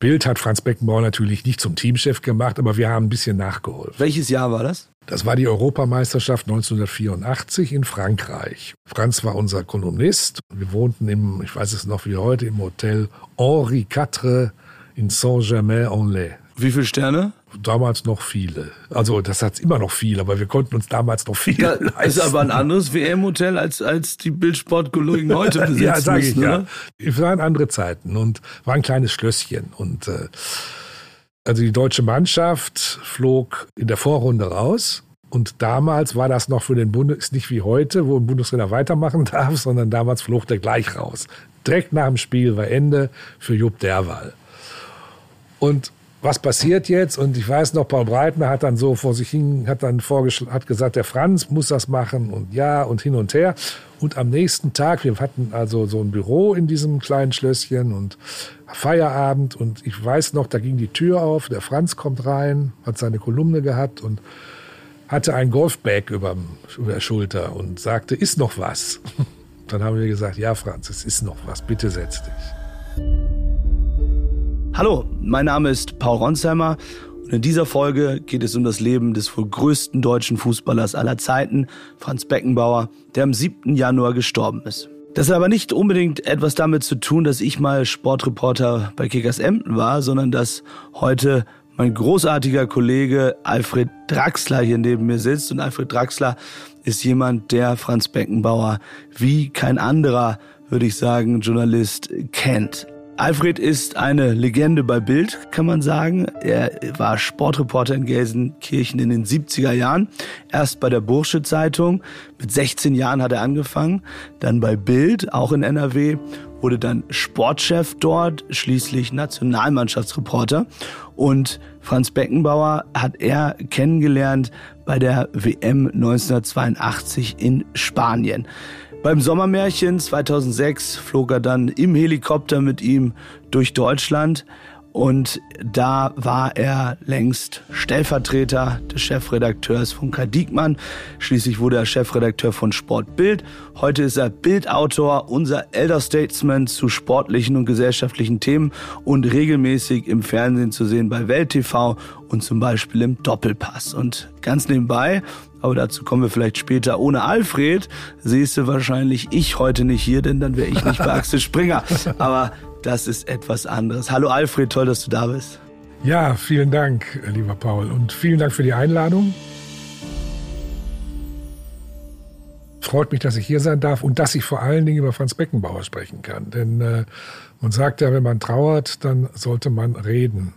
Bild hat Franz Beckenbauer natürlich nicht zum Teamchef gemacht, aber wir haben ein bisschen nachgeholt. Welches Jahr war das? Das war die Europameisterschaft 1984 in Frankreich. Franz war unser Kolumnist. Wir wohnten im, ich weiß es noch wie heute, im Hotel Henri IV in Saint-Germain-en-Laye. Wie viele Sterne? Damals noch viele. Also das hat immer noch viel, aber wir konnten uns damals noch viel ja, leisten. Ist aber ein anderes WM-Hotel, als, als die Bildsportkollegen heute besitzen Ja, sag ich, müssen, ja. Es waren andere Zeiten und war ein kleines Schlösschen. Und äh, also die deutsche Mannschaft flog in der Vorrunde raus. Und damals war das noch für den Bundes, nicht wie heute, wo ein Bundestrainer weitermachen darf, sondern damals flog der gleich raus. Direkt nach dem Spiel war Ende für Jupp Derwal. Und was passiert jetzt? Und ich weiß noch, Paul Breitner hat dann so vor sich hin, hat dann hat gesagt, der Franz muss das machen und ja und hin und her. Und am nächsten Tag, wir hatten also so ein Büro in diesem kleinen Schlösschen und Feierabend und ich weiß noch, da ging die Tür auf, der Franz kommt rein, hat seine Kolumne gehabt und hatte ein Golfbag über, über der Schulter und sagte, ist noch was? Dann haben wir gesagt, ja Franz, es ist noch was, bitte setz dich. Hallo, mein Name ist Paul Ronsheimer und in dieser Folge geht es um das Leben des wohl größten deutschen Fußballers aller Zeiten, Franz Beckenbauer, der am 7. Januar gestorben ist. Das hat aber nicht unbedingt etwas damit zu tun, dass ich mal Sportreporter bei Kickers Emden war, sondern dass heute mein großartiger Kollege Alfred Draxler hier neben mir sitzt. Und Alfred Draxler ist jemand, der Franz Beckenbauer wie kein anderer, würde ich sagen, Journalist kennt. Alfred ist eine Legende bei Bild, kann man sagen. Er war Sportreporter in Gelsenkirchen in den 70er Jahren. Erst bei der Bursche Zeitung. Mit 16 Jahren hat er angefangen. Dann bei Bild, auch in NRW. Wurde dann Sportchef dort, schließlich Nationalmannschaftsreporter. Und Franz Beckenbauer hat er kennengelernt bei der WM 1982 in Spanien. Beim Sommermärchen 2006 flog er dann im Helikopter mit ihm durch Deutschland und da war er längst Stellvertreter des Chefredakteurs von Kai Diekmann. Schließlich wurde er Chefredakteur von Sport Bild. Heute ist er Bildautor, unser Elder Statesman zu sportlichen und gesellschaftlichen Themen und regelmäßig im Fernsehen zu sehen bei Welt TV und zum Beispiel im Doppelpass. Und ganz nebenbei aber dazu kommen wir vielleicht später. Ohne Alfred siehst du wahrscheinlich ich heute nicht hier, denn dann wäre ich nicht bei Axel Springer. Aber das ist etwas anderes. Hallo Alfred, toll, dass du da bist. Ja, vielen Dank, lieber Paul. Und vielen Dank für die Einladung. Freut mich, dass ich hier sein darf und dass ich vor allen Dingen über Franz Beckenbauer sprechen kann. Denn äh, man sagt ja, wenn man trauert, dann sollte man reden.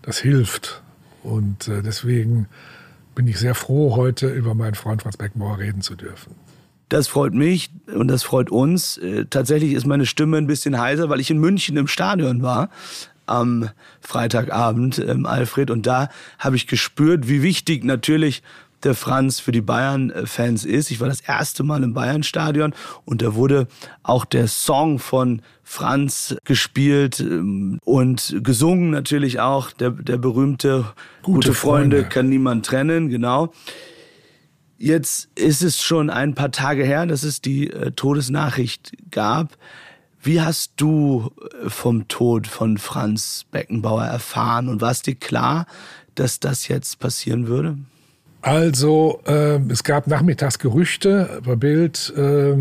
Das hilft. Und äh, deswegen bin ich sehr froh, heute über meinen Freund Franz Beckenbauer reden zu dürfen. Das freut mich und das freut uns. Äh, tatsächlich ist meine Stimme ein bisschen heiser, weil ich in München im Stadion war am Freitagabend, ähm, Alfred. Und da habe ich gespürt, wie wichtig natürlich der Franz für die Bayern-Fans ist. Ich war das erste Mal im Bayern-Stadion und da wurde auch der Song von Franz gespielt ähm, und gesungen natürlich auch. Der, der berühmte Gute, Gute Freunde, Freunde kann niemand trennen, genau. Jetzt ist es schon ein paar Tage her, dass es die äh, Todesnachricht gab. Wie hast du äh, vom Tod von Franz Beckenbauer erfahren und war es dir klar, dass das jetzt passieren würde? Also, äh, es gab nachmittags Gerüchte bei Bild, äh,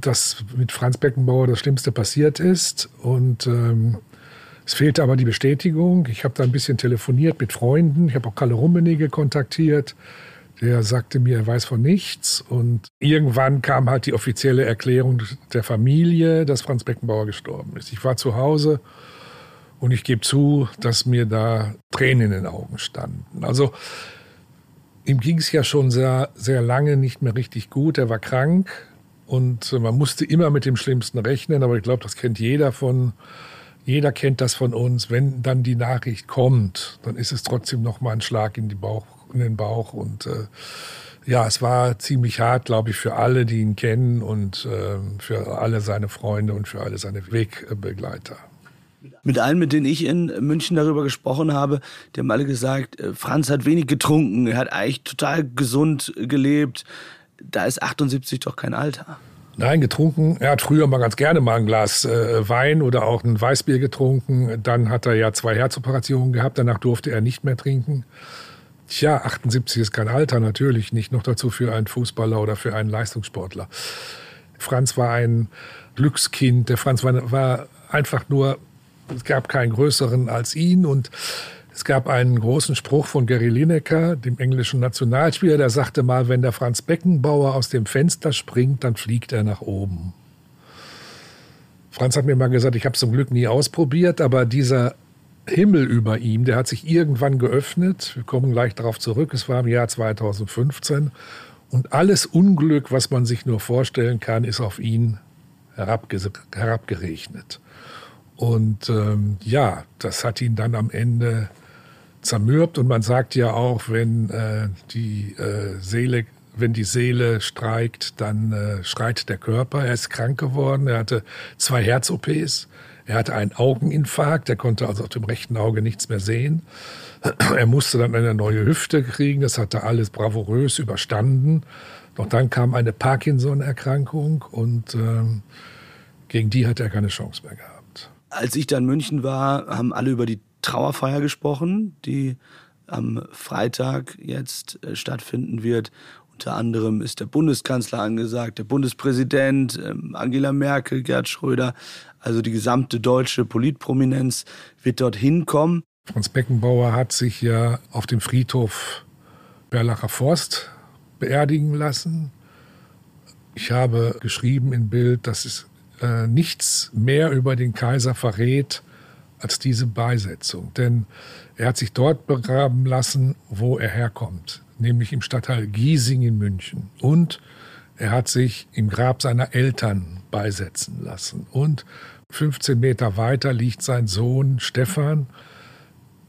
dass mit Franz Beckenbauer das Schlimmste passiert ist. Und ähm, es fehlte aber die Bestätigung. Ich habe da ein bisschen telefoniert mit Freunden. Ich habe auch Kalle Rummenigge kontaktiert. Der sagte mir, er weiß von nichts. Und irgendwann kam halt die offizielle Erklärung der Familie, dass Franz Beckenbauer gestorben ist. Ich war zu Hause und ich gebe zu, dass mir da Tränen in den Augen standen. Also ihm ging es ja schon sehr, sehr lange nicht mehr richtig gut. Er war krank und man musste immer mit dem Schlimmsten rechnen. Aber ich glaube, das kennt jeder von, jeder kennt das von uns. Wenn dann die Nachricht kommt, dann ist es trotzdem noch mal ein Schlag in, die Bauch, in den Bauch und äh, ja, es war ziemlich hart, glaube ich, für alle, die ihn kennen und äh, für alle seine Freunde und für alle seine Wegbegleiter. Mit allen, mit denen ich in München darüber gesprochen habe, die haben alle gesagt, äh, Franz hat wenig getrunken, er hat eigentlich total gesund gelebt. Da ist 78 doch kein Alter. Nein, getrunken. Er hat früher mal ganz gerne mal ein Glas äh, Wein oder auch ein Weißbier getrunken. Dann hat er ja zwei Herzoperationen gehabt. Danach durfte er nicht mehr trinken. Tja, 78 ist kein Alter, natürlich nicht. Noch dazu für einen Fußballer oder für einen Leistungssportler. Franz war ein Glückskind. Der Franz war, war einfach nur, es gab keinen größeren als ihn und es gab einen großen Spruch von Gary Lineker, dem englischen Nationalspieler, der sagte mal, wenn der Franz Beckenbauer aus dem Fenster springt, dann fliegt er nach oben. Franz hat mir mal gesagt, ich habe es zum Glück nie ausprobiert, aber dieser Himmel über ihm, der hat sich irgendwann geöffnet. Wir kommen gleich darauf zurück. Es war im Jahr 2015. Und alles Unglück, was man sich nur vorstellen kann, ist auf ihn herabgerechnet. Und ähm, ja, das hat ihn dann am Ende zermürbt. Und man sagt ja auch, wenn äh, die äh, Seele wenn die Seele streikt, dann äh, schreit der Körper. Er ist krank geworden, er hatte zwei Herz-OPs, er hatte einen Augeninfarkt, er konnte also auf dem rechten Auge nichts mehr sehen. Er musste dann eine neue Hüfte kriegen, das hat er alles bravourös überstanden. Doch dann kam eine Parkinson-Erkrankung und ähm, gegen die hat er keine Chance mehr gehabt. Als ich dann in München war, haben alle über die Trauerfeier gesprochen, die am Freitag jetzt äh, stattfinden wird. Unter anderem ist der Bundeskanzler angesagt, der Bundespräsident, ähm, Angela Merkel, Gerd Schröder, also die gesamte deutsche Politprominenz wird dorthin kommen. Franz Beckenbauer hat sich ja auf dem Friedhof Berlacher Forst beerdigen lassen. Ich habe geschrieben in Bild, dass es äh, nichts mehr über den Kaiser verrät als diese Beisetzung. Denn er hat sich dort begraben lassen, wo er herkommt, nämlich im Stadtteil Giesing in München. Und er hat sich im Grab seiner Eltern beisetzen lassen. Und 15 Meter weiter liegt sein Sohn Stefan,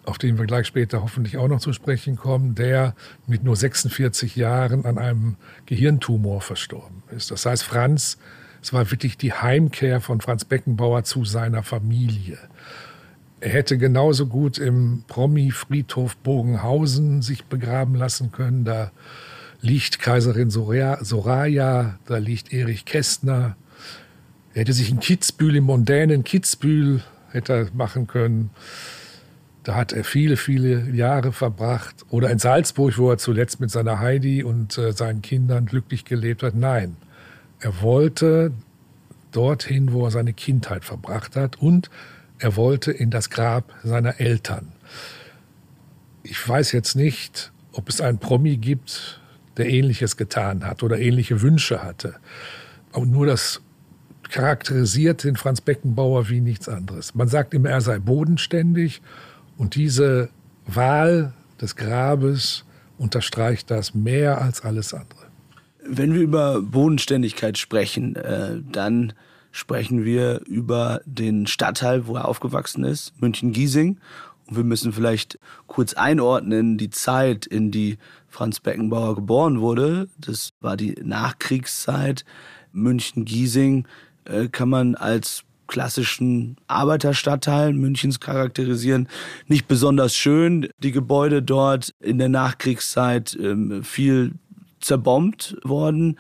auf den wir gleich später hoffentlich auch noch zu sprechen kommen, der mit nur 46 Jahren an einem Gehirntumor verstorben ist. Das heißt, Franz, es war wirklich die Heimkehr von Franz Beckenbauer zu seiner Familie. Er hätte genauso gut im Promi-Friedhof Bogenhausen sich begraben lassen können. Da liegt Kaiserin Soraya, da liegt Erich Kästner. Er hätte sich in Kitzbühel, im mondänen Kitzbühel, hätte machen können. Da hat er viele, viele Jahre verbracht. Oder in Salzburg, wo er zuletzt mit seiner Heidi und äh, seinen Kindern glücklich gelebt hat. Nein, er wollte dorthin, wo er seine Kindheit verbracht hat und er wollte in das Grab seiner Eltern. Ich weiß jetzt nicht, ob es einen Promi gibt, der ähnliches getan hat oder ähnliche Wünsche hatte. Und nur das charakterisiert den Franz Beckenbauer wie nichts anderes. Man sagt immer, er sei bodenständig und diese Wahl des Grabes unterstreicht das mehr als alles andere. Wenn wir über Bodenständigkeit sprechen, äh, dann sprechen wir über den Stadtteil, wo er aufgewachsen ist, München-Giesing. Und wir müssen vielleicht kurz einordnen, die Zeit, in die Franz Beckenbauer geboren wurde. Das war die Nachkriegszeit. München-Giesing äh, kann man als klassischen Arbeiterstadtteil Münchens charakterisieren. Nicht besonders schön. Die Gebäude dort in der Nachkriegszeit ähm, viel zerbombt worden.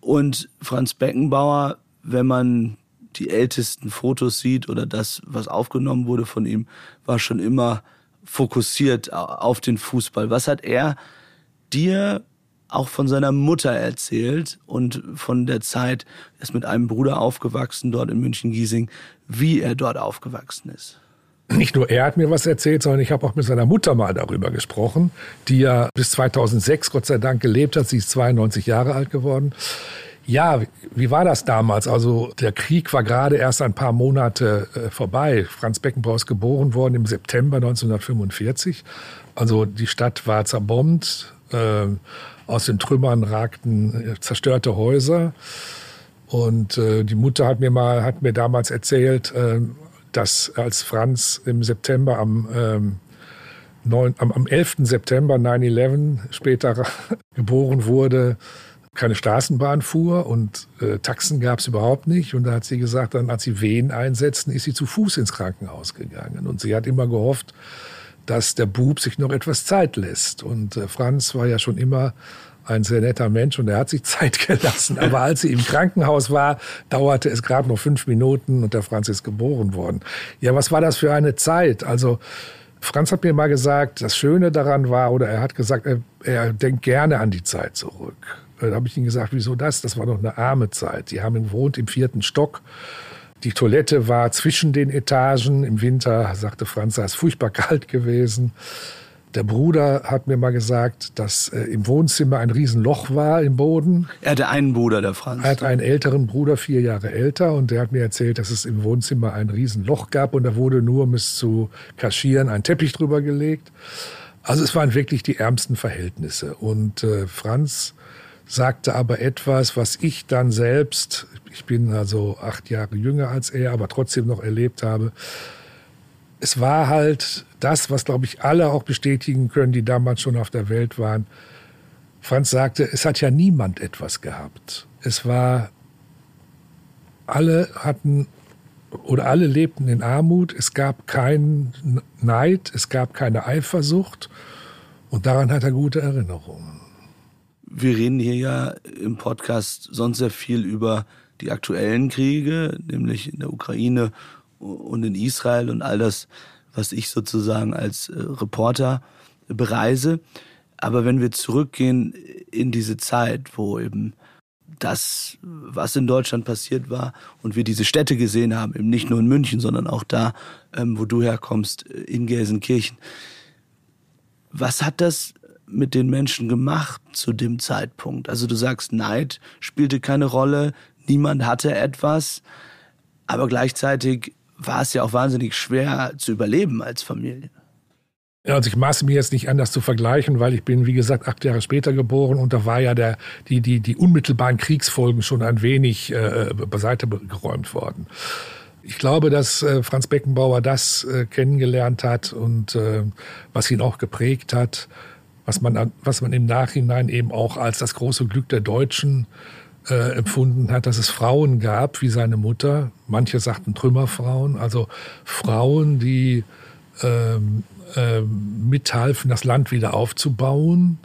Und Franz Beckenbauer wenn man die ältesten Fotos sieht oder das, was aufgenommen wurde von ihm, war schon immer fokussiert auf den Fußball. Was hat er dir auch von seiner Mutter erzählt und von der Zeit, er ist mit einem Bruder aufgewachsen dort in München-Giesing, wie er dort aufgewachsen ist? Nicht nur er hat mir was erzählt, sondern ich habe auch mit seiner Mutter mal darüber gesprochen, die ja bis 2006 Gott sei Dank gelebt hat. Sie ist 92 Jahre alt geworden. Ja, wie war das damals? Also der Krieg war gerade erst ein paar Monate äh, vorbei. Franz Beckenbauer ist geboren worden im September 1945. Also die Stadt war zerbombt. Äh, aus den Trümmern ragten äh, zerstörte Häuser. Und äh, die Mutter hat mir mal, hat mir damals erzählt, äh, dass als Franz im September am ähm, neun, am, am 11. September 9-11 später geboren wurde, keine Straßenbahn fuhr und äh, Taxen gab es überhaupt nicht. Und da hat sie gesagt, dann als sie Wehen einsetzten, ist sie zu Fuß ins Krankenhaus gegangen. Und sie hat immer gehofft, dass der Bub sich noch etwas Zeit lässt. Und äh, Franz war ja schon immer ein sehr netter Mensch und er hat sich Zeit gelassen. Aber als sie im Krankenhaus war, dauerte es gerade noch fünf Minuten und der Franz ist geboren worden. Ja, was war das für eine Zeit? Also Franz hat mir mal gesagt, das Schöne daran war, oder er hat gesagt, er, er denkt gerne an die Zeit zurück. Da habe ich ihm gesagt, wieso das? Das war doch eine arme Zeit. Die haben gewohnt im vierten Stock. Die Toilette war zwischen den Etagen. Im Winter, sagte Franz, sei es furchtbar kalt gewesen. Der Bruder hat mir mal gesagt, dass äh, im Wohnzimmer ein Riesenloch war im Boden. Er hatte einen Bruder, der Franz. Er hat einen älteren Bruder, vier Jahre älter, und der hat mir erzählt, dass es im Wohnzimmer ein Riesenloch gab und da wurde nur, um es zu kaschieren, ein Teppich drüber gelegt. Also es waren wirklich die ärmsten Verhältnisse. Und äh, Franz sagte aber etwas, was ich dann selbst, ich bin also acht Jahre jünger als er, aber trotzdem noch erlebt habe. Es war halt das, was, glaube ich, alle auch bestätigen können, die damals schon auf der Welt waren. Franz sagte, es hat ja niemand etwas gehabt. Es war, alle hatten oder alle lebten in Armut. Es gab keinen Neid, es gab keine Eifersucht. Und daran hat er gute Erinnerungen wir reden hier ja im Podcast sonst sehr viel über die aktuellen Kriege, nämlich in der Ukraine und in Israel und all das, was ich sozusagen als äh, Reporter bereise. Aber wenn wir zurückgehen in diese Zeit, wo eben das, was in Deutschland passiert war und wir diese Städte gesehen haben, eben nicht nur in München, sondern auch da, ähm, wo du herkommst, in Gelsenkirchen. Was hat das mit den Menschen gemacht zu dem Zeitpunkt? Also du sagst, Neid spielte keine Rolle, niemand hatte etwas, aber gleichzeitig war es ja auch wahnsinnig schwer zu überleben als Familie. Also ich maße mir jetzt nicht an, das zu vergleichen, weil ich bin, wie gesagt, acht Jahre später geboren und da war ja der, die, die, die unmittelbaren Kriegsfolgen schon ein wenig äh, beiseite geräumt worden. Ich glaube, dass äh, Franz Beckenbauer das äh, kennengelernt hat und äh, was ihn auch geprägt hat was man, was man im Nachhinein eben auch als das große Glück der Deutschen äh, empfunden hat, dass es Frauen gab, wie seine Mutter. Manche sagten Trümmerfrauen, also Frauen, die ähm, äh, mithalfen, das Land wieder aufzubauen.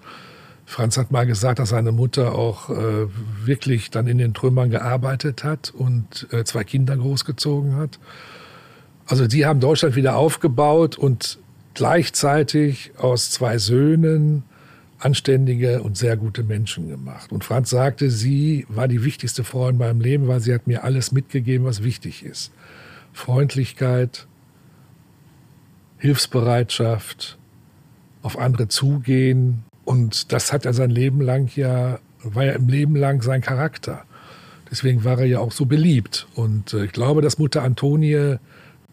Franz hat mal gesagt, dass seine Mutter auch äh, wirklich dann in den Trümmern gearbeitet hat und äh, zwei Kinder großgezogen hat. Also sie haben Deutschland wieder aufgebaut und gleichzeitig aus zwei Söhnen anständige und sehr gute Menschen gemacht. Und Franz sagte, sie war die wichtigste Frau in meinem Leben, weil sie hat mir alles mitgegeben, was wichtig ist. Freundlichkeit, Hilfsbereitschaft, auf andere zugehen. Und das hat er sein Leben lang ja, war ja im Leben lang sein Charakter. Deswegen war er ja auch so beliebt. Und äh, ich glaube, dass Mutter Antonie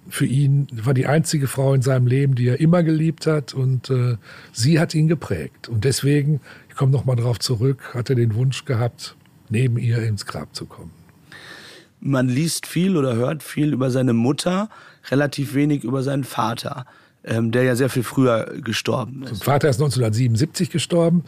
für ihn war die einzige Frau in seinem Leben, die er immer geliebt hat und äh, sie hat ihn geprägt. Und deswegen, ich komme nochmal darauf zurück, hat er den Wunsch gehabt, neben ihr ins Grab zu kommen. Man liest viel oder hört viel über seine Mutter, relativ wenig über seinen Vater, ähm, der ja sehr viel früher gestorben ist. Sein Vater ist 1977 gestorben.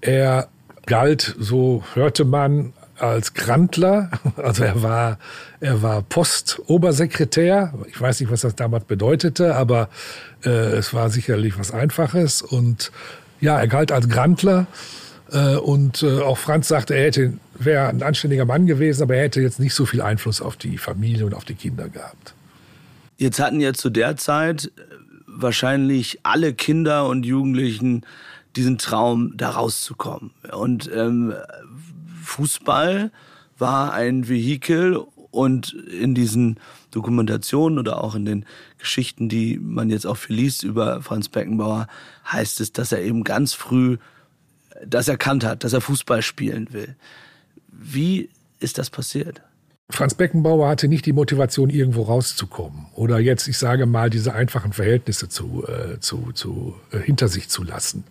Er galt, so hörte man, als Grandler. Also er war, er war Postobersekretär. Ich weiß nicht, was das damals bedeutete, aber äh, es war sicherlich was Einfaches. Und ja, er galt als Grandler. Äh, und äh, auch Franz sagte, er hätte, wäre ein anständiger Mann gewesen, aber er hätte jetzt nicht so viel Einfluss auf die Familie und auf die Kinder gehabt. Jetzt hatten ja zu der Zeit äh, wahrscheinlich alle Kinder und Jugendlichen diesen Traum, da rauszukommen. Und ähm, Fußball war ein Vehikel und in diesen Dokumentationen oder auch in den Geschichten, die man jetzt auch viel liest über Franz Beckenbauer, heißt es, dass er eben ganz früh das erkannt hat, dass er Fußball spielen will. Wie ist das passiert? Franz Beckenbauer hatte nicht die Motivation, irgendwo rauszukommen oder jetzt, ich sage mal, diese einfachen Verhältnisse zu, äh, zu, zu äh, hinter sich zu lassen.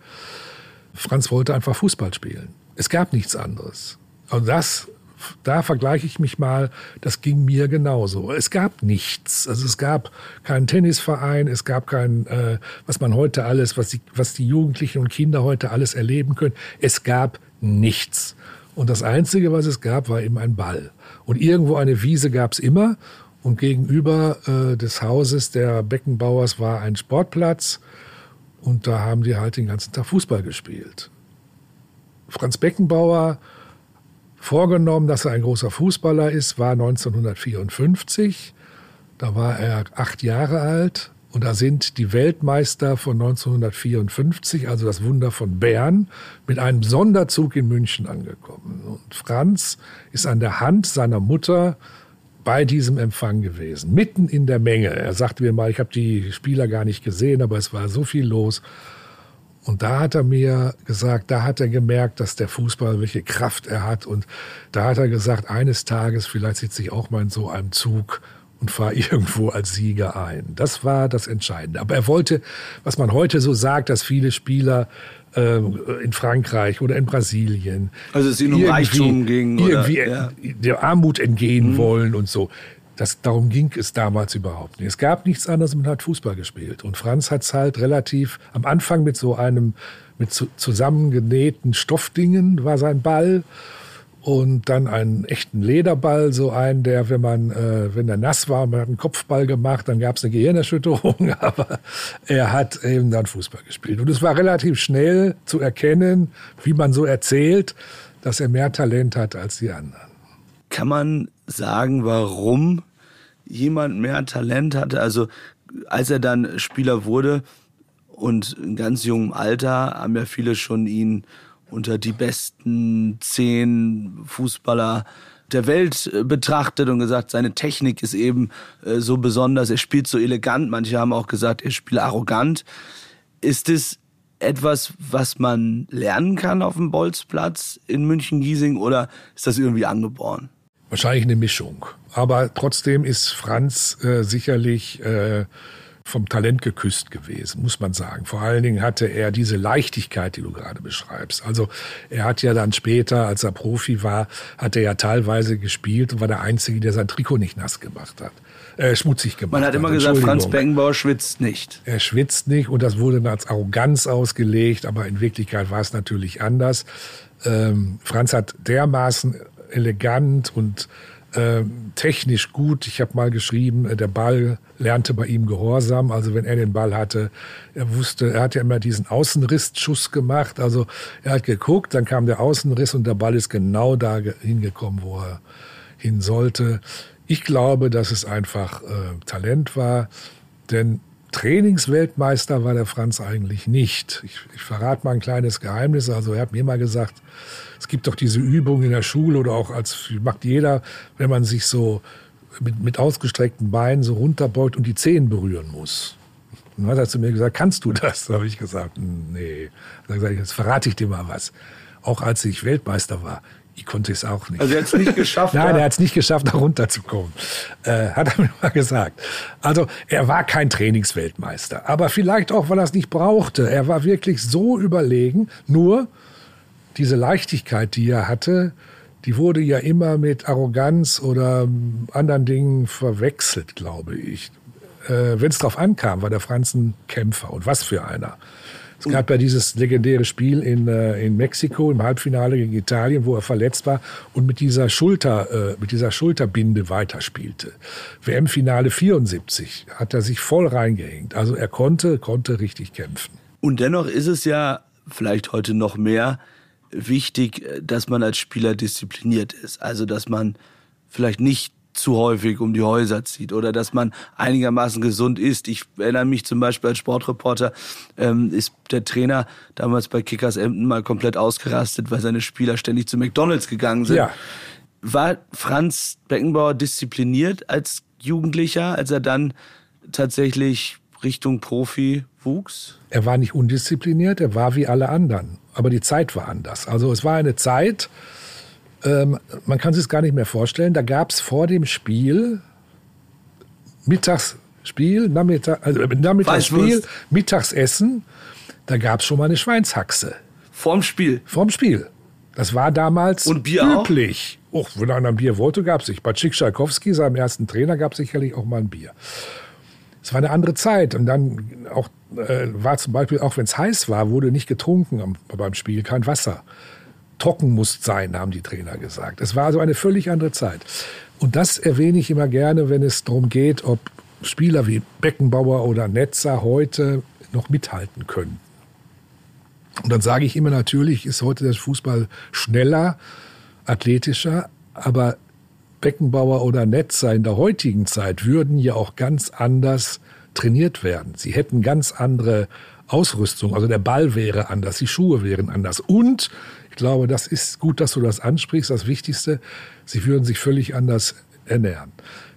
Franz wollte einfach Fußball spielen. Es gab nichts anderes. Und das da vergleiche ich mich mal, das ging mir genauso. Es gab nichts. Also es gab keinen Tennisverein, es gab kein, äh, was man heute alles, was die, was die Jugendlichen und Kinder heute alles erleben können. Es gab nichts. Und das Einzige, was es gab, war eben ein Ball. Und irgendwo eine Wiese gab es immer. Und gegenüber äh, des Hauses der Beckenbauers war ein Sportplatz. Und da haben die halt den ganzen Tag Fußball gespielt. Franz Beckenbauer vorgenommen, dass er ein großer Fußballer ist, war 1954. Da war er acht Jahre alt. Und da sind die Weltmeister von 1954, also das Wunder von Bern, mit einem Sonderzug in München angekommen. Und Franz ist an der Hand seiner Mutter bei diesem Empfang gewesen, mitten in der Menge. Er sagte mir mal, ich habe die Spieler gar nicht gesehen, aber es war so viel los. Und da hat er mir gesagt, da hat er gemerkt, dass der Fußball, welche Kraft er hat. Und da hat er gesagt, eines Tages, vielleicht sitze ich auch mal in so einem Zug und fahre irgendwo als Sieger ein. Das war das Entscheidende. Aber er wollte, was man heute so sagt, dass viele Spieler äh, in Frankreich oder in Brasilien. Also es ihnen um Reichtum ging. Irgendwie oder, ja. der Armut entgehen mhm. wollen und so. Das, darum ging es damals überhaupt nicht. Es gab nichts anderes, man hat Fußball gespielt. Und Franz hat es halt relativ am Anfang mit so einem, mit zu, zusammengenähten Stoffdingen war sein Ball und dann einen echten Lederball, so einen, der, wenn man, äh, wenn er nass war, man hat einen Kopfball gemacht, dann gab es eine Gehirnerschütterung, aber er hat eben dann Fußball gespielt. Und es war relativ schnell zu erkennen, wie man so erzählt, dass er mehr Talent hat als die anderen. Kann man sagen, warum jemand mehr Talent hatte? Also als er dann Spieler wurde und in ganz jungem Alter haben ja viele schon ihn unter die besten zehn Fußballer der Welt äh, betrachtet und gesagt, seine Technik ist eben äh, so besonders, er spielt so elegant. Manche haben auch gesagt, er spielt arrogant. Ist es etwas, was man lernen kann auf dem Bolzplatz in München-Giesing oder ist das irgendwie angeboren? Wahrscheinlich eine Mischung. Aber trotzdem ist Franz äh, sicherlich äh, vom Talent geküsst gewesen, muss man sagen. Vor allen Dingen hatte er diese Leichtigkeit, die du gerade beschreibst. Also er hat ja dann später, als er Profi war, hat er ja teilweise gespielt und war der Einzige, der sein Trikot nicht nass gemacht hat. Äh, schmutzig gemacht. Man hat immer gesagt, Franz Beckenbauer schwitzt nicht. Er schwitzt nicht und das wurde dann als Arroganz ausgelegt, aber in Wirklichkeit war es natürlich anders. Ähm, Franz hat dermaßen elegant und äh, technisch gut. Ich habe mal geschrieben, äh, der Ball lernte bei ihm Gehorsam. Also wenn er den Ball hatte, er wusste, er hat ja immer diesen Außenrissschuss gemacht. Also er hat geguckt, dann kam der Außenriss und der Ball ist genau da hingekommen, wo er hin sollte. Ich glaube, dass es einfach äh, Talent war, denn Trainingsweltmeister war der Franz eigentlich nicht. Ich, ich verrate mal ein kleines Geheimnis. Also er hat mir mal gesagt, es gibt doch diese Übung in der Schule oder auch als macht jeder, wenn man sich so mit, mit ausgestreckten Beinen so runterbeugt und die Zehen berühren muss. Und dann hat er zu mir gesagt, kannst du das? Da habe ich gesagt, nee. Dann gesagt, jetzt verrate ich dir mal was. Auch als ich Weltmeister war, ich konnte es auch nicht. Also er hat es nicht geschafft? Nein, er hat es nicht geschafft, da runterzukommen. Äh, hat er mir mal gesagt. Also er war kein Trainingsweltmeister. Aber vielleicht auch, weil er es nicht brauchte. Er war wirklich so überlegen. Nur diese Leichtigkeit, die er hatte, die wurde ja immer mit Arroganz oder anderen Dingen verwechselt, glaube ich. Äh, Wenn es drauf ankam, war der Franz ein Kämpfer. Und was für einer. Es gab ja dieses legendäre Spiel in, äh, in Mexiko im Halbfinale gegen Italien, wo er verletzt war und mit dieser Schulter, äh, mit dieser Schulterbinde weiterspielte. WM-Finale 74 hat er sich voll reingehängt. Also er konnte, konnte richtig kämpfen. Und dennoch ist es ja vielleicht heute noch mehr wichtig, dass man als Spieler diszipliniert ist. Also dass man vielleicht nicht zu häufig um die Häuser zieht oder dass man einigermaßen gesund ist. Ich erinnere mich zum Beispiel als Sportreporter, ähm, ist der Trainer damals bei Kickers Emden mal komplett ausgerastet, weil seine Spieler ständig zu McDonalds gegangen sind. Ja. War Franz Beckenbauer diszipliniert als Jugendlicher, als er dann tatsächlich Richtung Profi wuchs? Er war nicht undiszipliniert, er war wie alle anderen. Aber die Zeit war anders. Also es war eine Zeit, ähm, man kann sich es gar nicht mehr vorstellen. Da gab es vor dem Spiel Mittagsspiel, Nachmittag, also äh, Nachmittagsspiel, Mittagsessen. Da gab es schon mal eine Schweinshaxe. Vorm Spiel? Vorm Spiel. Das war damals Und Bier üblich. Auch? wenn einer ein Bier wollte, gab es nicht. Bei Schalkowski, seinem ersten Trainer, gab es sicherlich auch mal ein Bier. Es war eine andere Zeit. Und dann auch, äh, war zum Beispiel, auch wenn es heiß war, wurde nicht getrunken am, beim Spiel, kein Wasser. Trocken muss sein, haben die Trainer gesagt. Es war also eine völlig andere Zeit. Und das erwähne ich immer gerne, wenn es darum geht, ob Spieler wie Beckenbauer oder Netzer heute noch mithalten können. Und dann sage ich immer, natürlich ist heute der Fußball schneller, athletischer, aber Beckenbauer oder Netzer in der heutigen Zeit würden ja auch ganz anders trainiert werden. Sie hätten ganz andere Ausrüstung, also der Ball wäre anders, die Schuhe wären anders. Und ich glaube, das ist gut, dass du das ansprichst, das Wichtigste, sie würden sich völlig anders ernähren.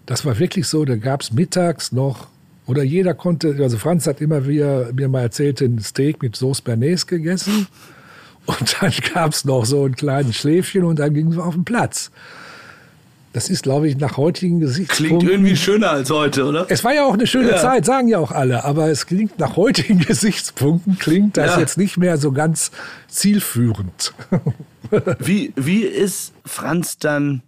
Das war wirklich so, da gab es mittags noch oder jeder konnte, also Franz hat immer wieder mir mal erzählt, ein Steak mit Sauce Bernays gegessen. Und dann gab es noch so ein kleines Schläfchen und dann gingen wir auf den Platz. Das ist, glaube ich, nach heutigen Gesichtspunkten. Klingt irgendwie schöner als heute, oder? Es war ja auch eine schöne ja. Zeit, sagen ja auch alle. Aber es klingt nach heutigen Gesichtspunkten, klingt das ja. jetzt nicht mehr so ganz zielführend. wie, wie ist Franz dann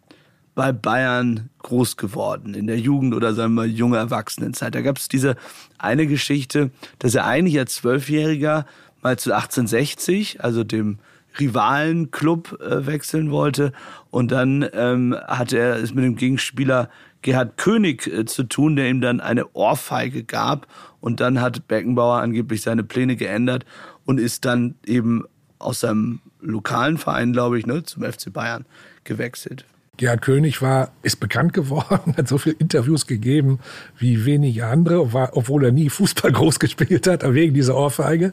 bei Bayern groß geworden, in der Jugend oder sagen wir junge Erwachsenenzeit. Da gab es diese eine Geschichte, dass er eigentlich als Zwölfjähriger mal zu 1860, also dem Rivalenclub, äh, wechseln wollte. Und dann ähm, hatte er es mit dem Gegenspieler Gerhard König äh, zu tun, der ihm dann eine Ohrfeige gab. Und dann hat Beckenbauer angeblich seine Pläne geändert und ist dann eben aus seinem lokalen Verein, glaube ich, ne, zum FC Bayern gewechselt. Gerhard König war, ist bekannt geworden, hat so viele Interviews gegeben wie wenige andere, war, obwohl er nie Fußball groß gespielt hat, wegen dieser Ohrfeige.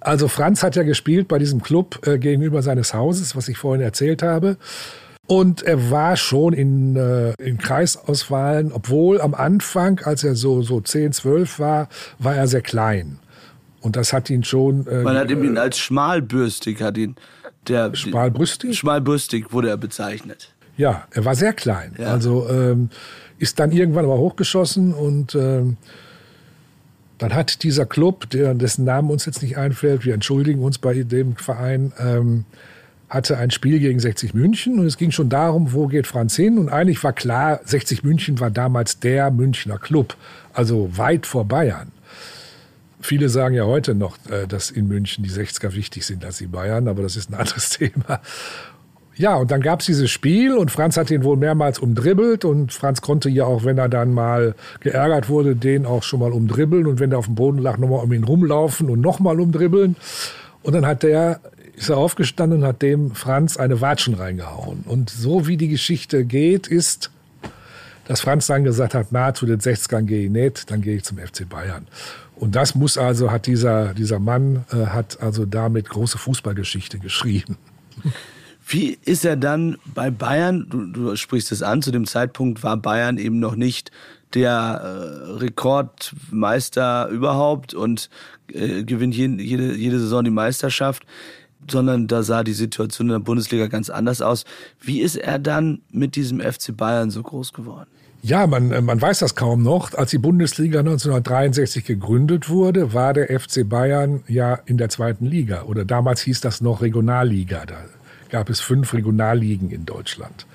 Also Franz hat ja gespielt bei diesem Club äh, gegenüber seines Hauses, was ich vorhin erzählt habe. Und er war schon in, äh, in Kreisauswahlen, obwohl am Anfang, als er so, so 10, 12 war, war er sehr klein. Und das hat ihn schon. Äh, Man hat ihn als schmalbürstig, hat ihn der. Schmalbrüstig? Schmalbürstig wurde er bezeichnet. Ja, er war sehr klein. Ja. Also ähm, ist dann irgendwann aber hochgeschossen und ähm, dann hat dieser Club, der, dessen Namen uns jetzt nicht einfällt, wir entschuldigen uns bei dem Verein, ähm, hatte ein Spiel gegen 60 München und es ging schon darum, wo geht Franz hin? Und eigentlich war klar, 60 München war damals der Münchner Club, also weit vor Bayern. Viele sagen ja heute noch, äh, dass in München die 60er wichtig sind als die Bayern, aber das ist ein anderes Thema. Ja, und dann gab's dieses Spiel und Franz hat ihn wohl mehrmals umdribbelt und Franz konnte ja auch, wenn er dann mal geärgert wurde, den auch schon mal umdribbeln und wenn er auf dem Boden lag, nochmal um ihn rumlaufen und nochmal umdribbeln. Und dann hat der, ist er aufgestanden und hat dem Franz eine Watschen reingehauen. Und so wie die Geschichte geht, ist, dass Franz dann gesagt hat, na, zu den 60ern gehe ich nicht, dann gehe ich zum FC Bayern. Und das muss also, hat dieser, dieser Mann, äh, hat also damit große Fußballgeschichte geschrieben. Wie ist er dann bei Bayern? Du, du sprichst es an, zu dem Zeitpunkt war Bayern eben noch nicht der äh, Rekordmeister überhaupt und äh, gewinnt jede, jede, jede Saison die Meisterschaft, sondern da sah die Situation in der Bundesliga ganz anders aus. Wie ist er dann mit diesem FC Bayern so groß geworden? Ja, man, äh, man weiß das kaum noch. Als die Bundesliga 1963 gegründet wurde, war der FC Bayern ja in der zweiten Liga. Oder damals hieß das noch Regionalliga. Da gab es fünf Regionalligen in Deutschland.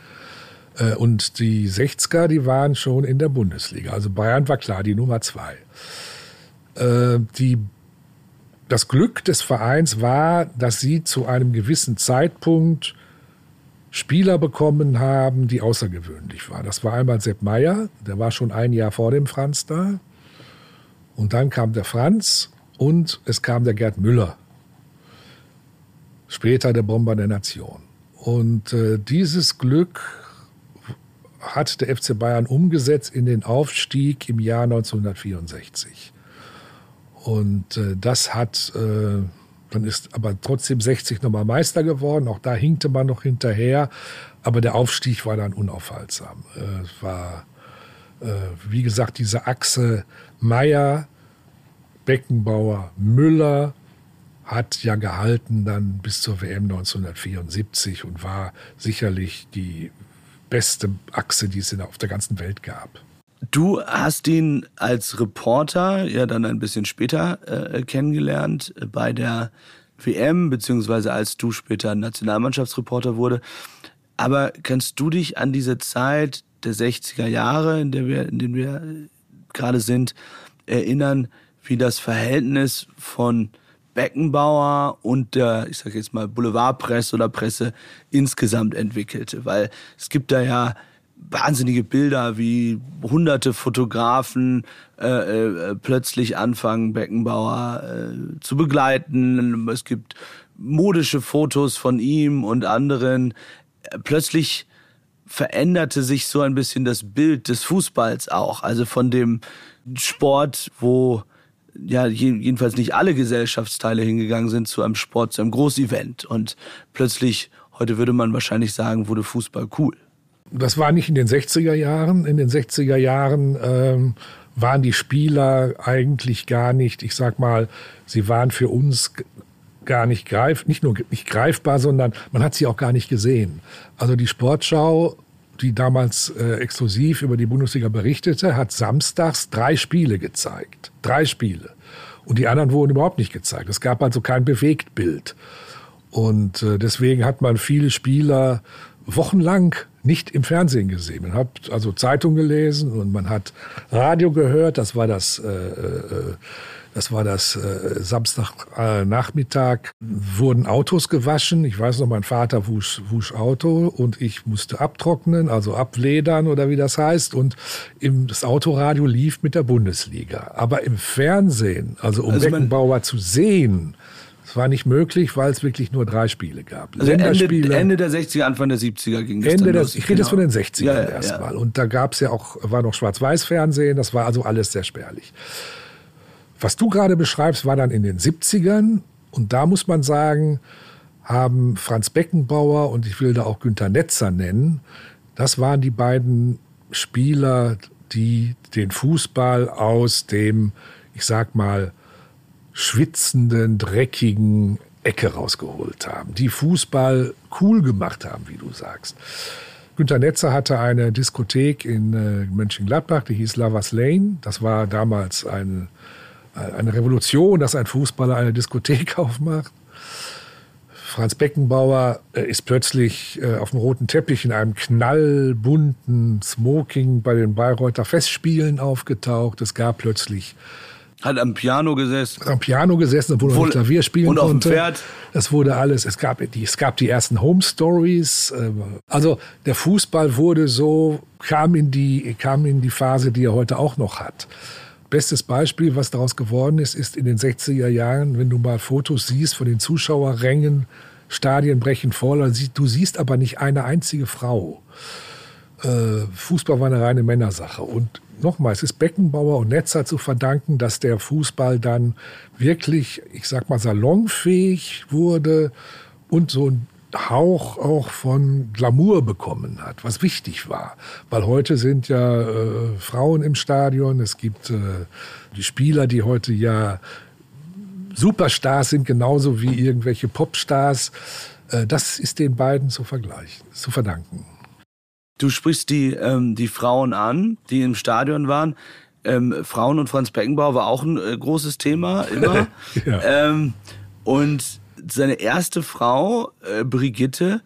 Äh, und die 60er, die waren schon in der Bundesliga. Also Bayern war klar die Nummer zwei. Äh, die, das Glück des Vereins war, dass sie zu einem gewissen Zeitpunkt Spieler bekommen haben, die außergewöhnlich waren. Das war einmal Sepp Meyer, der war schon ein Jahr vor dem Franz da. Und dann kam der Franz und es kam der Gerd Müller später der Bomber der Nation. Und äh, dieses Glück hat der FC Bayern umgesetzt in den Aufstieg im Jahr 1964. Und äh, das hat, äh, dann ist aber trotzdem 60 nochmal Meister geworden. Auch da hinkte man noch hinterher. Aber der Aufstieg war dann unaufhaltsam. Äh, es war, äh, wie gesagt, diese Achse Meier, Beckenbauer, Müller, hat ja gehalten dann bis zur WM 1974 und war sicherlich die beste Achse, die es auf der ganzen Welt gab. Du hast ihn als Reporter ja dann ein bisschen später äh, kennengelernt bei der WM, beziehungsweise als du später Nationalmannschaftsreporter wurde. Aber kannst du dich an diese Zeit der 60er Jahre, in der wir, in denen wir gerade sind, erinnern, wie das Verhältnis von Beckenbauer und der, ich sage jetzt mal, Boulevardpresse oder Presse insgesamt entwickelte. Weil es gibt da ja wahnsinnige Bilder, wie hunderte Fotografen äh, äh, plötzlich anfangen, Beckenbauer äh, zu begleiten. Es gibt modische Fotos von ihm und anderen. Plötzlich veränderte sich so ein bisschen das Bild des Fußballs auch. Also von dem Sport, wo ja jedenfalls nicht alle Gesellschaftsteile hingegangen sind zu einem Sport, zu einem Großevent. Und plötzlich, heute würde man wahrscheinlich sagen, wurde Fußball cool. Das war nicht in den 60er Jahren. In den 60er Jahren ähm, waren die Spieler eigentlich gar nicht, ich sag mal, sie waren für uns gar nicht greif, nicht nur nicht greifbar, sondern man hat sie auch gar nicht gesehen. Also die Sportschau, die damals äh, exklusiv über die Bundesliga berichtete, hat samstags drei Spiele gezeigt. Drei Spiele. Und die anderen wurden überhaupt nicht gezeigt. Es gab also kein Bewegtbild. Und äh, deswegen hat man viele Spieler wochenlang nicht im Fernsehen gesehen. Man hat also Zeitung gelesen und man hat Radio gehört. Das war das, äh, äh, das war das äh, Samstagnachmittag. Wurden Autos gewaschen. Ich weiß noch, mein Vater wusch, wusch Auto und ich musste abtrocknen, also abledern oder wie das heißt. Und im, das Autoradio lief mit der Bundesliga. Aber im Fernsehen, also um also Beckenbauer zu sehen, es war nicht möglich, weil es wirklich nur drei Spiele gab. Also Ende, Ende, der 60er, Anfang der 70er ging das Ende dann los. ich rede jetzt von den 60ern genau. ja, ja, erstmal. Ja. Und da gab es ja auch, war noch Schwarz-Weiß-Fernsehen, das war also alles sehr spärlich. Was du gerade beschreibst, war dann in den 70ern. Und da muss man sagen, haben Franz Beckenbauer und ich will da auch Günter Netzer nennen, das waren die beiden Spieler, die den Fußball aus dem, ich sag mal, schwitzenden, dreckigen Ecke rausgeholt haben, die Fußball cool gemacht haben, wie du sagst. Günter Netzer hatte eine Diskothek in äh, Mönchengladbach, die hieß Lovers Lane. Das war damals eine, eine Revolution, dass ein Fußballer eine Diskothek aufmacht. Franz Beckenbauer äh, ist plötzlich äh, auf dem roten Teppich in einem knallbunten Smoking bei den Bayreuther Festspielen aufgetaucht. Es gab plötzlich hat am Piano gesessen. Am Piano gesessen, obwohl er Klavier spielen und konnte. Und auf dem Pferd. Das wurde alles. Es gab die, es gab die ersten Home Stories. Ähm, also der Fußball wurde so, kam in die, kam in die Phase, die er heute auch noch hat. Bestes Beispiel, was daraus geworden ist, ist in den 60er Jahren, wenn du mal Fotos siehst von den Zuschauerrängen, Stadien brechen voll, du siehst aber nicht eine einzige Frau. Äh, Fußball war eine reine Männersache. Und nochmal, es ist Beckenbauer und Netzer zu verdanken, dass der Fußball dann wirklich, ich sag mal, salonfähig wurde und so ein Hauch auch von Glamour bekommen hat, was wichtig war. Weil heute sind ja äh, Frauen im Stadion, es gibt äh, die Spieler, die heute ja Superstars sind, genauso wie irgendwelche Popstars. Äh, das ist den beiden zu vergleichen, zu verdanken. Du sprichst die, ähm, die Frauen an, die im Stadion waren. Ähm, Frauen und Franz Beckenbauer war auch ein äh, großes Thema, immer. ja. ähm, und seine erste Frau, äh, Brigitte,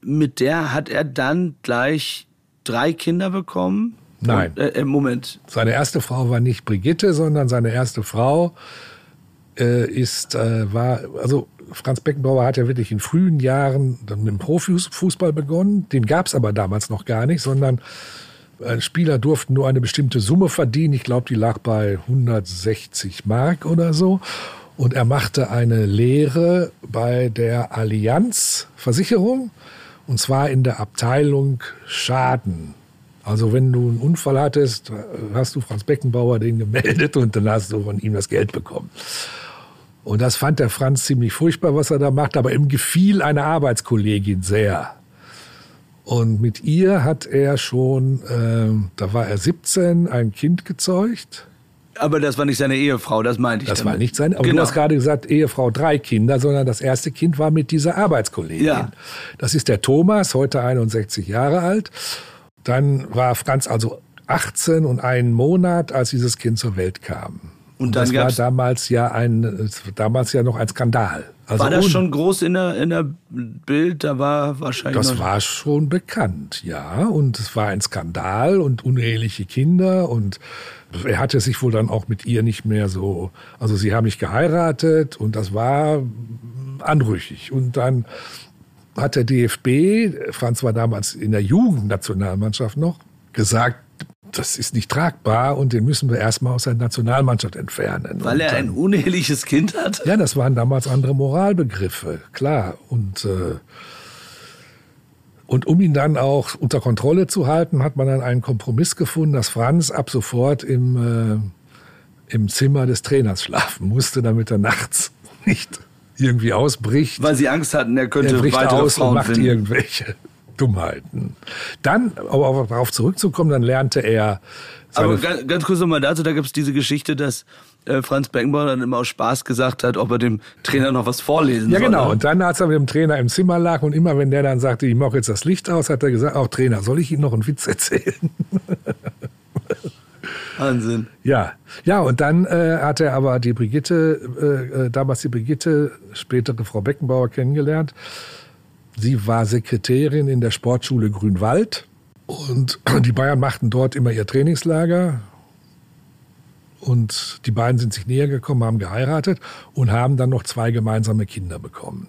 mit der hat er dann gleich drei Kinder bekommen. Nein. Und, äh, Moment. Seine erste Frau war nicht Brigitte, sondern seine erste Frau äh, ist, äh, war, also Franz Beckenbauer hat ja wirklich in frühen Jahren dann mit dem Profifußball begonnen. Den gab es aber damals noch gar nicht, sondern äh, Spieler durften nur eine bestimmte Summe verdienen. Ich glaube, die lag bei 160 Mark oder so. Und er machte eine Lehre bei der Allianz Versicherung und zwar in der Abteilung Schaden. Also wenn du einen Unfall hattest, hast du Franz Beckenbauer den gemeldet und dann hast du von ihm das Geld bekommen. Und das fand der Franz ziemlich furchtbar, was er da macht, aber ihm gefiel eine Arbeitskollegin sehr. Und mit ihr hat er schon, äh, da war er 17, ein Kind gezeugt. Aber das war nicht seine Ehefrau, das meinte ich. Das damit. war nicht seine, aber genau. du hast gerade gesagt, Ehefrau drei Kinder, sondern das erste Kind war mit dieser Arbeitskollegin. Ja. Das ist der Thomas, heute 61 Jahre alt. Dann war Franz also 18 und einen Monat, als dieses Kind zur Welt kam. Und, und das war damals ja ein, damals ja noch ein Skandal. Also war das schon groß in der, in der Bild? Da war wahrscheinlich. Das war schon bekannt, ja. Und es war ein Skandal und uneheliche Kinder und er hatte sich wohl dann auch mit ihr nicht mehr so, also sie haben nicht geheiratet und das war anrüchig. Und dann hat der DFB, Franz war damals in der Jugendnationalmannschaft noch, gesagt, das ist nicht tragbar und den müssen wir erstmal aus der Nationalmannschaft entfernen. Weil er ein uneheliches Kind hat? Ja, das waren damals andere Moralbegriffe, klar. Und, äh, und um ihn dann auch unter Kontrolle zu halten, hat man dann einen Kompromiss gefunden, dass Franz ab sofort im, äh, im Zimmer des Trainers schlafen musste, damit er nachts nicht irgendwie ausbricht. Weil sie Angst hatten, er könnte er bricht weitere aus Frauen und macht finden. irgendwelche Dummheiten. Dann, aber darauf zurückzukommen, dann lernte er. Aber ganz, ganz kurz nochmal dazu, da gibt es diese Geschichte, dass äh, Franz Beckenbauer dann immer aus Spaß gesagt hat, ob er dem Trainer noch was vorlesen ja, soll. Ja, genau. Und dann, als er mit dem Trainer im Zimmer lag und immer, wenn der dann sagte, ich mache jetzt das Licht aus, hat er gesagt, auch Trainer, soll ich Ihnen noch einen Witz erzählen? Wahnsinn. Ja, ja, und dann äh, hat er aber die Brigitte, äh, äh damals die Brigitte, spätere Frau Beckenbauer kennengelernt. Sie war Sekretärin in der Sportschule Grünwald und die Bayern machten dort immer ihr Trainingslager. Und die beiden sind sich näher gekommen, haben geheiratet und haben dann noch zwei gemeinsame Kinder bekommen.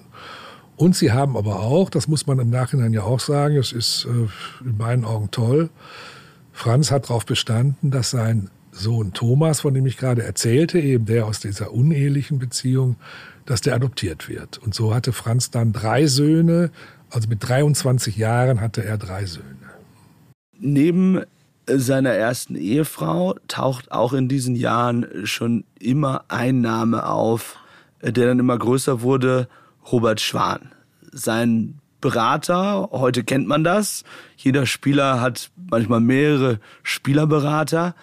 Und sie haben aber auch, das muss man im Nachhinein ja auch sagen, es ist äh, in meinen Augen toll, Franz hat darauf bestanden, dass sein Sohn Thomas, von dem ich gerade erzählte, eben der aus dieser unehelichen Beziehung, dass der adoptiert wird. Und so hatte Franz dann drei Söhne. Also mit 23 Jahren hatte er drei Söhne. Neben seiner ersten Ehefrau taucht auch in diesen Jahren schon immer ein Name auf, der dann immer größer wurde, Robert Schwan. Sein Berater, heute kennt man das. Jeder Spieler hat manchmal mehrere Spielerberater.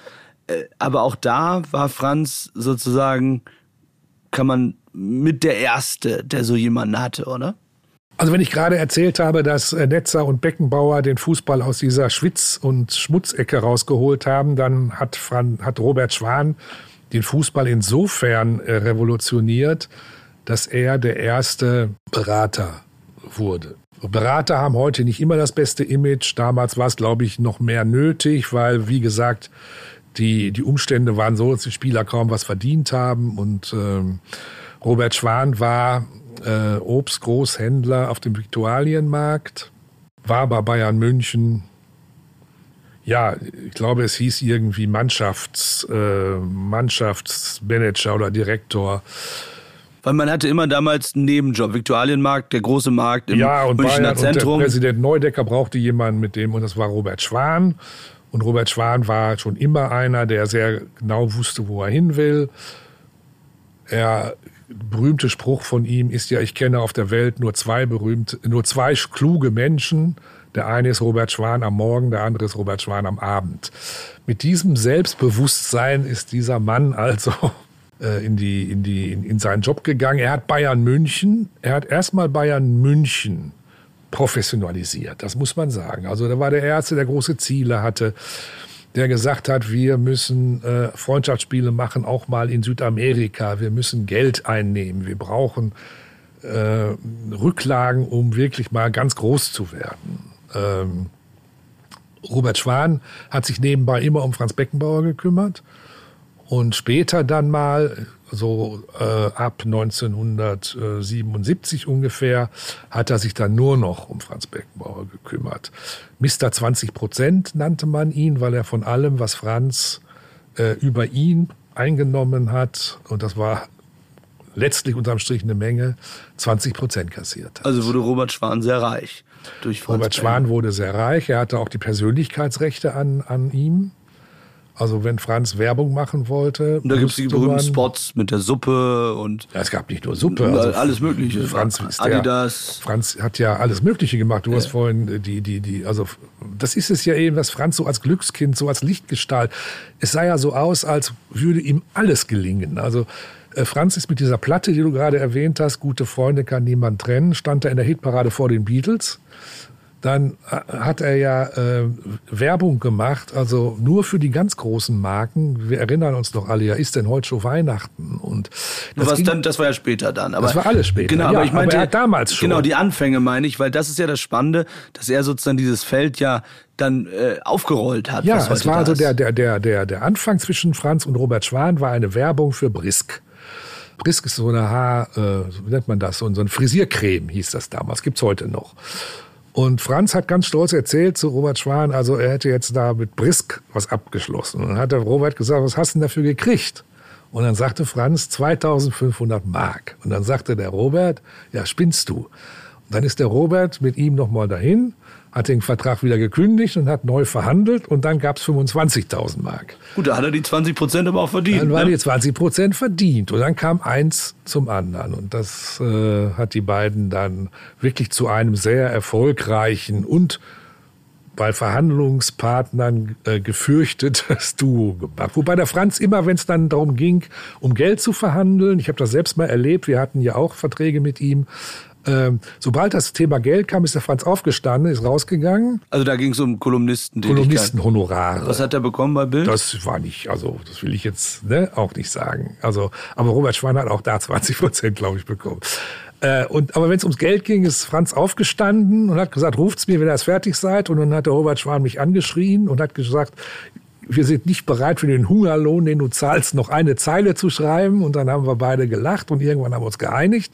Äh, aber auch da war Franz sozusagen, kann man mit der Erste, der so jemanden hatte, oder? Also wenn ich gerade erzählt habe, dass äh, Netzer und Beckenbauer den Fußball aus dieser Schwitz- und Schmutzecke rausgeholt haben, dann hat, Fran, hat Robert Schwan den Fußball insofern äh, revolutioniert, dass er der erste Berater wurde. Berater haben heute nicht immer das beste Image. Damals war es, glaube ich, noch mehr nötig, weil, wie gesagt, die, die Umstände waren so, dass die Spieler kaum was verdient haben und ähm, Robert Schwan war äh, Obstgroßhändler auf dem Viktualienmarkt, war bei Bayern München. Ja, ich glaube, es hieß irgendwie Mannschafts, äh, Mannschaftsmanager oder Direktor. Weil man hatte immer damals einen Nebenjob. Viktualienmarkt, der große Markt im ja, und Münchner Bayern Zentrum. Und der Präsident Neudecker brauchte jemanden mit dem und das war Robert Schwan. Und Robert Schwan war schon immer einer, der sehr genau wusste, wo er hin will. Er berühmte Spruch von ihm ist ja, ich kenne auf der Welt nur zwei berühmte, nur zwei kluge Menschen. Der eine ist Robert Schwan am Morgen, der andere ist Robert Schwan am Abend. Mit diesem Selbstbewusstsein ist dieser Mann also äh, in, die, in, die, in, in seinen Job gegangen. Er hat Bayern München, er hat erstmal Bayern München professionalisiert, das muss man sagen. Also da war der Erste, der große Ziele hatte der gesagt hat, wir müssen äh, Freundschaftsspiele machen, auch mal in Südamerika. Wir müssen Geld einnehmen. Wir brauchen äh, Rücklagen, um wirklich mal ganz groß zu werden. Ähm, Robert Schwan hat sich nebenbei immer um Franz Beckenbauer gekümmert und später dann mal so äh, ab 1977 ungefähr, hat er sich dann nur noch um Franz Beckenbauer gekümmert. Mr. 20 Prozent nannte man ihn, weil er von allem, was Franz äh, über ihn eingenommen hat, und das war letztlich unterm Strich eine Menge, 20 Prozent kassiert hat. Also wurde Robert Schwan sehr reich. Durch Franz Robert Schwan wurde sehr reich. Er hatte auch die Persönlichkeitsrechte an, an ihm. Also wenn Franz Werbung machen wollte. Und da gibt es die berühmten Spots mit der Suppe und. Ja, es gab nicht nur Suppe. Also alles Mögliche. Franz ist Adidas. Der, Franz hat ja alles Mögliche gemacht. Du ja. hast vorhin die, die, die, also das ist es ja eben, was Franz so als Glückskind, so als Lichtgestalt. Es sah ja so aus, als würde ihm alles gelingen. Also äh, Franz ist mit dieser Platte, die du gerade erwähnt hast, gute Freunde kann niemand trennen, stand da in der Hitparade vor den Beatles. Dann hat er ja äh, Werbung gemacht, also nur für die ganz großen Marken. Wir erinnern uns doch alle, ja, ist denn heute schon Weihnachten? Und das, Was ging, dann, das war ja später dann. Aber, das war alles später. Genau, ja, aber ich meinte, aber damals schon. Genau, die Anfänge meine ich, weil das ist ja das Spannende, dass er sozusagen dieses Feld ja dann äh, aufgerollt hat. Ja, es war also der, der, der, der, der Anfang zwischen Franz und Robert Schwan war eine Werbung für Brisk. Brisk ist so eine Haar, äh, wie nennt man das, so ein Frisiercreme hieß das damals, gibt's heute noch. Und Franz hat ganz stolz erzählt zu Robert Schwan, also er hätte jetzt da mit Brisk was abgeschlossen. Und dann hat der Robert gesagt, was hast du denn dafür gekriegt? Und dann sagte Franz 2500 Mark. Und dann sagte der Robert, ja, spinnst du? Und dann ist der Robert mit ihm nochmal dahin hat den Vertrag wieder gekündigt und hat neu verhandelt und dann gab es 25.000 Mark. Gut, da hat er die 20 Prozent aber auch verdient. Dann waren ne? die 20 Prozent verdient und dann kam eins zum anderen und das äh, hat die beiden dann wirklich zu einem sehr erfolgreichen und bei Verhandlungspartnern äh, gefürchtetes Duo gemacht. Wobei der Franz immer, wenn es dann darum ging, um Geld zu verhandeln, ich habe das selbst mal erlebt, wir hatten ja auch Verträge mit ihm, ähm, sobald das Thema Geld kam, ist der Franz aufgestanden, ist rausgegangen. Also da ging es um Kolumnisten. Kolumnistenhonorare. Was hat er bekommen bei Bild? Das war nicht, also das will ich jetzt ne, auch nicht sagen. Also, aber Robert Schwan hat auch da 20 Prozent, glaube ich, bekommen. Äh, und, aber wenn es ums Geld ging, ist Franz aufgestanden und hat gesagt, ruft's mir, wenn ihr fertig seid. Und dann hat der Robert Schwan mich angeschrien und hat gesagt, wir sind nicht bereit für den Hungerlohn, den du zahlst, noch eine Zeile zu schreiben. Und dann haben wir beide gelacht und irgendwann haben wir uns geeinigt.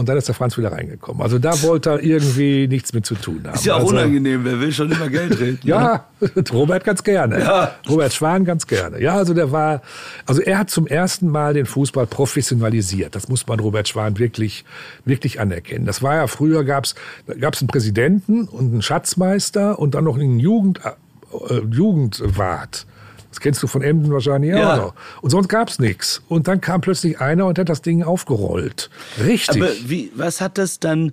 Und dann ist der Franz wieder reingekommen. Also da wollte er irgendwie nichts mit zu tun haben. Ist ja auch also, unangenehm, wer will schon immer Geld reden. ja, Robert ganz gerne. Ja. Robert Schwan ganz gerne. Ja, also der war, also er hat zum ersten Mal den Fußball professionalisiert. Das muss man Robert Schwan wirklich, wirklich anerkennen. Das war ja früher gab's, gab's einen Präsidenten und einen Schatzmeister und dann noch einen Jugend, äh, Jugendwart. Das kennst du von Emden wahrscheinlich ja. auch. Und sonst gab's nichts. Und dann kam plötzlich einer und hat das Ding aufgerollt. Richtig. Aber wie, was hat das dann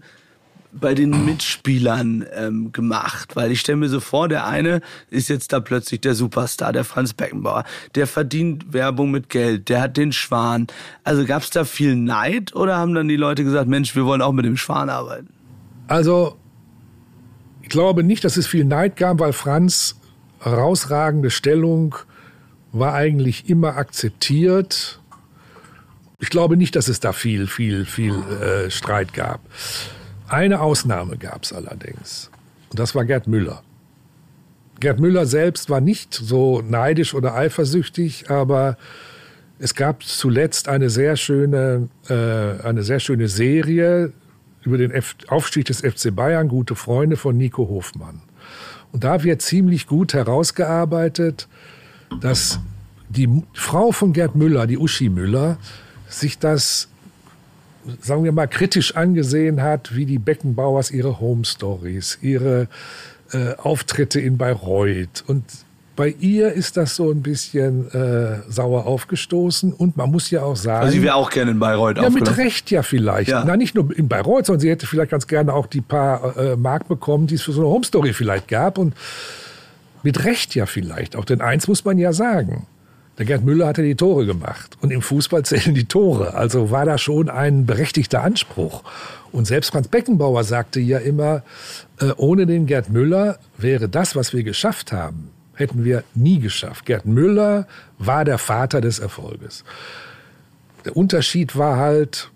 bei den Mitspielern ähm, gemacht? Weil ich stelle mir so vor, der eine ist jetzt da plötzlich der Superstar, der Franz Beckenbauer. Der verdient Werbung mit Geld, der hat den Schwan. Also gab's da viel Neid oder haben dann die Leute gesagt, Mensch, wir wollen auch mit dem Schwan arbeiten? Also, ich glaube nicht, dass es viel Neid gab, weil Franz herausragende Stellung war eigentlich immer akzeptiert. Ich glaube nicht, dass es da viel, viel, viel äh, Streit gab. Eine Ausnahme gab es allerdings. Und das war Gerd Müller. Gerd Müller selbst war nicht so neidisch oder eifersüchtig, aber es gab zuletzt eine sehr schöne, äh, eine sehr schöne Serie über den F Aufstieg des FC Bayern, Gute Freunde von Nico Hofmann. Und da wird ziemlich gut herausgearbeitet, dass die Frau von Gerd Müller, die Uschi Müller, sich das, sagen wir mal, kritisch angesehen hat, wie die Beckenbauers ihre Home Stories, ihre äh, Auftritte in Bayreuth und bei ihr ist das so ein bisschen äh, sauer aufgestoßen und man muss ja auch sagen. Also sie wäre auch gerne in Bayreuth Ja, mit Recht ja vielleicht. Ja. Na, nicht nur in Bayreuth, sondern sie hätte vielleicht ganz gerne auch die paar äh, Mark bekommen, die es für so eine Home Story vielleicht gab. Und mit Recht ja vielleicht. Auch denn eins muss man ja sagen. Der Gerd Müller hatte die Tore gemacht. Und im Fußball zählen die Tore. Also war da schon ein berechtigter Anspruch. Und selbst Franz Beckenbauer sagte ja immer, äh, ohne den Gerd Müller wäre das, was wir geschafft haben, hätten wir nie geschafft. Gerd Müller war der Vater des Erfolges. Der Unterschied war halt,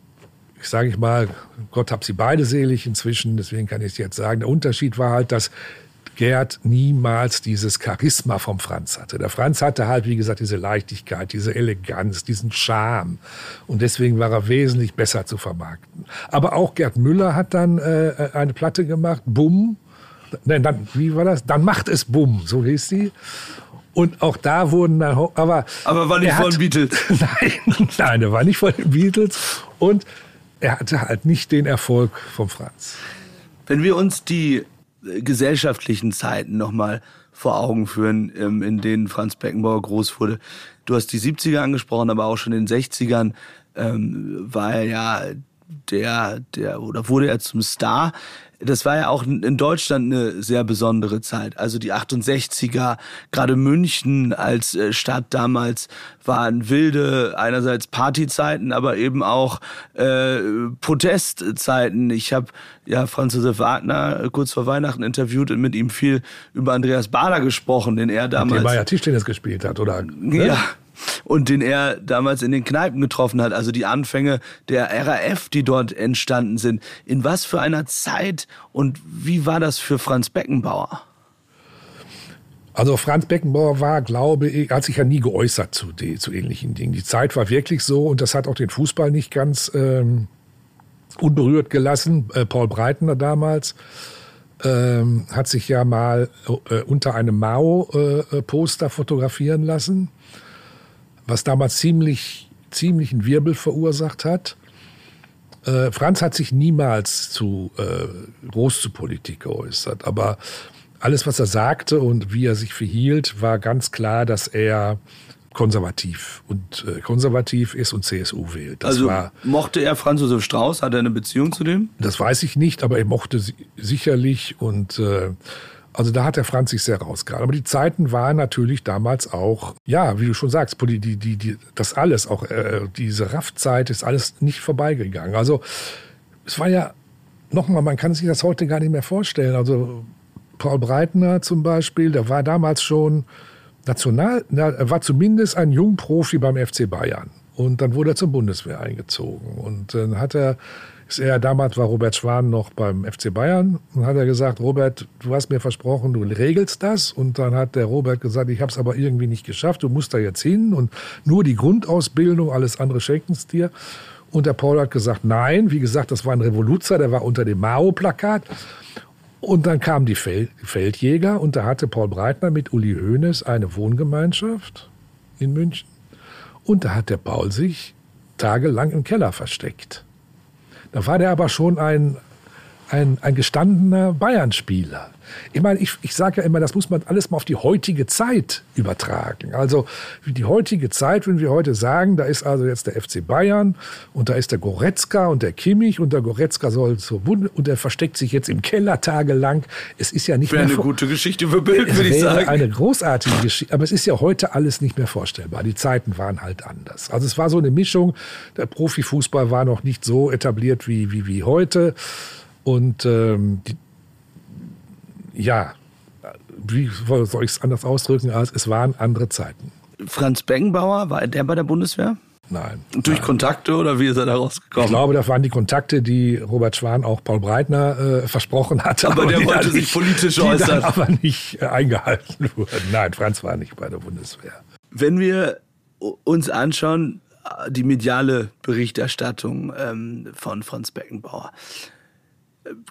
ich sage ich mal, Gott hab sie beide selig inzwischen, deswegen kann ich es jetzt sagen, der Unterschied war halt, dass Gerd niemals dieses Charisma vom Franz hatte. Der Franz hatte halt, wie gesagt, diese Leichtigkeit, diese Eleganz, diesen Charme. Und deswegen war er wesentlich besser zu vermarkten. Aber auch Gerd Müller hat dann äh, eine Platte gemacht, Bumm, Nein, dann, wie war das? Dann macht es Bumm, so hieß sie. Und auch da wurden dann, aber. Aber war nicht von den Beatles. Nein, nein, er war nicht von den Beatles. Und er hatte halt nicht den Erfolg vom Franz. Wenn wir uns die äh, gesellschaftlichen Zeiten nochmal vor Augen führen, ähm, in denen Franz Beckenbauer groß wurde. Du hast die 70er angesprochen, aber auch schon in den 60ern ähm, war er ja der, der, oder wurde er zum Star. Das war ja auch in Deutschland eine sehr besondere Zeit. Also die 68er, gerade München als äh, Stadt damals waren wilde, einerseits Partyzeiten, aber eben auch äh, Protestzeiten. Ich habe ja Franz Josef Wagner kurz vor Weihnachten interviewt und mit ihm viel über Andreas Bader gesprochen, den er damals... Der ja Tischtennis gespielt hat, oder? Ne? Ja, und den er damals in den Kneipen getroffen hat, also die Anfänge der RAF, die dort entstanden sind. In was für einer Zeit und wie war das für Franz Beckenbauer? Also Franz Beckenbauer war, glaube ich, hat sich ja nie geäußert zu, zu ähnlichen Dingen. Die Zeit war wirklich so und das hat auch den Fußball nicht ganz ähm, unberührt gelassen. Äh, Paul Breitner damals ähm, hat sich ja mal äh, unter einem Mao-Poster äh, fotografieren lassen was damals ziemlich, ziemlich einen Wirbel verursacht hat. Äh, Franz hat sich niemals zu äh, groß zu Politik geäußert, aber alles, was er sagte und wie er sich verhielt, war ganz klar, dass er konservativ und äh, konservativ ist und CSU wählt. Das also war, mochte er Franz Josef Strauß? Hat er eine Beziehung zu dem? Das weiß ich nicht, aber er mochte sie sicherlich und äh, also da hat der Franz sich sehr rausgehalten. Aber die Zeiten waren natürlich damals auch, ja, wie du schon sagst, die, die, die, das alles, auch äh, diese Raffzeit ist alles nicht vorbeigegangen. Also es war ja, nochmal, man kann sich das heute gar nicht mehr vorstellen. Also Paul Breitner zum Beispiel, der war damals schon national, er war zumindest ein Jungprofi beim FC Bayern. Und dann wurde er zur Bundeswehr eingezogen. Und dann hat er er damals war Robert Schwan noch beim FC Bayern und hat er gesagt, Robert, du hast mir versprochen, du regelst das und dann hat der Robert gesagt, ich habe es aber irgendwie nicht geschafft, du musst da jetzt hin und nur die Grundausbildung, alles andere schenken es dir. Und der Paul hat gesagt, nein, wie gesagt, das war ein Revoluzer, der war unter dem Mao-Plakat. Und dann kamen die Feldjäger und da hatte Paul Breitner mit Uli Hoeneß eine Wohngemeinschaft in München. Und da hat der Paul sich tagelang im Keller versteckt. Da war der aber schon ein, ein, ein gestandener Bayern-Spieler. Ich meine, ich, ich sage ja immer, das muss man alles mal auf die heutige Zeit übertragen. Also die heutige Zeit, wenn wir heute sagen, da ist also jetzt der FC Bayern und da ist der Goretzka und der Kimmich und der Goretzka soll zur Bund und der versteckt sich jetzt im Keller tagelang. Es ist ja nicht Wäre mehr eine gute Geschichte für Bild, würde ich sagen. Eine großartige Geschichte, aber es ist ja heute alles nicht mehr vorstellbar. Die Zeiten waren halt anders. Also es war so eine Mischung. Der Profifußball war noch nicht so etabliert wie wie, wie heute und ähm, die, ja, wie soll ich es anders ausdrücken, als es waren andere Zeiten. Franz Beckenbauer, war der bei der Bundeswehr? Nein. Durch nein. Kontakte oder wie ist er da rausgekommen? Ich glaube, das waren die Kontakte, die Robert Schwan auch Paul Breitner äh, versprochen hatte. Aber, aber der wollte sich nicht, politisch die äußern. aber nicht äh, eingehalten wurden. Nein, Franz war nicht bei der Bundeswehr. Wenn wir uns anschauen, die mediale Berichterstattung ähm, von Franz Beckenbauer.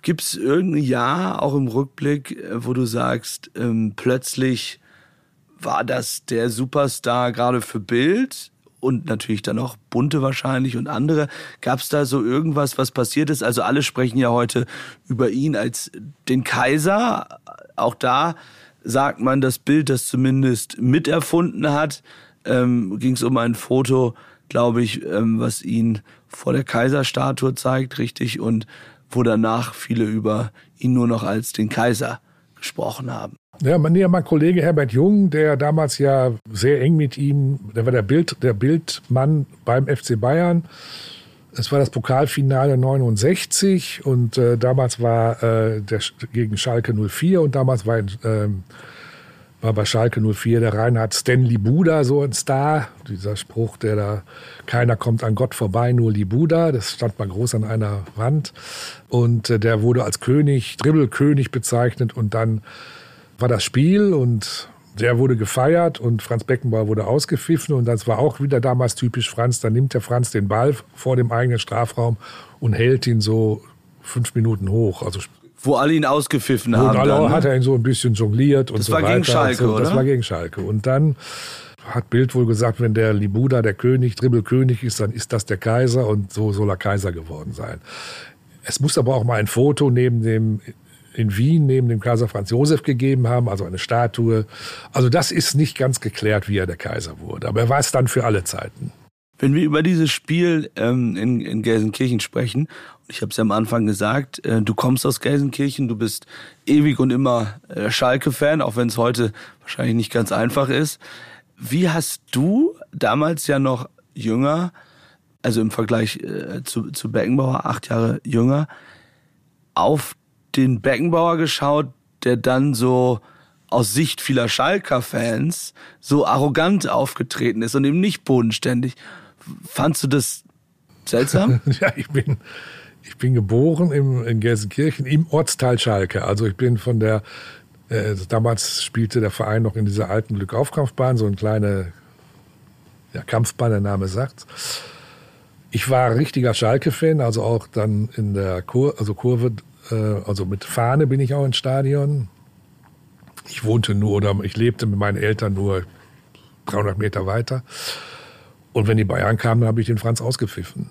Gibt es irgendein Jahr, auch im Rückblick, äh, wo du sagst, ähm, plötzlich war das der Superstar gerade für Bild und natürlich dann auch Bunte wahrscheinlich und andere. Gab es da so irgendwas, was passiert ist? Also alle sprechen ja heute über ihn als den Kaiser. Auch da sagt man das Bild, das zumindest miterfunden hat. Ähm, Ging es um ein Foto, glaube ich, ähm, was ihn vor der Kaiserstatue zeigt, richtig? Und wo danach viele über ihn nur noch als den Kaiser gesprochen haben. Ja, mein, ja, mein Kollege Herbert Jung, der damals ja sehr eng mit ihm, der war der Bild, der Bildmann beim FC Bayern. Es war das Pokalfinale 69 und äh, damals war äh, der gegen Schalke 04 und damals war äh, war bei Schalke 04 der Reinhard Stanley Buda so ein Star. Dieser Spruch, der da, keiner kommt an Gott vorbei, nur Libuda. Das stand mal groß an einer Wand. Und äh, der wurde als König, Dribbelkönig bezeichnet. Und dann war das Spiel und der wurde gefeiert und Franz Beckenbauer wurde ausgepfiffen. Und das war auch wieder damals typisch Franz. Dann nimmt der Franz den Ball vor dem eigenen Strafraum und hält ihn so fünf Minuten hoch. Also wo alle ihn ausgepfiffen haben. Und dann, ne? hat er ihn so ein bisschen jongliert und das so war weiter. Gegen Schalke, so. oder? Das war gegen Schalke. Und dann hat Bild wohl gesagt, wenn der Libuda der König, Dribbelkönig ist, dann ist das der Kaiser und so soll er Kaiser geworden sein. Es muss aber auch mal ein Foto neben dem in Wien neben dem Kaiser Franz Josef gegeben haben, also eine Statue. Also das ist nicht ganz geklärt, wie er der Kaiser wurde, aber er war es dann für alle Zeiten. Wenn wir über dieses Spiel ähm, in, in Gelsenkirchen sprechen, ich habe es ja am Anfang gesagt, äh, du kommst aus Gelsenkirchen, du bist ewig und immer äh, Schalke-Fan, auch wenn es heute wahrscheinlich nicht ganz einfach ist. Wie hast du damals ja noch jünger, also im Vergleich äh, zu, zu Beckenbauer, acht Jahre jünger, auf den Beckenbauer geschaut, der dann so aus Sicht vieler Schalker-Fans so arrogant aufgetreten ist und eben nicht bodenständig. Fandst du das seltsam? ja, ich bin, ich bin geboren im, in Gelsenkirchen im Ortsteil Schalke. Also ich bin von der, äh, damals spielte der Verein noch in dieser alten Glückaufkampfbahn, so eine kleine ja, Kampfbahn, der Name sagt. Ich war richtiger Schalke-Fan, also auch dann in der Kur also Kurve, äh, also mit Fahne bin ich auch ins Stadion. Ich wohnte nur oder ich lebte mit meinen Eltern nur 300 Meter weiter. Und wenn die Bayern kamen, habe ich den Franz ausgepfiffen.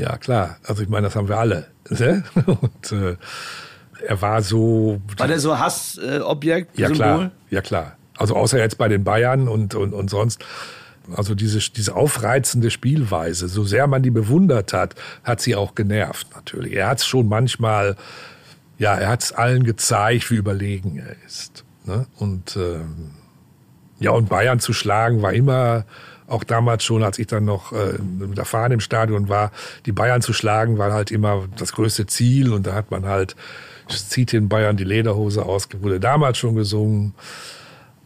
Ja, klar. Also ich meine, das haben wir alle. Ne? Und äh, er war so. War der so Hassobjekt? Äh, ja, klar. Ja, klar. Also außer jetzt bei den Bayern und, und, und sonst. Also diese, diese aufreizende Spielweise, so sehr man die bewundert hat, hat sie auch genervt natürlich. Er hat es schon manchmal, ja, er hat es allen gezeigt, wie überlegen er ist. Ne? Und ähm, ja, und Bayern zu schlagen war immer auch damals schon, als ich dann noch äh, mit der Fahne im Stadion war, die Bayern zu schlagen, war halt immer das größte Ziel. Und da hat man halt, zieht den Bayern die Lederhose aus, wurde damals schon gesungen.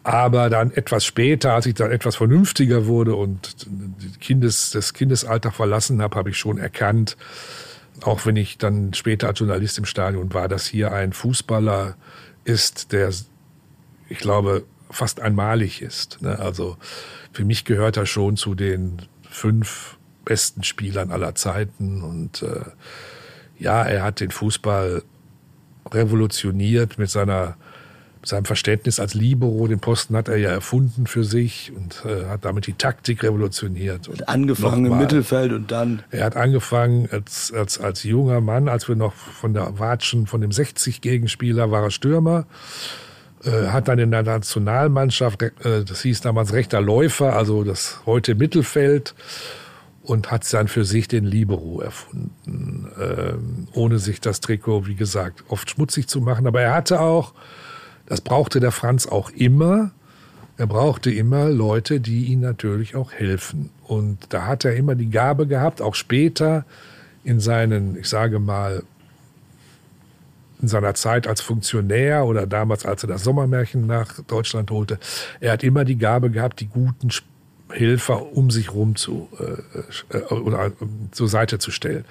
Aber dann etwas später, als ich dann etwas vernünftiger wurde und Kindes, das Kindesalter verlassen habe, habe ich schon erkannt, auch wenn ich dann später als Journalist im Stadion war, dass hier ein Fußballer ist, der, ich glaube, fast einmalig ist. Ne? Also für mich gehört er schon zu den fünf besten Spielern aller Zeiten. Und äh, ja, er hat den Fußball revolutioniert mit seiner seinem Verständnis als Libero, den Posten hat er ja erfunden für sich und äh, hat damit die Taktik revolutioniert. Und angefangen im Mittelfeld und dann. Er hat angefangen als, als, als junger Mann, als wir noch von der Watschen, von dem 60-Gegenspieler war er Stürmer. Äh, hat dann in der Nationalmannschaft, äh, das hieß damals rechter Läufer, also das heute Mittelfeld, und hat dann für sich den Libero erfunden, ähm, ohne sich das Trikot, wie gesagt, oft schmutzig zu machen. Aber er hatte auch, das brauchte der Franz auch immer, er brauchte immer Leute, die ihm natürlich auch helfen. Und da hat er immer die Gabe gehabt, auch später in seinen, ich sage mal, in seiner Zeit als Funktionär oder damals, als er das Sommermärchen nach Deutschland holte, er hat immer die Gabe gehabt, die guten Helfer um sich rum zu, äh, äh, oder äh, zur Seite zu stellen.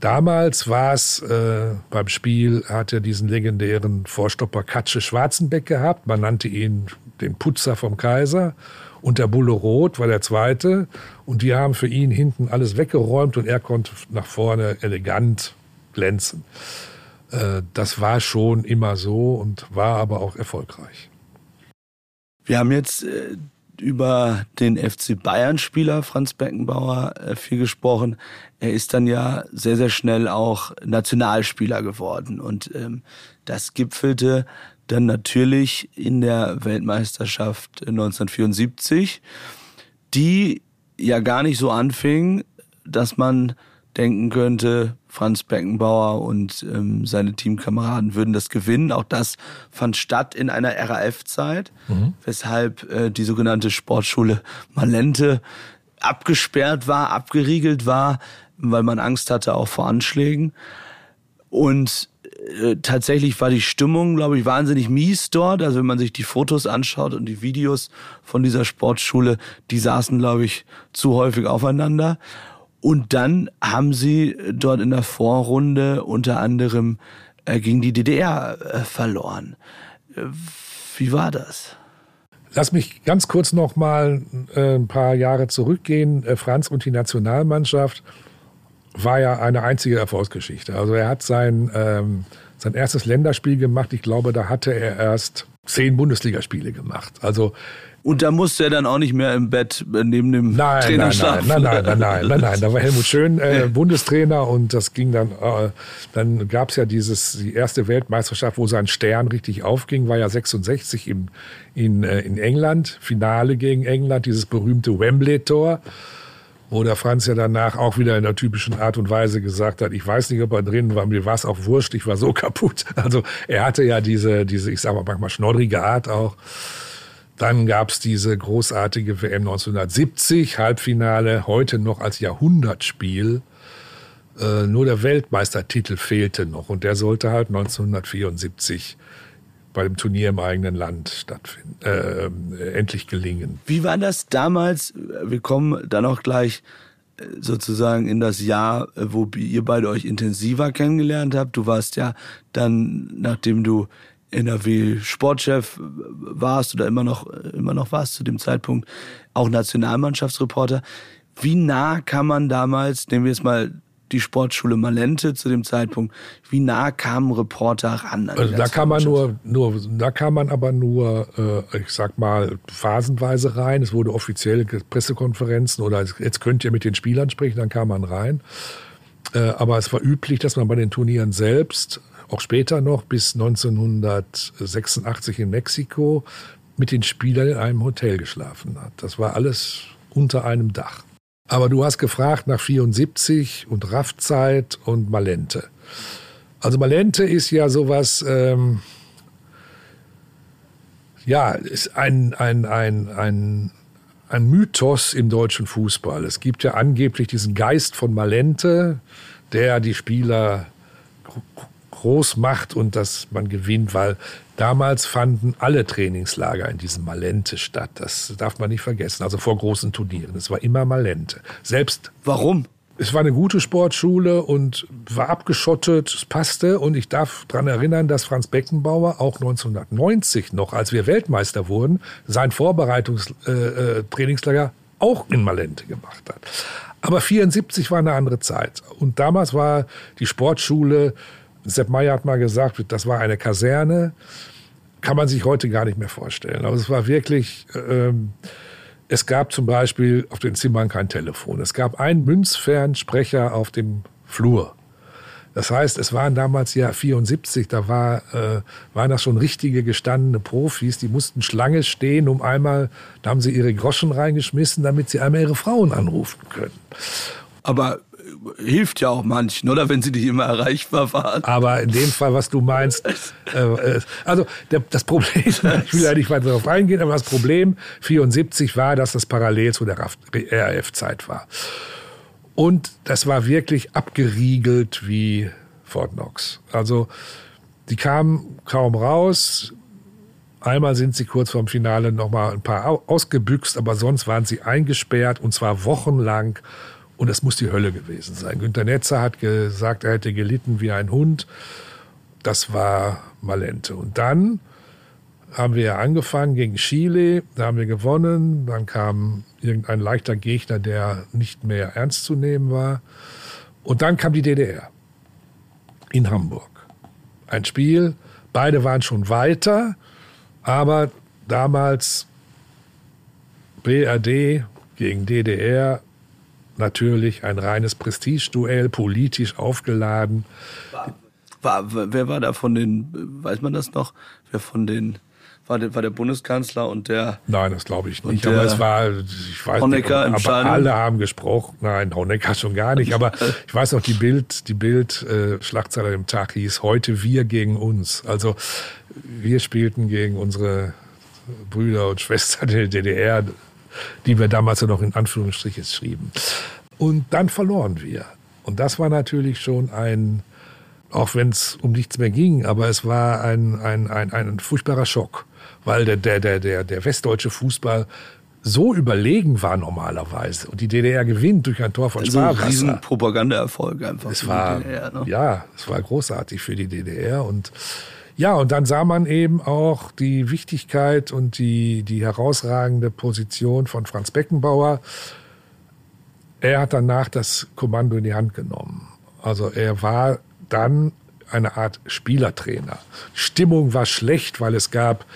Damals war es äh, beim Spiel, hat er diesen legendären Vorstopper Katsche Schwarzenbeck gehabt. Man nannte ihn den Putzer vom Kaiser. Und der Bulle Rot war der Zweite. Und die haben für ihn hinten alles weggeräumt und er konnte nach vorne elegant glänzen. Äh, das war schon immer so und war aber auch erfolgreich. Wir haben jetzt äh, über den FC Bayern-Spieler Franz Beckenbauer äh, viel gesprochen. Er ist dann ja sehr, sehr schnell auch Nationalspieler geworden. Und ähm, das gipfelte dann natürlich in der Weltmeisterschaft 1974, die ja gar nicht so anfing, dass man denken könnte, Franz Beckenbauer und ähm, seine Teamkameraden würden das gewinnen. Auch das fand statt in einer RAF-Zeit, mhm. weshalb äh, die sogenannte Sportschule Malente abgesperrt war, abgeriegelt war, weil man Angst hatte auch vor Anschlägen. Und äh, tatsächlich war die Stimmung, glaube ich, wahnsinnig mies dort. Also wenn man sich die Fotos anschaut und die Videos von dieser Sportschule, die saßen, glaube ich, zu häufig aufeinander. Und dann haben sie dort in der Vorrunde unter anderem äh, gegen die DDR äh, verloren. Äh, wie war das? Lass mich ganz kurz noch mal äh, ein paar Jahre zurückgehen. Äh, Franz und die Nationalmannschaft war ja eine einzige Erfolgsgeschichte. Also er hat sein, ähm, sein erstes Länderspiel gemacht. Ich glaube, da hatte er erst zehn Bundesligaspiele gemacht. Also und da musste er dann auch nicht mehr im Bett neben dem nein, Trainer nein, schlafen. Nein, nein, nein, nein, nein, nein. Da war Helmut Schön äh, Bundestrainer und das ging dann, äh, dann gab es ja dieses, die erste Weltmeisterschaft, wo sein Stern richtig aufging, war ja 66 im, in, äh, in England, Finale gegen England, dieses berühmte Wembley-Tor wo der Franz ja danach auch wieder in der typischen Art und Weise gesagt hat, ich weiß nicht, ob er drin war, mir war es auch wurscht, ich war so kaputt. Also er hatte ja diese, diese ich sag mal manchmal schnoddrige Art auch. Dann gab es diese großartige WM 1970, Halbfinale, heute noch als Jahrhundertspiel. Äh, nur der Weltmeistertitel fehlte noch und der sollte halt 1974 bei dem Turnier im eigenen Land stattfinden, äh, endlich gelingen. Wie war das damals? Wir kommen dann auch gleich äh, sozusagen in das Jahr, wo ihr beide euch intensiver kennengelernt habt. Du warst ja dann, nachdem du NRW Sportchef warst oder immer noch, immer noch warst zu dem Zeitpunkt, auch Nationalmannschaftsreporter. Wie nah kann man damals, nehmen wir jetzt mal die Sportschule Malente zu dem Zeitpunkt, wie nah kamen Reporter ran? also da kann man nur, nur, da kann man aber nur, äh, ich sag mal, phasenweise rein. Es wurde offizielle Pressekonferenzen oder jetzt könnt ihr mit den Spielern sprechen, dann kam man rein. Äh, aber es war üblich, dass man bei den Turnieren selbst auch später noch bis 1986 in Mexiko mit den Spielern in einem Hotel geschlafen hat. Das war alles unter einem Dach. Aber du hast gefragt nach 74 und Raffzeit und Malente. Also Malente ist ja sowas, ähm, ja, ist ein, ein, ein, ein, ein Mythos im deutschen Fußball. Es gibt ja angeblich diesen Geist von Malente, der die Spieler groß macht und dass man gewinnt, weil damals fanden alle Trainingslager in diesem Malente statt. Das darf man nicht vergessen. Also vor großen Turnieren. Es war immer Malente. Selbst. Warum? Es war eine gute Sportschule und war abgeschottet, es passte. Und ich darf daran erinnern, dass Franz Beckenbauer auch 1990 noch, als wir Weltmeister wurden, sein Vorbereitungstrainingslager äh, äh auch in Malente gemacht hat. Aber 74 war eine andere Zeit. Und damals war die Sportschule Sepp Meyer hat mal gesagt, das war eine Kaserne. Kann man sich heute gar nicht mehr vorstellen. Aber es war wirklich, ähm, es gab zum Beispiel auf den Zimmern kein Telefon. Es gab einen Münzfernsprecher auf dem Flur. Das heißt, es waren damals ja 74, da war, äh, waren das schon richtige gestandene Profis, die mussten Schlange stehen, um einmal, da haben sie ihre Groschen reingeschmissen, damit sie einmal ihre Frauen anrufen können. Aber hilft ja auch manchen, oder wenn sie nicht immer erreichbar waren. Aber in dem Fall, was du meinst, äh, äh, also der, das Problem, ich will ja nicht weiter darauf eingehen, aber das Problem 74 war, dass das parallel zu der RAF-Zeit war. Und das war wirklich abgeriegelt wie Fort Knox. Also die kamen kaum raus. Einmal sind sie kurz vorm Finale noch mal ein paar ausgebüxt, aber sonst waren sie eingesperrt und zwar wochenlang und es muss die Hölle gewesen sein. Günter Netzer hat gesagt, er hätte gelitten wie ein Hund. Das war Malente. Und dann haben wir angefangen gegen Chile, da haben wir gewonnen. Dann kam irgendein leichter Gegner, der nicht mehr ernst zu nehmen war. Und dann kam die DDR in Hamburg. Ein Spiel, beide waren schon weiter, aber damals BRD gegen DDR natürlich ein reines Prestigeduell, politisch aufgeladen. War, wer war da von den, weiß man das noch? Wer von den, war der, war der Bundeskanzler und der. Nein, das glaube ich nicht. Aber es war, ich weiß Honecker nicht, aber alle haben gesprochen. Nein, Honecker schon gar nicht. Aber ich weiß noch, die Bild, die Bild, äh, Schlagzeile im Tag hieß heute wir gegen uns. Also wir spielten gegen unsere Brüder und Schwestern der DDR die wir damals ja noch in Anführungsstrichen schrieben. Und dann verloren wir. Und das war natürlich schon ein, auch wenn es um nichts mehr ging, aber es war ein, ein, ein, ein furchtbarer Schock, weil der, der, der, der, der westdeutsche Fußball so überlegen war normalerweise und die DDR gewinnt durch ein Tor von also Sparwasser. Ein riesen Propagandaerfolg einfach. Es war, DDR, ne? ja, es war großartig für die DDR und ja, und dann sah man eben auch die Wichtigkeit und die, die herausragende Position von Franz Beckenbauer. er hat danach das Kommando in die Hand genommen. Also er war dann eine Art Spielertrainer. Stimmung war schlecht, weil es gab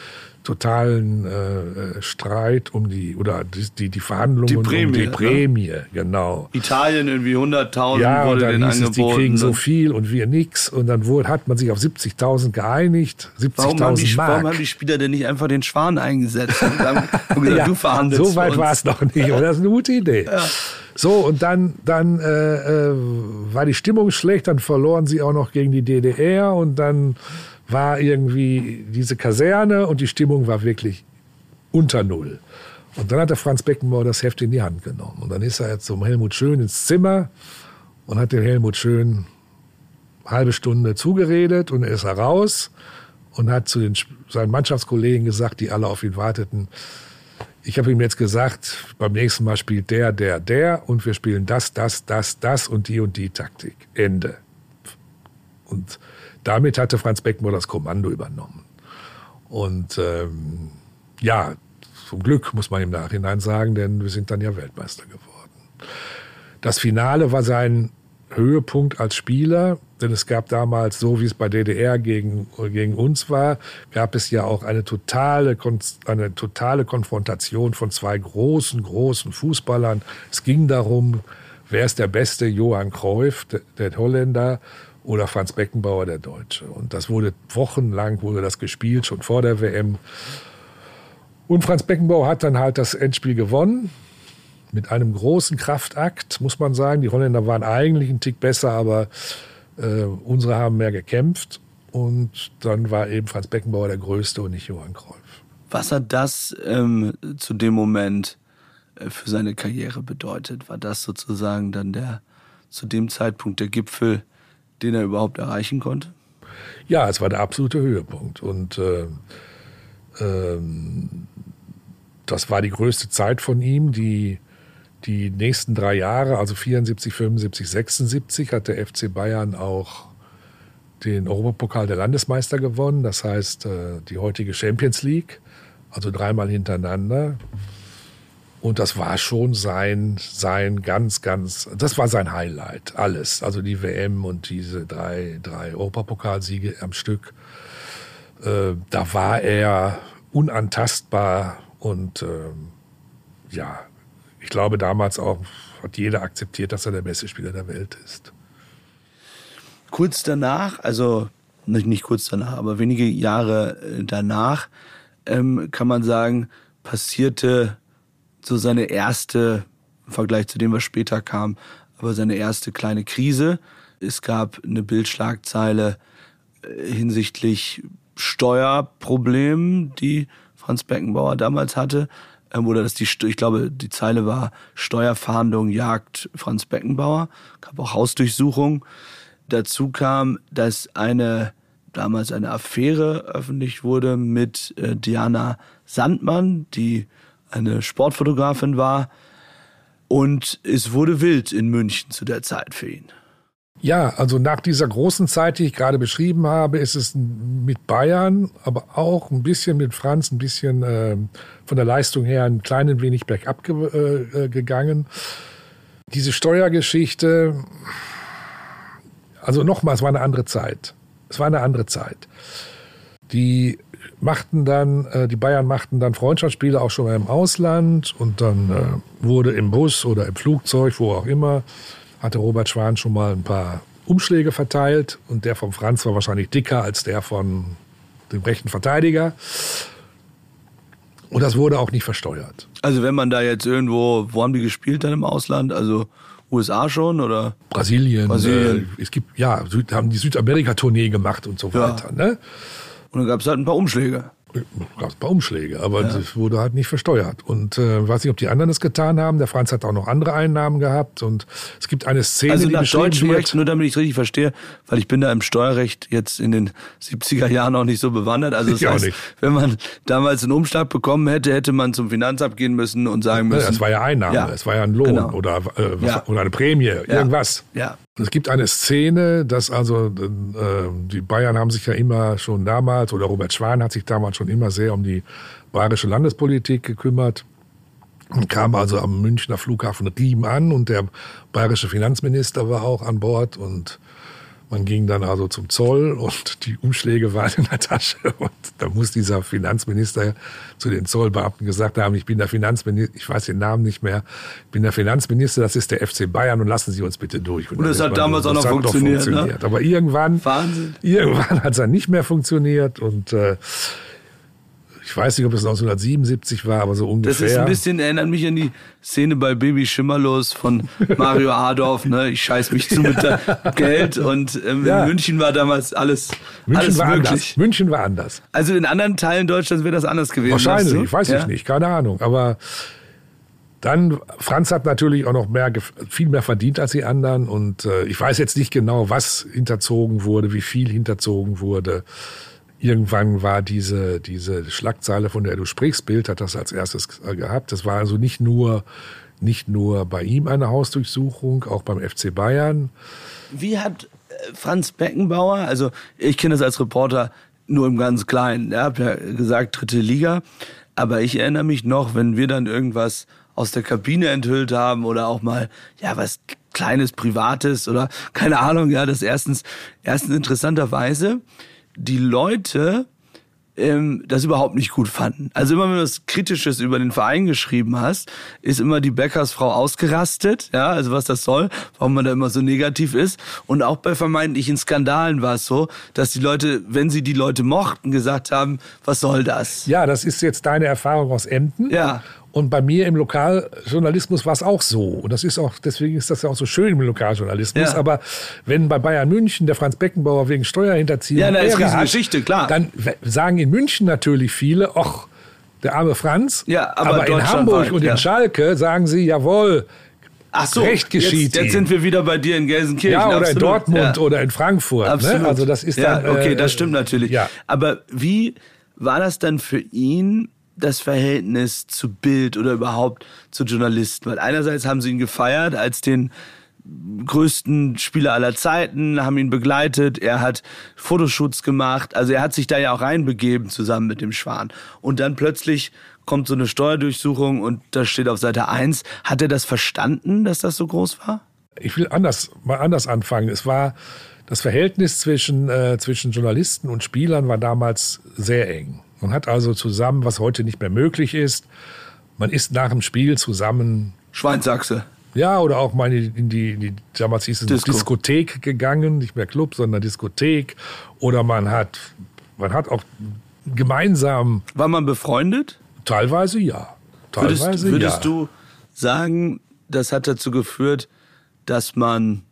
totalen äh, Streit um die oder die, die, Verhandlungen Die Prämie, um die ne? Prämie, genau. Italien irgendwie 100.000 Ja, und wurde dann denen hieß es, die kriegen so viel und wir nix. Und dann wurde, hat man sich auf 70.000 geeinigt. warum, haben die, 70.000 Mark. warum haben die Spieler denn nicht einfach den Schwan eingesetzt und haben und gesagt, du verhandelst so weit war es noch nicht. Und das ist eine gute Idee. So, und dann, dann äh, äh, war die Stimmung schlecht, dann verloren sie auch noch gegen die DDR und dann war irgendwie diese Kaserne und die Stimmung war wirklich unter Null. Und dann hat der Franz Beckenbauer das Heft in die Hand genommen. Und dann ist er zum Helmut Schön ins Zimmer und hat dem Helmut Schön eine halbe Stunde zugeredet und er ist heraus und hat zu den, seinen Mannschaftskollegen gesagt, die alle auf ihn warteten, ich habe ihm jetzt gesagt, beim nächsten Mal spielt der, der, der und wir spielen das, das, das, das und die und die Taktik. Ende. Und damit hatte Franz Beckenbauer das Kommando übernommen. Und ähm, ja, zum Glück muss man im Nachhinein sagen, denn wir sind dann ja Weltmeister geworden. Das Finale war sein Höhepunkt als Spieler, denn es gab damals, so wie es bei DDR gegen, gegen uns war, gab es ja auch eine totale, eine totale Konfrontation von zwei großen, großen Fußballern. Es ging darum, wer ist der beste Johann Cruyff, der, der Holländer, oder Franz Beckenbauer, der Deutsche. Und das wurde wochenlang, wurde das gespielt, schon vor der WM. Und Franz Beckenbauer hat dann halt das Endspiel gewonnen mit einem großen Kraftakt, muss man sagen. Die Holländer waren eigentlich ein Tick besser, aber äh, unsere haben mehr gekämpft. Und dann war eben Franz Beckenbauer der Größte und nicht Johann Cruyff. Was hat das ähm, zu dem Moment äh, für seine Karriere bedeutet? War das sozusagen dann der zu dem Zeitpunkt der Gipfel, den er überhaupt erreichen konnte? Ja, es war der absolute Höhepunkt. Und äh, ähm, das war die größte Zeit von ihm. Die, die nächsten drei Jahre, also 74, 75, 76, hat der FC Bayern auch den Europapokal der Landesmeister gewonnen. Das heißt, äh, die heutige Champions League, also dreimal hintereinander. Und das war schon sein, sein ganz, ganz, das war sein Highlight, alles. Also die WM und diese drei, drei Europapokalsiege am Stück. Äh, da war er unantastbar und ähm, ja, ich glaube damals auch hat jeder akzeptiert, dass er der beste Spieler der Welt ist. Kurz danach, also nicht, nicht kurz danach, aber wenige Jahre äh, danach, ähm, kann man sagen, passierte so seine erste, im Vergleich zu dem, was später kam, aber seine erste kleine Krise. Es gab eine Bildschlagzeile äh, hinsichtlich Steuerproblemen, die Franz Beckenbauer damals hatte. Ähm, oder dass die, ich glaube, die Zeile war Steuerfahndung jagt Franz Beckenbauer. Gab auch Hausdurchsuchung. Dazu kam, dass eine damals eine Affäre öffentlich wurde mit äh, Diana Sandmann, die eine Sportfotografin war. Und es wurde wild in München zu der Zeit für ihn. Ja, also nach dieser großen Zeit, die ich gerade beschrieben habe, ist es mit Bayern, aber auch ein bisschen mit Franz, ein bisschen äh, von der Leistung her ein kleines wenig bergab ge äh, gegangen. Diese Steuergeschichte, also nochmal, es war eine andere Zeit. Es war eine andere Zeit. Die machten dann, äh, die Bayern machten dann Freundschaftsspiele auch schon mal im Ausland und dann äh, wurde im Bus oder im Flugzeug, wo auch immer, hatte Robert Schwan schon mal ein paar Umschläge verteilt und der von Franz war wahrscheinlich dicker als der von dem rechten Verteidiger. Und das wurde auch nicht versteuert. Also wenn man da jetzt irgendwo, wo haben die gespielt dann im Ausland? Also USA schon oder? Brasilien, Brasilien. Äh, es gibt, ja, Süd, haben die Südamerika-Tournee gemacht und so Ja. weiter. Ne? Und dann gab es halt ein paar Umschläge. gab es ein paar Umschläge, aber das wurde halt nicht versteuert. Und äh, weiß nicht, ob die anderen das getan haben. Der Franz hat auch noch andere Einnahmen gehabt. Und es gibt eine Szene, Also die nach beschrieben deutschem. Recht, nur damit ich es richtig verstehe, weil ich bin da im Steuerrecht jetzt in den 70er Jahren auch nicht so bewandert. Also das Ich auch heißt, nicht. wenn man damals einen Umschlag bekommen hätte, hätte man zum Finanzamt gehen müssen und sagen müssen. Ja, es war ja Einnahme, Ja. es war ja ein Lohn Genau. oder, äh, was, Ja. oder eine Prämie, irgendwas. Ja. Es gibt eine Szene, dass also äh, die Bayern haben sich ja immer schon damals, oder Robert Schwan hat sich damals schon immer sehr um die bayerische Landespolitik gekümmert. Und kam also am Münchner Flughafen Riem an und der bayerische Finanzminister war auch an Bord und man ging dann also zum Zoll und die Umschläge waren in der Tasche und da muss dieser Finanzminister zu den Zollbeamten gesagt haben, ich bin der Finanzminister, ich weiß den Namen nicht mehr, ich bin der Finanzminister, das ist der FC Bayern und lassen Sie uns bitte durch. Und, und das, hat damals auch noch funktioniert. funktioniert. Ne? Aber irgendwann, Wahnsinn. irgendwann hat es dann nicht mehr funktioniert und äh, ich weiß nicht, ob es 1977 war, aber so ungefähr. Das ist ein bisschen, erinnert mich an die Szene bei Baby Schimmerlos von Mario Adorf, ne? Ich scheiß mich zu mit Geld und ähm, ja. in München war damals alles, München alles war möglich. Anders. München war anders. Also in anderen Teilen Deutschlands wäre das anders gewesen. Wahrscheinlich, weiß ja? ich nicht, keine Ahnung. Aber dann, Franz hat natürlich auch noch mehr, viel mehr verdient als die anderen und äh, ich weiß jetzt nicht genau, was hinterzogen wurde, wie viel hinterzogen wurde irgendwann war diese, diese Schlagzeile, von der du sprichst, Bild hat das als erstes gehabt. Das war also nicht nur, nicht nur bei ihm eine Hausdurchsuchung, auch beim FC Bayern. Wie hat äh, Franz Beckenbauer, also ich kenne das als Reporter nur im ganz Kleinen, er hat ja gesagt dritte Liga, aber ich erinnere mich noch, wenn wir dann irgendwas aus der Kabine enthüllt haben oder auch mal, ja, was kleines, privates oder keine Ahnung, ja, das erstens, erstens interessanterweise, die Leute ähm, das überhaupt nicht gut fanden. Also immer wenn du was Kritisches über den Verein geschrieben hast, ist immer die Bäckersfrau ausgerastet, ja, also was das soll, warum man da immer so negativ ist. Und auch bei vermeintlichen Skandalen war es so, dass die Leute, wenn sie die Leute mochten, gesagt haben, was soll das? Ja, das ist jetzt deine Erfahrung aus Emden. Ja. Und bei mir im Lokaljournalismus war es auch so. Und das ist auch, deswegen ist das ja auch so schön im Lokaljournalismus. Ja. Aber wenn bei Bayern München der Franz Beckenbauer wegen Steuerhinterziehung ja, ist eine Geschichte, klar. dann sagen in München natürlich viele, ach, der arme Franz. Ja, aber, aber in Hamburg und ja. in Schalke sagen sie, jawohl, Ach so, Recht geschieht jetzt, jetzt sind wir wieder bei dir in Gelsenkirchen. Ja, oder absolut. in Dortmund ja. oder in Frankfurt. Ne? Absolut. Ne? Also das ist dann, ja, okay, äh, das stimmt natürlich. Ja. Aber wie war das dann für ihn das Verhältnis zu Bild oder überhaupt zu Journalisten? Weil einerseits haben sie ihn gefeiert als den größten Spieler aller Zeiten, haben ihn begleitet, er hat Fotoshoots gemacht, also er hat sich da ja auch reinbegeben zusammen mit dem Schwan. Und dann plötzlich kommt so eine Steuerdurchsuchung und da steht auf Seite 1. Hat er das verstanden, dass das so groß war? Ich will anders, mal anders anfangen. Es war, das Verhältnis zwischen, äh, zwischen Journalisten und Spielern war damals sehr eng. Man hat also zusammen, was heute nicht mehr möglich ist, man ist nach dem Spiel zusammen. Schweinsachse. Ja, oder auch mal in die, in die damals hieß es Disco. Diskothek gegangen, nicht mehr Club, sondern Diskothek. Oder man hat, man hat auch gemeinsam. War man befreundet? Teilweise ja. Teilweise würdest, würdest ja. du sagen, das hat dazu geführt, dass man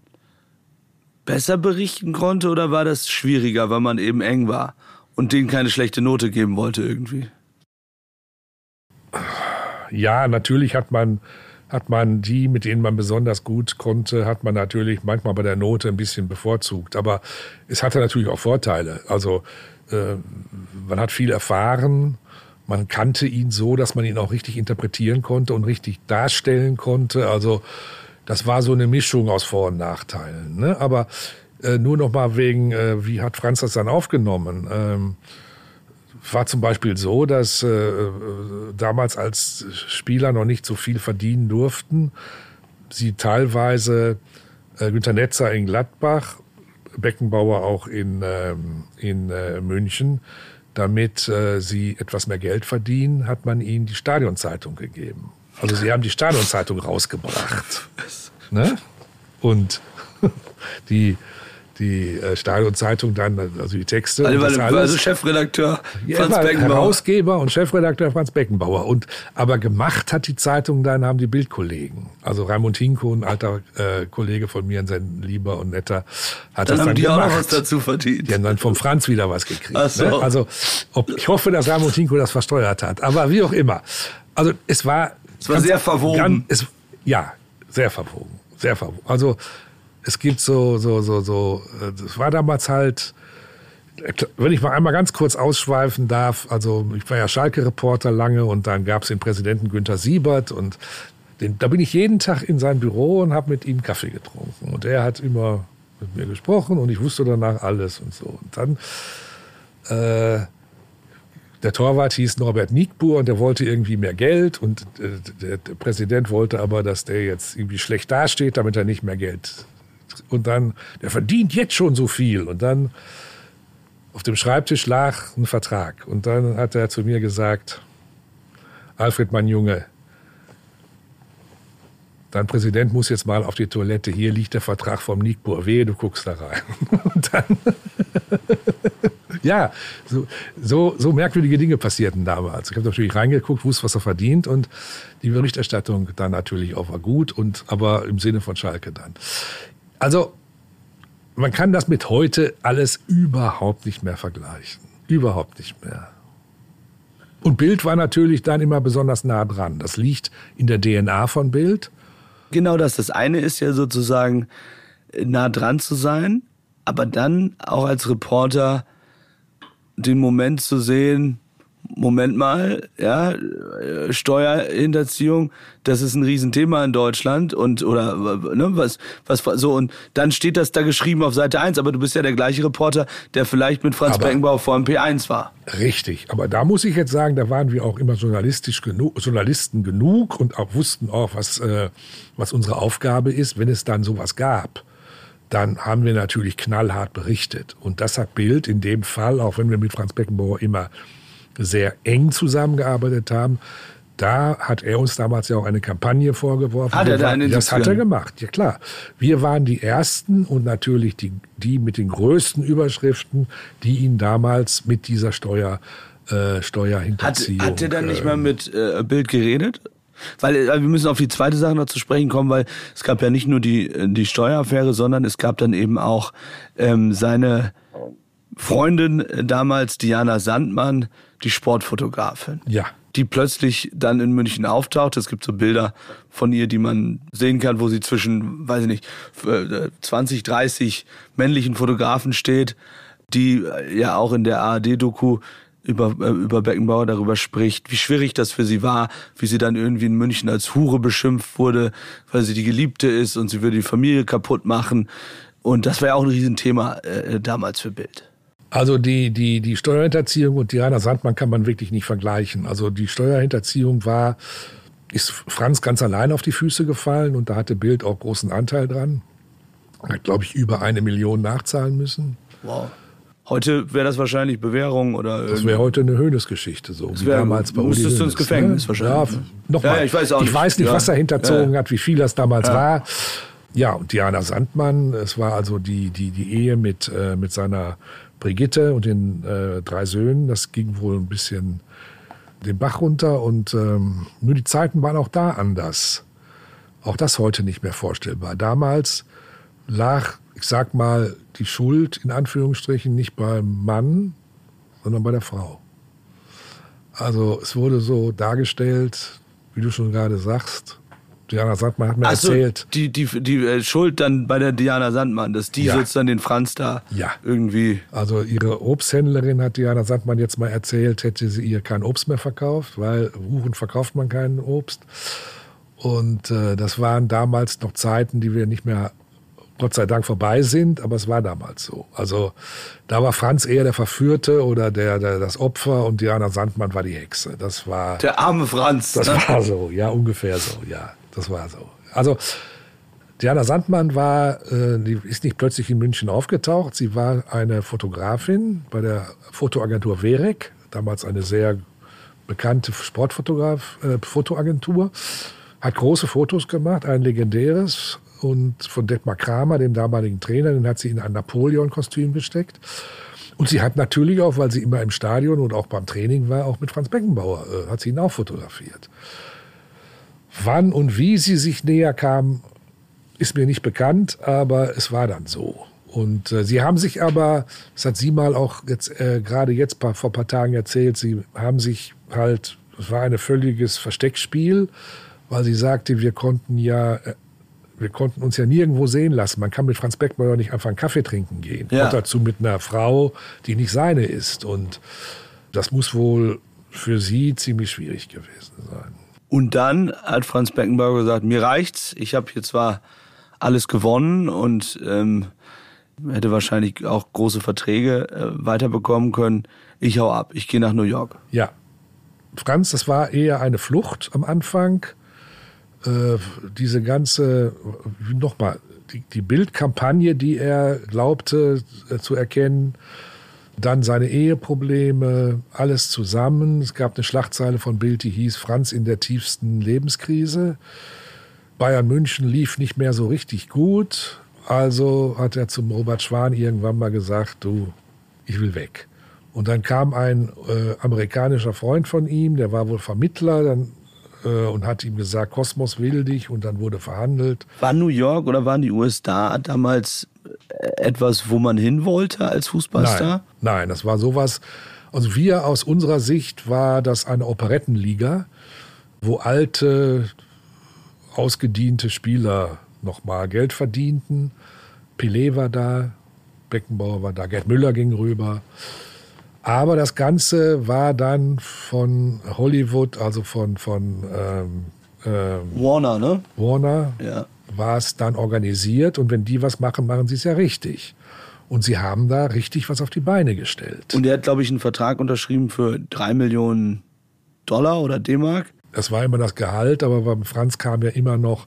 besser berichten konnte oder war das schwieriger, weil man eben eng war? Und denen keine schlechte Note geben wollte irgendwie. Ja, natürlich hat man, hat man die, mit denen man besonders gut konnte, hat man natürlich manchmal bei der Note ein bisschen bevorzugt. Aber es hatte natürlich auch Vorteile. Also äh, man hat viel erfahren, man kannte ihn so, dass man ihn auch richtig interpretieren konnte und richtig darstellen konnte. Also das war so eine Mischung aus Vor- und Nachteilen. Ne? Aber äh, nur noch mal wegen, äh, wie hat Franz das dann aufgenommen? Ähm, war zum Beispiel so, dass äh, äh, damals als Spieler noch nicht so viel verdienen durften, sie teilweise äh, Günter Netzer in Gladbach, Beckenbauer auch in, ähm, in äh, München, damit äh, sie etwas mehr Geld verdienen, hat man ihnen die Stadionzeitung gegeben. Also sie haben die Stadionzeitung rausgebracht. Ne? Und die die äh, Stadionzeitung dann, also die Texte. Also, das also Chefredakteur Franz ja, Beckenbauer. Herausgeber und Chefredakteur Franz Beckenbauer. Und, aber gemacht hat die Zeitung dann, haben die Bildkollegen. Also Raimund Hinko, ein alter äh, Kollege von mir, ein lieber und netter, hat dann das dann die gemacht. Auch was dazu verdient. Die haben dann vom Franz wieder was gekriegt. Ach so. ne? Also ob, ich hoffe, dass Raimund Hinko das versteuert hat. Aber wie auch immer. Also es war... Es war ganz, sehr verwogen. Ganz, es, ja, sehr verwogen. Sehr verwogen. Also es gibt so, so, so, so, das war damals halt, wenn ich mal einmal ganz kurz ausschweifen darf, also ich war ja Schalke-Reporter lange und dann gab es den Präsidenten Günther Siebert und den, da bin ich jeden Tag in sein Büro und habe mit ihm Kaffee getrunken. Und er hat immer mit mir gesprochen und ich wusste danach alles und so. Und dann, äh, Der Torwart hieß Norbert Niegbur und der wollte irgendwie mehr Geld und äh, der, der Präsident wollte aber, dass der jetzt irgendwie schlecht dasteht, damit er nicht mehr Geld. Und dann, der verdient jetzt schon so viel. Und dann auf dem Schreibtisch lag ein Vertrag. Und dann hat er zu mir gesagt, Alfred, mein Junge, dein Präsident muss jetzt mal auf die Toilette. Hier liegt der Vertrag vom Nickbur. Wehe, du guckst da rein. Und dann, ja, so, so, so merkwürdige Dinge passierten damals. Ich habe natürlich reingeguckt, wusste, was er verdient und die Berichterstattung dann natürlich auch war gut und aber im Sinne von Schalke dann. Also man kann das mit heute alles überhaupt nicht mehr vergleichen. Überhaupt nicht mehr. Und Bild war natürlich dann immer besonders nah dran. Das liegt in der DNA von Bild. Genau das. Das eine ist ja sozusagen nah dran zu sein, aber dann auch als Reporter den Moment zu sehen, Moment mal, ja, Steuerhinterziehung, das ist ein Riesenthema in Deutschland und oder ne, was was so und dann steht das da geschrieben auf Seite 1, aber du bist ja der gleiche Reporter, der vielleicht mit Franz aber, Beckenbauer vor dem P1 war. Richtig, aber da muss ich jetzt sagen, da waren wir auch immer journalistisch genug, Journalisten genug und auch wussten auch, was äh, was unsere Aufgabe ist, wenn es dann sowas gab dann haben wir natürlich knallhart berichtet. Und das hat Bild in dem Fall, auch wenn wir mit Franz Beckenbauer immer sehr eng zusammengearbeitet haben. Da hat er uns damals ja auch eine Kampagne vorgeworfen. Hat er da eine das hat er gemacht, ja klar. Wir waren die Ersten und natürlich die, die mit den größten Überschriften, die ihn damals mit dieser Steuer, äh, Steuerhinterziehung... Hat, hat er dann nicht mal mit äh, Bild geredet? Weil äh, wir müssen auf die zweite Sache noch zu sprechen kommen, weil es gab ja nicht nur die, äh, die Steueraffäre, sondern es gab dann eben auch ähm, seine Freundin äh, damals, Diana Sandmann, die Sportfotografin. Ja. Die plötzlich dann in München auftaucht. Es gibt so Bilder von ihr, die man sehen kann, wo sie zwischen, weiß ich nicht, 20, 30 männlichen Fotografen steht, die ja auch in der ARD-Doku über, äh, über Beckenbauer darüber spricht, wie schwierig das für sie war, wie sie dann irgendwie in München als Hure beschimpft wurde, weil sie die Geliebte ist und sie würde die Familie kaputt machen. Und das war ja auch ein Riesenthema äh, damals für Bild. Also die, die, die Steuerhinterziehung und Diana Sandmann kann man wirklich nicht vergleichen. Also die Steuerhinterziehung war, ist Franz ganz allein auf die Füße gefallen und da hatte Bild auch großen Anteil dran. Hat, glaube ich, über eine Million nachzahlen müssen. Wow. Heute wäre das wahrscheinlich Bewährung oder. Das wäre heute eine Höhnesgeschichte, so wie damals bei uns. Müsstest du ins Gefängnis ne? wahrscheinlich. Ja, nochmal. Ja, ich weiß auch nicht. Ich weiß nicht, ja. was er hinterzogen ja. hat, wie viel das damals war. Ja, und Diana Sandmann, es war also die, die, die Ehe mit, äh, mit seiner Brigitte und den äh, drei Söhnen. Das ging wohl ein bisschen den Bach runter und ähm, nur die Zeiten waren auch da anders. Auch das heute nicht mehr vorstellbar. Damals lag, ich sag mal, die Schuld in Anführungsstrichen nicht beim Mann, sondern bei der Frau. Also es wurde so dargestellt, wie du schon gerade sagst, Diana Sandmann hat mir also erzählt. Die, die, die äh, Schuld dann bei der Diana Sandmann, dass die ja. sozusagen den Franz da ja. irgendwie. Also ihre Obsthändlerin hat Diana Sandmann jetzt mal erzählt, hätte sie ihr kein Obst mehr verkauft, weil Huren verkauft man keinen Obst. Und äh, das waren damals noch Zeiten, die wir nicht mehr Gott sei Dank vorbei sind, aber es war damals so. Also da war Franz eher der Verführte oder der, der das Opfer und Diana Sandmann war die Hexe. Das war der arme Franz. Das ne? war so, ja ungefähr so, ja, das war so. Also Diana Sandmann war, äh, die ist nicht plötzlich in München aufgetaucht. Sie war eine Fotografin bei der Fotoagentur Verek, damals eine sehr bekannte Sportfotograf, äh, Fotoagentur, hat große Fotos gemacht, ein legendäres und von Detmar Kramer, dem damaligen Trainer, den hat sie in ein Napoleon-Kostüm gesteckt. Und sie hat natürlich auch, weil sie immer im Stadion und auch beim Training war, auch mit Franz Beckenbauer, äh, hat sie ihn auch fotografiert. Wann und wie sie sich näher kam, ist mir nicht bekannt, aber es war dann so. Und äh, sie haben sich aber, das hat sie mal auch jetzt äh, gerade jetzt paar, vor ein paar Tagen erzählt, sie haben sich halt, es war ein völliges Versteckspiel, weil sie sagte, wir konnten ja äh, wir konnten uns ja nirgendwo sehen lassen. Man kann mit Franz Beckmeier nicht einfach einen Kaffee trinken gehen. Ja. Und dazu mit einer Frau, die nicht seine ist. Und das muss wohl für sie ziemlich schwierig gewesen sein. Und dann hat Franz Beckenbauer gesagt, mir reicht's. Ich habe hier zwar alles gewonnen und ähm, hätte wahrscheinlich auch große Verträge äh, weiterbekommen können. Ich hau ab, ich gehe nach New York. Ja. Franz, das war eher eine Flucht am Anfang. Äh, diese ganze, nochmal, die, die Bildkampagne, die er glaubte äh, zu erkennen, dann seine Eheprobleme, alles zusammen. Es gab eine Schlagzeile von Bild, die hieß Franz in der tiefsten Lebenskrise. Bayern München lief nicht mehr so richtig gut. Also hat er zum Robert Schwan irgendwann mal gesagt, du, ich will weg. Und dann kam ein äh, amerikanischer Freund von ihm, der war wohl Vermittler, dann äh, und hat ihm gesagt, Kosmos will dich und dann wurde verhandelt. War New York oder waren die USA damals etwas, wo man hin wollte als Fußballstar? Nein, nein, das war sowas. Also wir aus unserer Sicht war das eine Operettenliga, wo alte, ausgediente Spieler nochmal Geld verdienten. Pelé war da, Beckenbauer war da, Gerd Müller ging rüber. Aber das Ganze war dann von Hollywood, also von, von ähm, ähm, Warner, ne? Warner, ja. War es dann organisiert. Und wenn die was machen, machen sie es ja richtig. Und sie haben da richtig was auf die Beine gestellt. Und er hat, glaube ich, einen Vertrag unterschrieben für drei Millionen Dollar oder D-Mark. Das war immer das Gehalt, aber beim Franz kam ja immer noch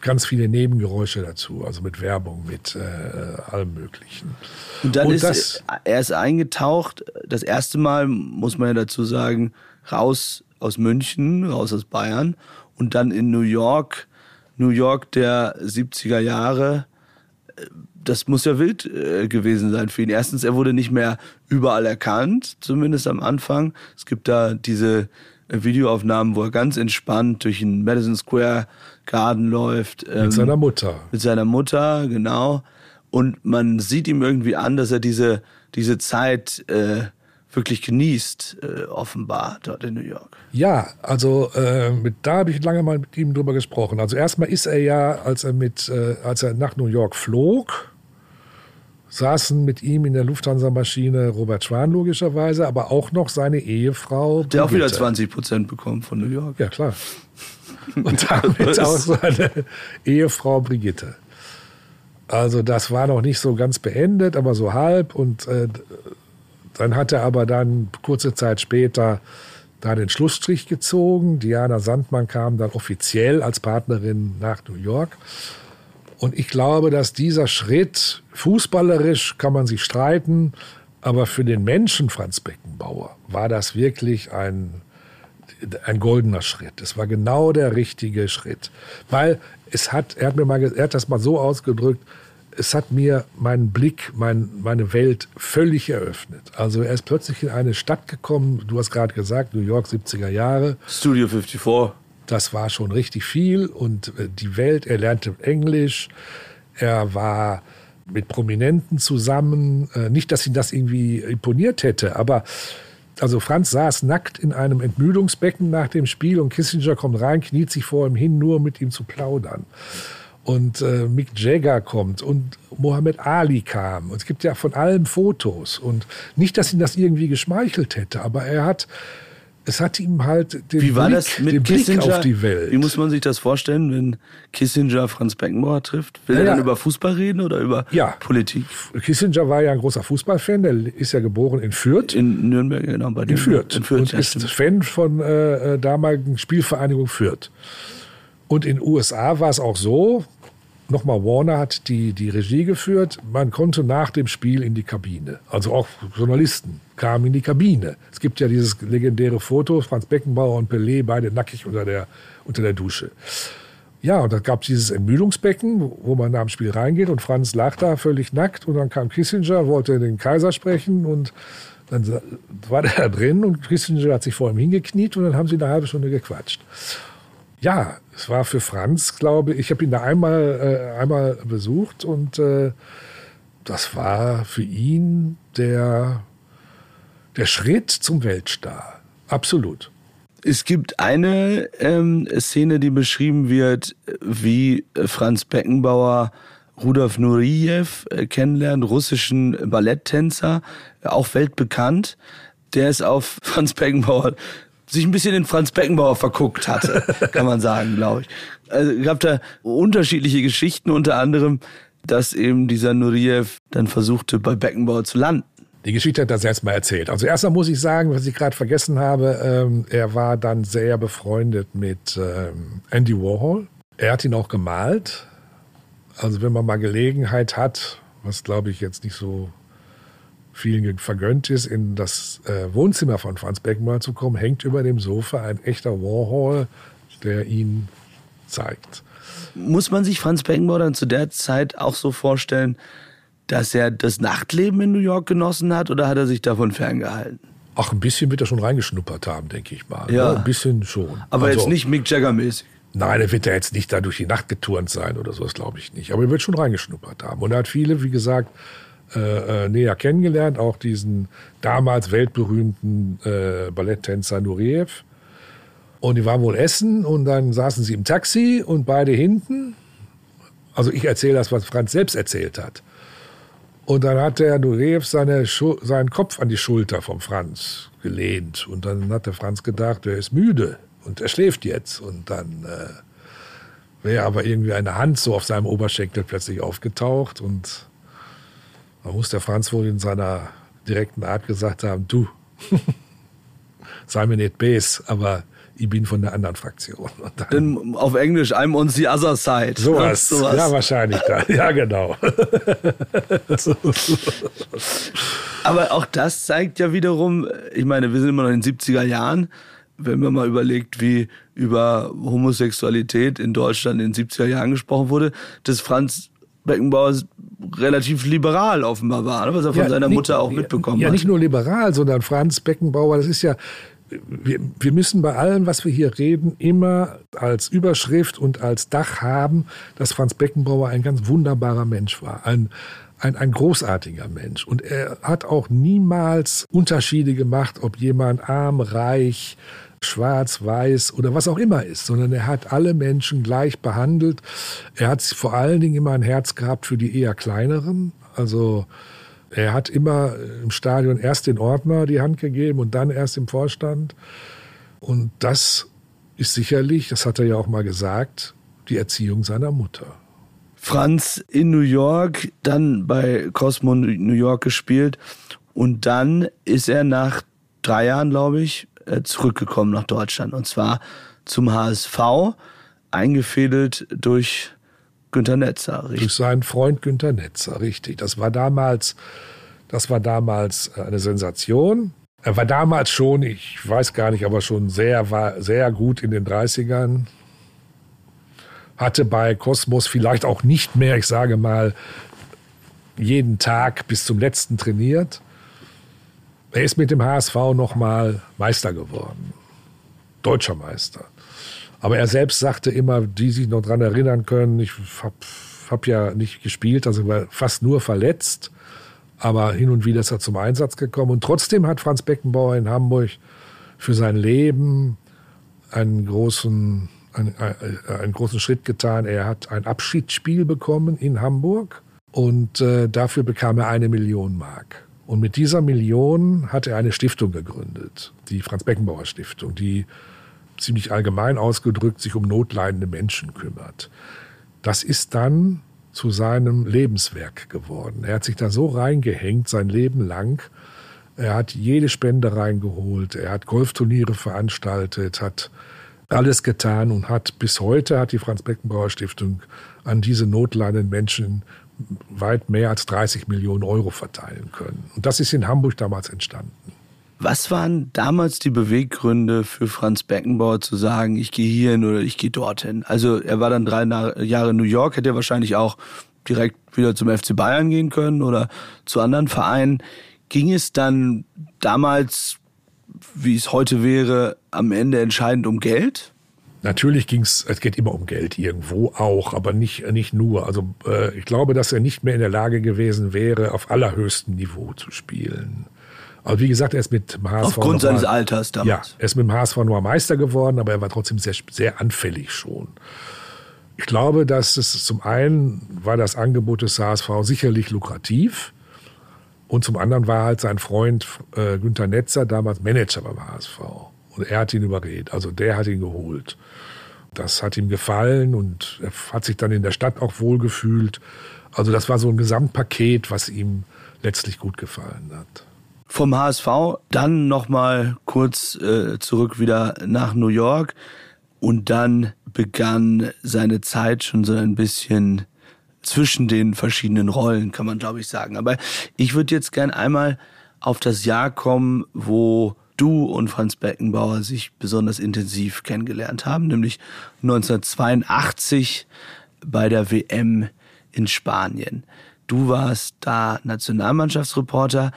ganz viele Nebengeräusche dazu, also mit Werbung, mit äh, allem Möglichen. Und dann Und ist das, er ist eingetaucht, das erste Mal, muss man ja dazu sagen, raus aus München, raus aus Bayern und dann in New York, New York der 70er Jahre. Das muss ja wild äh, gewesen sein für ihn. Erstens, er wurde nicht mehr überall erkannt, zumindest am Anfang. Es gibt da diese Videoaufnahmen, wo er ganz entspannt durch den Madison Square Garden läuft. Ähm, mit seiner Mutter. Mit seiner Mutter, genau. Und man sieht ihm irgendwie an, dass er diese, diese Zeit äh, wirklich genießt, äh, offenbar dort in New York. Ja, also äh, mit, da habe ich lange mal mit ihm drüber gesprochen. Also erstmal ist er ja, als er mit, äh, als er nach New York flog, saßen mit ihm in der Lufthansa-Maschine Robert Schwan logischerweise, aber auch noch seine Ehefrau. Der Brigitte. auch wieder 20 Prozent bekommen von New York. Ja, klar. Und damit auch seine Ehefrau Brigitte. Also das war noch nicht so ganz beendet, aber so halb. Und äh, dann hat er aber dann kurze Zeit später da den Schlussstrich gezogen. Diana Sandmann kam dann offiziell als Partnerin nach New York. Und ich glaube, dass dieser Schritt, fußballerisch kann man sich streiten, aber für den Menschen Franz Beckenbauer war das wirklich ein, ein goldener Schritt. Es war genau der richtige Schritt. Weil es hat, er hat mir mal, er hat das mal so ausgedrückt, es hat mir meinen Blick, mein, meine Welt völlig eröffnet. Also er ist plötzlich in eine Stadt gekommen, du hast gerade gesagt, New York 70er Jahre. Studio 54 das war schon richtig viel und äh, die Welt, er lernte Englisch, er war mit Prominenten zusammen. Äh, nicht, dass ihn das irgendwie imponiert hätte, aber also Franz saß nackt in einem Entmüdungsbecken nach dem Spiel und Kissinger kommt rein, kniet sich vor ihm hin, nur mit ihm zu plaudern. Und äh, Mick Jagger kommt und Mohammed Ali kam. Und es gibt ja von allem Fotos. Und nicht, dass ihn das irgendwie geschmeichelt hätte, aber er hat es hat ihm halt den wie war Blick, das mit den Kissinger, Blick auf die Welt. Wie muss man sich das vorstellen, wenn Kissinger Franz Beckenbauer trifft? Will ja, er dann über Fußball reden oder über ja. Politik? Kissinger war ja ein großer Fußballfan, der ist ja geboren in Fürth. In Nürnberg, genau. Bei in Fürth. In Fürth und ja, ist stimmt. Fan von äh, äh damaligen Spielvereinigung Fürth. Und in den USA war es auch so, nochmal Warner hat die, die Regie geführt. Man konnte nach dem Spiel in die Kabine. Also auch Journalisten kamen in die Kabine. Es gibt ja dieses legendäre Foto, Franz Beckenbauer und Pelé, beide nackig unter der, unter der Dusche. Ja, und da gab es dieses Ermüdungsbecken, wo man nach dem Spiel reingeht und Franz lag da völlig nackt und dann kam Kissinger, wollte den Kaiser sprechen und dann war der da drin und Kissinger hat sich vor ihm hingekniet und dann haben sie eine halbe Stunde gequatscht. Ja, es war für Franz, glaube ich, ich habe ihn da einmal, äh, einmal besucht und äh, das war für ihn der, der Schritt zum Weltstar. Absolut. Es gibt eine ähm, Szene, die beschrieben wird, wie Franz Beckenbauer Rudolf Nureyev äh, kennenlernt, russischen Balletttänzer, auch weltbekannt. Der ist auf Franz Beckenbauer sich ein bisschen in Franz Beckenbauer verguckt hatte, kann man sagen, glaube ich. Also gab da unterschiedliche Geschichten, unter anderem dass eben dieser Nuriev dann versuchte, bei Beckenbauer zu landen. Die Geschichte hat er selbst mal erzählt. Also erstmal muss ich sagen, was ich gerade vergessen habe, ähm, er war dann sehr befreundet mit ähm, Andy Warhol. Er hat ihn auch gemalt. Also wenn man mal Gelegenheit hat, was glaube ich jetzt nicht so vielen vergönnt ist, in das äh, Wohnzimmer von Franz Beckenbauer zu kommen, hängt über dem Sofa ein echter Warhol, der ihn zeigt. Muss man sich Franz Beckenbauer dann zu der Zeit auch so vorstellen, dass er das Nachtleben in New York genossen hat oder hat er sich davon ferngehalten? Ach, ein bisschen wird er schon reingeschnuppert haben, denke ich mal. Ja. ja ein bisschen schon. Aber also, jetzt nicht Mick Jagger-mäßig. Nein, er wird ja jetzt nicht da durch die Nacht geturnt sein oder sowas, glaube ich nicht. Aber er wird schon reingeschnuppert haben. Und er hat viele, wie gesagt, äh, äh, näher kennengelernt, auch diesen damals weltberühmten äh, Balletttänzer Nureyev. Und die waren wohl essen und dann saßen sie im Taxi und beide hinten. Also ich erzähle das, was Franz selbst erzählt hat. Und dann hat der Nureyev seine seinen Kopf an die Schulter vom Franz gelehnt. Und dann hat der Franz gedacht, er ist müde und er schläft jetzt. Und dann äh, wäre aber irgendwie eine Hand so auf seinem Oberschenkel plötzlich aufgetaucht. Und da muss der Franz wohl in seiner direkten Art gesagt haben, du, sei mir nicht bes, aber ich bin von der anderen Fraktion. Dann, auf Englisch, I'm on the other side. Sowas. sowas. Ja, wahrscheinlich. Da. Ja, genau. Aber auch das zeigt ja wiederum, ich meine, wir sind immer noch in den 70er Jahren, wenn man mal überlegt, wie über Homosexualität in Deutschland in den 70er Jahren gesprochen wurde, dass Franz Beckenbauer relativ liberal offenbar war, was er von ja, seiner nicht, Mutter auch mitbekommen ja, hat. Ja, nicht nur liberal, sondern Franz Beckenbauer, das ist ja wir, wir müssen bei allem, was wir hier reden, immer als Überschrift und als Dach haben, dass Franz Beckenbauer ein ganz wunderbarer Mensch war. Ein, ein, ein großartiger Mensch. Und er hat auch niemals Unterschiede gemacht, ob jemand arm, reich, schwarz, weiß oder was auch immer ist, sondern er hat alle Menschen gleich behandelt. Er hat vor allen Dingen immer ein Herz gehabt für die eher kleineren. Also er hat immer im Stadion erst den Ordner die Hand gegeben und dann erst im Vorstand. Und das ist sicherlich, das hat er ja auch mal gesagt, die Erziehung seiner Mutter. Franz in New York, dann bei Cosmo New York gespielt und dann ist er nach drei Jahren, glaube ich, äh, zurückgekommen nach Deutschland und zwar zum HSV, eingefädelt durch Günter Netzer, richtig? Durch seinen Freund Günter Netzer, richtig. Das war damals, das war damals eine Sensation. Er war damals schon, ich weiß gar nicht, aber schon sehr, war sehr gut in den 30ern. Hatte bei Kosmos vielleicht auch nicht mehr, ich sage mal, jeden Tag bis zum letzten trainiert. Er ist mit dem HSV nochmal Meister geworden. Deutscher Meister. Aber er selbst sagte immer, die sich noch daran erinnern können, ich habe hab ja nicht gespielt, also war fast nur verletzt. Aber hin und wieder ist er zum Einsatz gekommen. Und trotzdem hat Franz Beckenbauer in Hamburg für sein Leben einen großen, einen, einen großen Schritt getan. Er hat ein Abschiedsspiel bekommen in Hamburg und äh, dafür bekam er eine Million Mark. Und mit dieser Million hat er eine Stiftung gegründet, die Franz Beckenbauer Stiftung, die ziemlich allgemein ausgedrückt sich um notleidende Menschen kümmert. Das ist dann zu seinem Lebenswerk geworden. Er hat sich da so reingehängt, sein Leben lang. Er hat jede Spende reingeholt, er hat Golfturniere veranstaltet, hat alles getan und hat bis heute hat die Franz Beckenbauer Stiftung an diese notleidenden Menschen weit mehr als 30 Millionen Euro verteilen können. Und das ist in Hamburg damals entstanden. Was waren damals die Beweggründe für Franz Beckenbauer zu sagen, ich gehe hierhin oder ich gehe dorthin? Also er war dann drei Jahre in New York, hätte er wahrscheinlich auch direkt wieder zum FC Bayern gehen können oder zu anderen Vereinen. Ging es dann damals, wie es heute wäre, am Ende entscheidend um Geld? Natürlich ging es, es geht immer um Geld irgendwo auch, aber nicht, nicht nur. Also äh, ich glaube, dass er nicht mehr in der Lage gewesen wäre, auf allerhöchstem Niveau zu spielen. Aber wie gesagt, er ist mit dem HSV. Aufgrund seines mal, Alters damals. Ja, er ist mit dem HSV nur Meister geworden, aber er war trotzdem sehr, sehr anfällig schon. Ich glaube, dass es zum einen war das Angebot des HSV sicherlich lukrativ. Und zum anderen war halt sein Freund äh, Günther Netzer damals Manager beim HSV. Und er hat ihn überredet. Also der hat ihn geholt. Das hat ihm gefallen und er hat sich dann in der Stadt auch wohlgefühlt. Also das war so ein Gesamtpaket, was ihm letztlich gut gefallen hat. Vom HSV dann nochmal kurz äh, zurück wieder nach New York und dann begann seine Zeit schon so ein bisschen zwischen den verschiedenen Rollen, kann man glaube ich sagen. Aber ich würde jetzt gern einmal auf das Jahr kommen, wo du und Franz Beckenbauer sich besonders intensiv kennengelernt haben, nämlich 1982 bei der WM in Spanien. Du warst da Nationalmannschaftsreporter.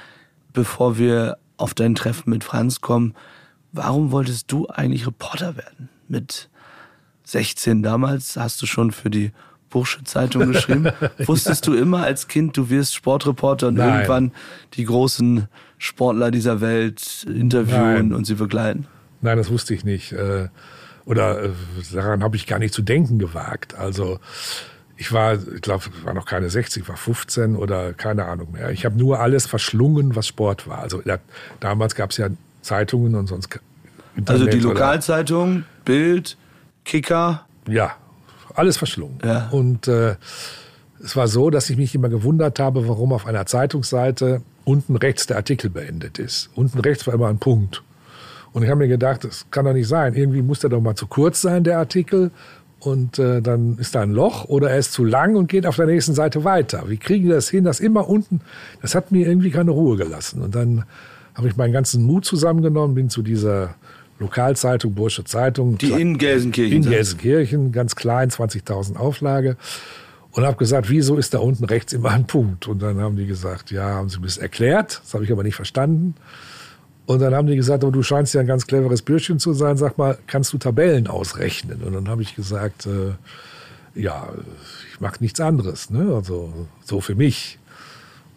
Bevor wir auf dein Treffen mit Franz kommen, warum wolltest du eigentlich Reporter werden? Mit 16 damals hast du schon für die Bursche Zeitung geschrieben. Wusstest du immer als Kind, du wirst Sportreporter und Nein. irgendwann die großen Sportler dieser Welt interviewen Nein. und sie begleiten? Nein, das wusste ich nicht. Äh, oder äh, daran habe ich gar nicht zu denken gewagt. Also ich war, ich glaube, ich war noch keine 60, ich war 15 oder keine Ahnung mehr. Ich habe nur alles verschlungen, was Sport war. Also ja, damals gab es ja Zeitungen und sonst. Internet also die Lokalzeitung, Bild, Kicker. Ja, alles verschlungen. Ja. Und äh, es war so, dass ich mich immer gewundert habe, warum auf einer Zeitungsseite unten rechts der Artikel beendet ist. Unten rechts war immer ein Punkt. Und ich habe mir gedacht, das kann doch nicht sein. Irgendwie muss der doch mal zu kurz sein, der Artikel. Und äh, dann ist da ein Loch oder er ist zu lang und geht auf der nächsten Seite weiter. Wie kriegen die das hin, dass immer unten, das hat mir irgendwie keine Ruhe gelassen. Und dann habe ich meinen ganzen Mut zusammengenommen, bin zu dieser Lokalzeitung, Bursche Zeitung. Die in Gelsenkirchen. In Gelsenkirchen, ganz klein, 20.000 Auflage. Und habe gesagt, wieso ist da unten rechts immer ein Punkt? Und dann haben die gesagt, ja, haben sie mir das erklärt. Das habe ich aber nicht verstanden. Und dann haben die gesagt, aber du scheinst ja ein ganz cleveres Bürschchen zu sein. Sag mal, kannst du Tabellen ausrechnen? Und dann habe ich gesagt, äh, ja, ich mache nichts anderes. Ne? Also so für mich.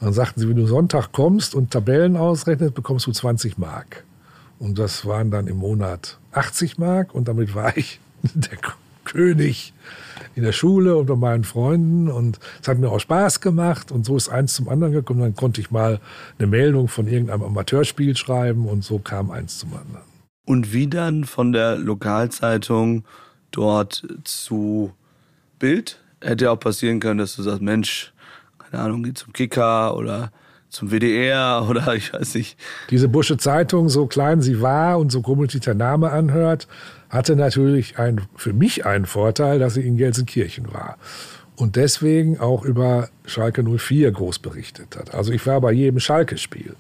Und dann sagten sie, wenn du Sonntag kommst und Tabellen ausrechnest, bekommst du 20 Mark. Und das waren dann im Monat 80 Mark und damit war ich der König in der Schule und bei meinen Freunden und es hat mir auch Spaß gemacht und so ist eins zum anderen gekommen. Dann konnte ich mal eine Meldung von irgendeinem Amateurspiel schreiben und so kam eins zum anderen. Und wie dann von der Lokalzeitung dort zu Bild? Hätte ja auch passieren können, dass du sagst, Mensch, keine Ahnung, geh zum Kicker oder zum WDR oder ich weiß nicht. Diese Busche Zeitung, so klein sie war und so komisch sich der Name anhört, hatte natürlich ein, für mich einen Vorteil, dass sie in Gelsenkirchen war. Und deswegen auch über Schalke 04 groß berichtet hat. Also ich war bei jedem Schalke-Spiel.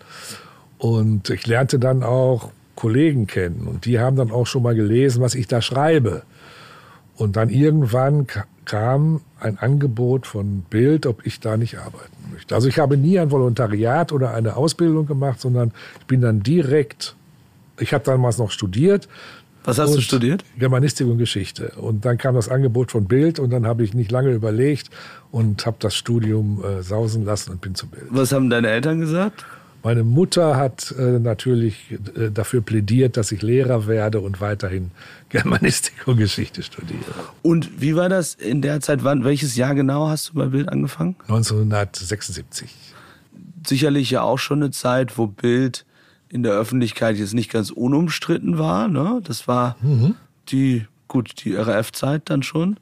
Und ich lernte dann auch Kollegen kennen. Und die haben dann auch schon mal gelesen, was ich da schreibe. Und dann irgendwann kam ein Angebot von Bild, ob ich da nicht arbeiten möchte. Also ich habe nie ein Volontariat oder eine Ausbildung gemacht, sondern ich bin dann direkt, ich habe damals noch studiert. Was hast du studiert? Germanistik und Geschichte. Und dann kam das Angebot von Bild und dann habe ich nicht lange überlegt und habe das Studium äh, sausen lassen und bin zu Bild. Was haben deine Eltern gesagt? Meine Mutter hat äh, natürlich äh, dafür plädiert, dass ich Lehrer werde und weiterhin Germanistik und Geschichte studiere. Und wie war das in der Zeit? Wann, welches Jahr genau hast du bei Bild angefangen? 1976. Sicherlich ja auch schon eine Zeit, wo Bild in der Öffentlichkeit jetzt nicht ganz unumstritten war. Ne? Das war mhm. die, gut, die RAF-Zeit dann schon.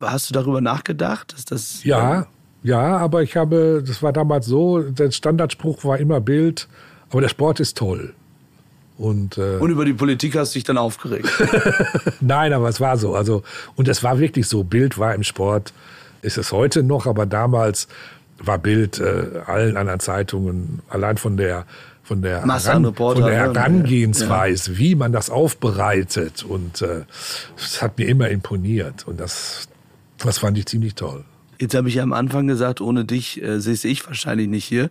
Hast du darüber nachgedacht, dass das. Ja, ja, aber ich habe, das war damals so, der Standardspruch war immer Bild, aber der Sport ist toll. Und, äh, und über die Politik hast du dich dann aufgeregt? Nein, aber es war so. Also, und es war wirklich so. Bild war im Sport, ist es heute noch, aber damals war Bild äh, allen anderen Zeitungen allein von der von der, Heran, von der? Herangehensweise, ja. wie man das aufbereitet. Und äh, das hat mir immer imponiert. Und das, das fand ich ziemlich toll. Jetzt habe ich ja am Anfang gesagt, ohne dich äh, sehe ich wahrscheinlich nicht hier.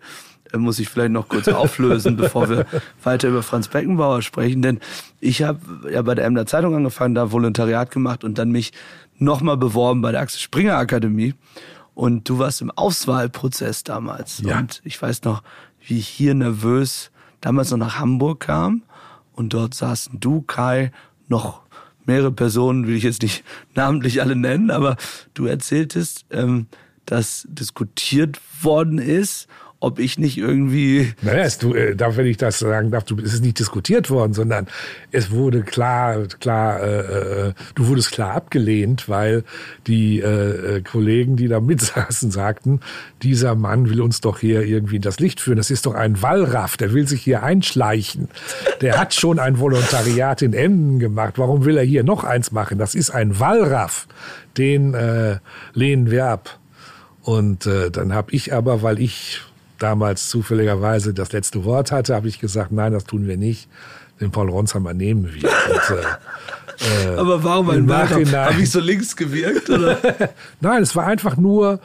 Äh, muss ich vielleicht noch kurz auflösen, bevor wir weiter über Franz Beckenbauer sprechen. Denn ich habe ja bei der Emder Zeitung angefangen, da Volontariat gemacht und dann mich nochmal beworben bei der Axel Springer Akademie. Und du warst im Auswahlprozess damals. Ja. Und ich weiß noch, wie ich hier nervös damals noch nach Hamburg kam. Und dort saßen du, Kai, noch mehrere Personen, will ich jetzt nicht namentlich alle nennen, aber du erzähltest, ähm, dass diskutiert worden ist, ob ich nicht irgendwie. Naja, es, du, äh, darf, wenn ich das sagen darf, du, es ist nicht diskutiert worden, sondern es wurde klar, klar, äh, äh du wurdest klar abgelehnt, weil die äh, äh Kollegen, die da mitsaßen, sagten, dieser Mann will uns doch hier irgendwie in das Licht führen. Das ist doch ein Wallraff, der will sich hier einschleichen. Der hat schon ein Volontariat in Emden gemacht. Warum will er hier noch eins machen? Das ist ein Wallraff. Den äh, lehnen wir ab. Und äh, dann habe ich aber, weil ich damals zufälligerweise das letzte Wort hatte, habe ich gesagt, nein, das tun wir nicht. Den Paul Ronsheimer nehmen wir. Und, äh, äh aber warum ein Nachhinein? Habe ich so links gewirkt? Oder? nein, es war einfach nur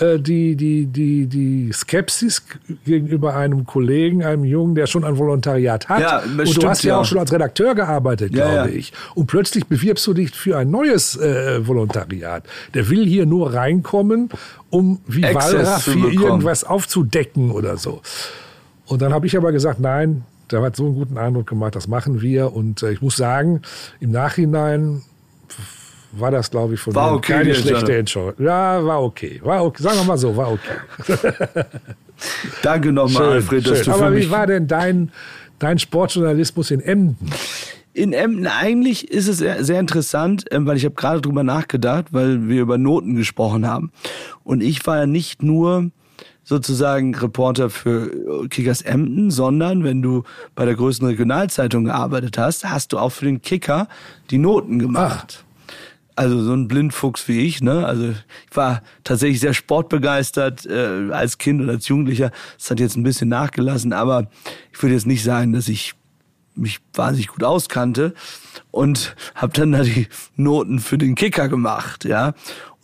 die, die, die, die Skepsis gegenüber einem Kollegen, einem Jungen, der schon ein Volontariat hat. Ja, und stimmt, du hast ja, auch schon als Redakteur gearbeitet, ja, glaube ja. ich. Und plötzlich bewirbst du dich für ein neues äh, Volontariat. Der will hier nur reinkommen, um wie Wallraff hier irgendwas aufzudecken oder so. Und dann habe ich aber gesagt, nein, der hat so einen guten Eindruck gemacht, das machen wir. Und äh, ich muss sagen, im Nachhinein war das, glaube ich, von war okay, keine schlechte Entscheidung. Ja, war okay. War okay. Sagen wir mal so, war okay. Danke nochmal, Alfred, dass schön. du für Aber wie war denn dein, dein Sportjournalismus in Emden? In Emden eigentlich ist es sehr, sehr interessant, ähm, weil ich habe gerade drüber nachgedacht, weil wir über Noten gesprochen haben. Und ich war ja nicht nur sozusagen Reporter für Kickers Emden, sondern wenn du bei der größten Regionalzeitung gearbeitet hast, hast du auch für den Kicker die Noten gemacht. Also so ein Blindfuchs wie ich, ne? Also ich war tatsächlich sehr sportbegeistert äh, als Kind und als Jugendlicher. Das hat jetzt ein bisschen nachgelassen, aber ich würde jetzt nicht sagen, dass ich mich wahnsinnig gut auskannte und habe dann da die Noten für den Kicker gemacht, ja.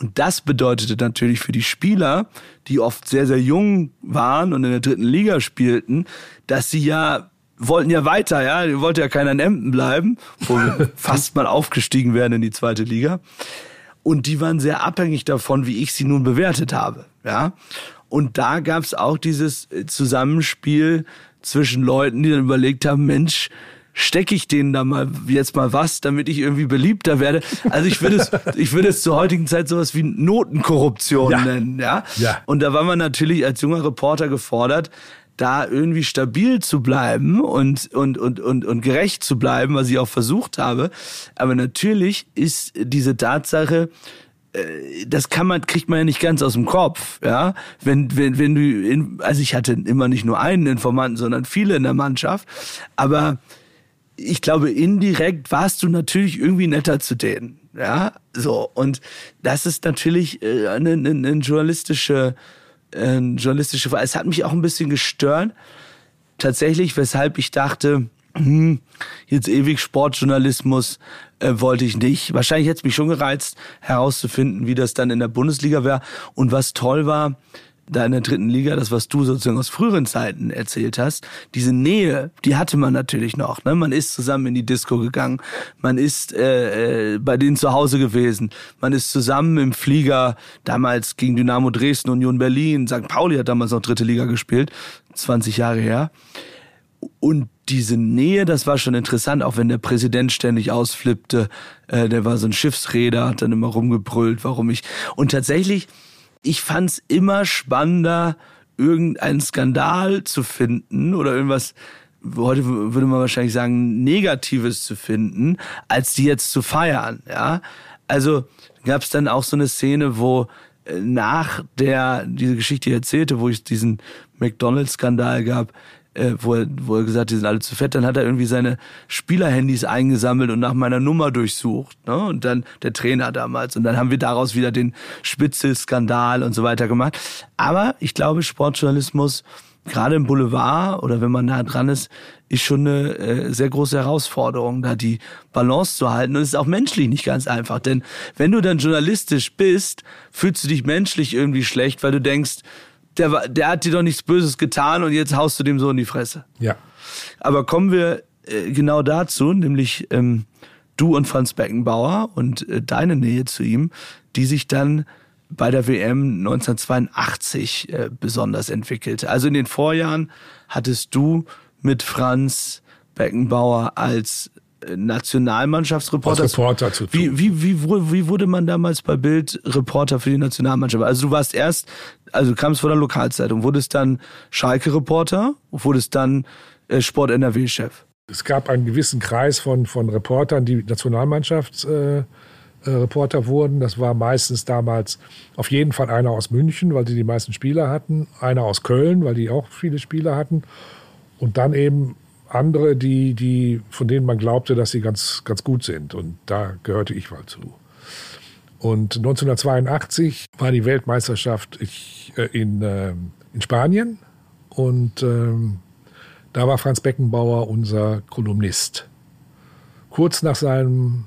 Und das bedeutete natürlich für die Spieler, die oft sehr, sehr jung waren und in der dritten Liga spielten, dass sie ja wollten ja weiter, ja, die wollte ja keiner in Emden bleiben, wo wir fast mal aufgestiegen wären in die zweite Liga. Und die waren sehr abhängig davon, wie ich sie nun bewertet habe, ja. Und da gab es auch dieses Zusammenspiel zwischen Leuten, die dann überlegt haben, Mensch, stecke ich denen da mal jetzt mal was, damit ich irgendwie beliebter werde. Also ich würde es, ich würde es zur heutigen Zeit sowas wie Notenkorruption ja. nennen, ja? ja. Und da war man natürlich als junger Reporter gefordert, da irgendwie stabil zu bleiben und, und, und, und, und gerecht zu bleiben, was ich auch versucht habe. Aber natürlich ist diese Tatsache, äh, das kann man, kriegt man ja nicht ganz aus dem Kopf, ja. Wenn, wenn, wenn du, in, also ich hatte immer nicht nur einen Informanten, sondern viele in der Mannschaft. Aber ich glaube, indirekt warst du natürlich irgendwie netter zu denen, ja. So. Und das ist natürlich äh, eine, eine, eine journalistische, äh, journalistische. Es hat mich auch ein bisschen gestört, tatsächlich, weshalb ich dachte, hm, jetzt ewig Sportjournalismus äh, wollte ich nicht. Wahrscheinlich hätte es mich schon gereizt, herauszufinden, wie das dann in der Bundesliga wäre. Und was toll war, da in der dritten Liga, das, was du sozusagen aus früheren Zeiten erzählt hast, diese Nähe, die hatte man natürlich noch. Ne? Man ist zusammen in die Disco gegangen, man ist äh, äh, bei denen zu Hause gewesen, man ist zusammen im Flieger, damals gegen Dynamo Dresden, Union Berlin, St. Pauli hat damals noch dritte Liga gespielt, 20 Jahre her. Und diese Nähe, das war schon interessant, auch wenn der Präsident ständig ausflippte. Äh, der war so ein Schiffsräder, hat dann immer rumgebrüllt, warum ich. Und tatsächlich ich fand's immer spannender, irgendeinen Skandal zu finden oder irgendwas, heute würde man wahrscheinlich sagen, Negatives zu finden, als die jetzt zu feiern, ja. Also gab es dann auch so eine Szene, wo äh, nach der, diese Geschichte erzählte, wo ich diesen McDonalds-Skandal gab, äh, wo, er, wo er gesagt die sind alle zu fett, dann hat er irgendwie seine Spielerhandys eingesammelt und nach meiner Nummer durchsucht. Ne? Und dann der Trainer damals. Und dann haben wir daraus wieder den Spitzelskandal und so weiter gemacht. Aber ich glaube, Sportjournalismus, gerade im Boulevard oder wenn man nah dran ist, ist schon eine äh, sehr große Herausforderung, da die Balance zu halten. Und es ist auch menschlich nicht ganz einfach. Denn wenn du dann journalistisch bist, fühlst du dich menschlich irgendwie schlecht, weil du denkst, der, der hat dir doch nichts Böses getan und jetzt haust du dem so in die Fresse. Ja. Aber kommen wir äh, genau dazu, nämlich ähm, du und Franz Beckenbauer und äh, deine Nähe zu ihm, die sich dann bei der WM 1982 äh, besonders entwickelte. Also in den Vorjahren hattest du mit Franz Beckenbauer als Nationalmannschaftsreporter. Als Reporter zu tun. Wie, wie, wie, wie wurde man damals bei Bild Reporter für die Nationalmannschaft? Also du warst erst Also du kamst von der Lokalzeitung, wurdest dann Schalke-Reporter, wurdest dann äh, Sport-NRW-Chef. Es gab einen gewissen Kreis von, von Reportern, die Nationalmannschaftsreporter äh, äh, wurden. Das war meistens damals auf jeden Fall einer aus München, weil sie die meisten Spieler hatten, einer aus Köln, weil die auch viele Spieler hatten und dann eben andere, die, die, von denen man glaubte, dass sie ganz, ganz gut sind. Und da gehörte ich mal zu. Und 1982 war die Weltmeisterschaft äh, in, in Spanien und ähm, da war Franz Beckenbauer unser Kolumnist. Kurz nach seinem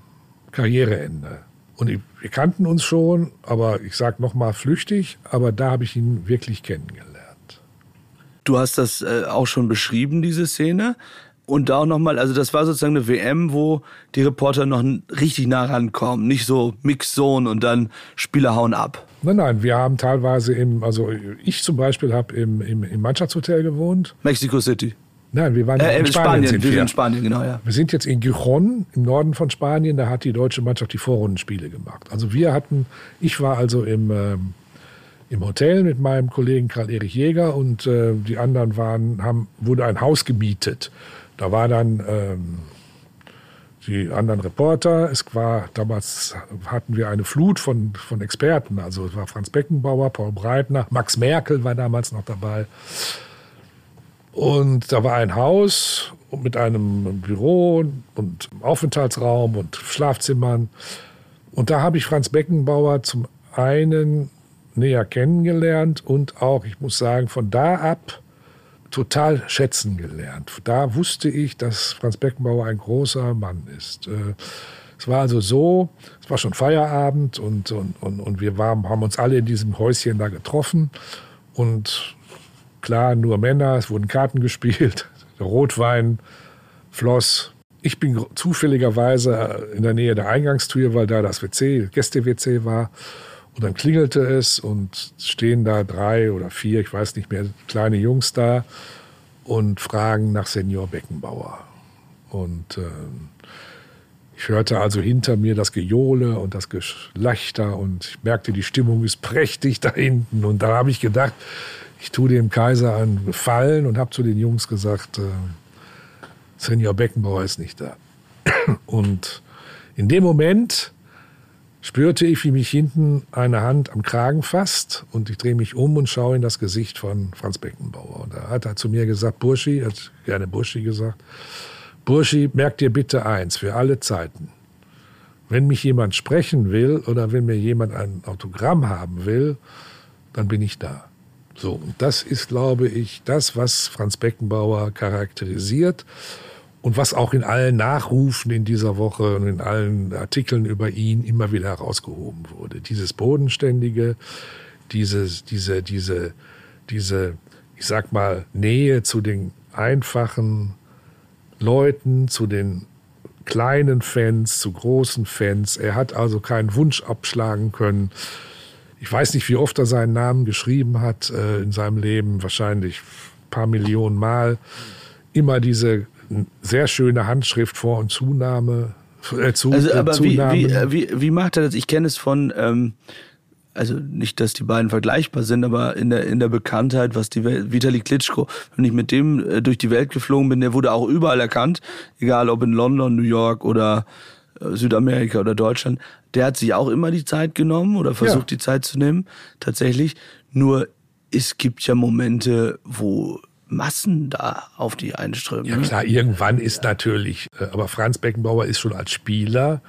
Karriereende. Und wir kannten uns schon, aber ich sage nochmal flüchtig, aber da habe ich ihn wirklich kennengelernt. Du hast das äh, auch schon beschrieben, diese Szene. Und da auch nochmal, also das war sozusagen eine WM, wo die Reporter noch richtig nah rankommen. Nicht so Mix-Zone und dann Spieler hauen ab. Nein, nein, wir haben teilweise im, also ich zum Beispiel habe im, im, im Mannschaftshotel gewohnt. Mexico City. Nein, wir waren äh, in, in Spanien. Spanien wir. wir sind in Spanien, genau, ja. Wir sind jetzt in Gijon im Norden von Spanien. Da hat die deutsche Mannschaft die Vorrundenspiele gemacht. Also wir hatten, ich war also im, ähm, im Hotel mit meinem Kollegen Karl-Erich Jäger und äh, die anderen waren, haben, wurde ein Haus gemietet. Da war dann ähm, die anderen Reporter. Es war damals hatten wir eine Flut von, von Experten. Also es war Franz Beckenbauer, Paul Breitner, Max Merkel war damals noch dabei. Und da war ein Haus mit einem Büro und Aufenthaltsraum und Schlafzimmern. Und da habe ich Franz Beckenbauer zum einen näher kennengelernt und auch, ich muss sagen, von da ab total schätzen gelernt. Da wusste ich, dass Franz Beckenbauer ein großer Mann ist. Äh, es war also so, es war schon Feierabend und, und, und, und wir waren, haben uns alle in diesem Häuschen da getroffen. Und klar, nur Männer, es wurden Karten gespielt, der Rotwein floss. Ich bin zufälligerweise in der Nähe der Eingangstür, weil da das WC, Gäste-WC war. Und dann klingelte es und stehen da drei oder vier, ich weiß nicht mehr, kleine Jungs da und fragen nach Senior Beckenbauer. Und äh, ich hörte also hinter mir das Gejohle und das Geschlechter und ich merkte, die Stimmung ist prächtig da hinten. Und da habe ich gedacht, ich tue dem Kaiser einen Gefallen und habe zu den Jungs gesagt, äh, Senior Beckenbauer ist nicht da. Und in dem Moment spürte ich, wie mich hinten eine Hand am Kragen fasst und ich drehe mich um und schaue in das Gesicht von Franz Beckenbauer. Und da hat er zu mir gesagt, Burschi, er hat gerne Burschi gesagt, Burschi, merk dir bitte eins, für alle Zeiten. Wenn mich jemand sprechen will oder wenn mir jemand ein Autogramm haben will, dann bin ich da. So, und das ist, glaube ich, das, was Franz Beckenbauer charakterisiert und was auch in allen Nachrufen in dieser Woche und in allen Artikeln über ihn immer wieder herausgehoben wurde. Dieses Bodenständige, dieses, diese, diese, diese, ich sag mal, Nähe zu den einfachen Leuten, zu den kleinen Fans, zu großen Fans. Er hat also keinen Wunsch abschlagen können. Ich weiß nicht, wie oft er seinen Namen geschrieben hat äh, in seinem Leben, wahrscheinlich ein paar Millionen Mal. Immer diese sehr schöne Handschrift Vor- und Zunahme. Äh, zu, also, aber äh, wie, wie, äh, wie, wie macht er das? Ich kenne es von, ähm, also nicht, dass die beiden vergleichbar sind, aber in der, in der Bekanntheit, was die Welt, Vitali Klitschko, wenn ich mit dem äh, durch die Welt geflogen bin, der wurde auch überall erkannt, egal ob in London, New York oder äh, Südamerika oder Deutschland der hat sich auch immer die Zeit genommen oder versucht ja. die Zeit zu nehmen, tatsächlich. Nur es gibt ja Momente, wo Massen da auf die einströmen. Ja klar, irgendwann ist natürlich, äh, aber Franz Beckenbauer ist schon als Spieler,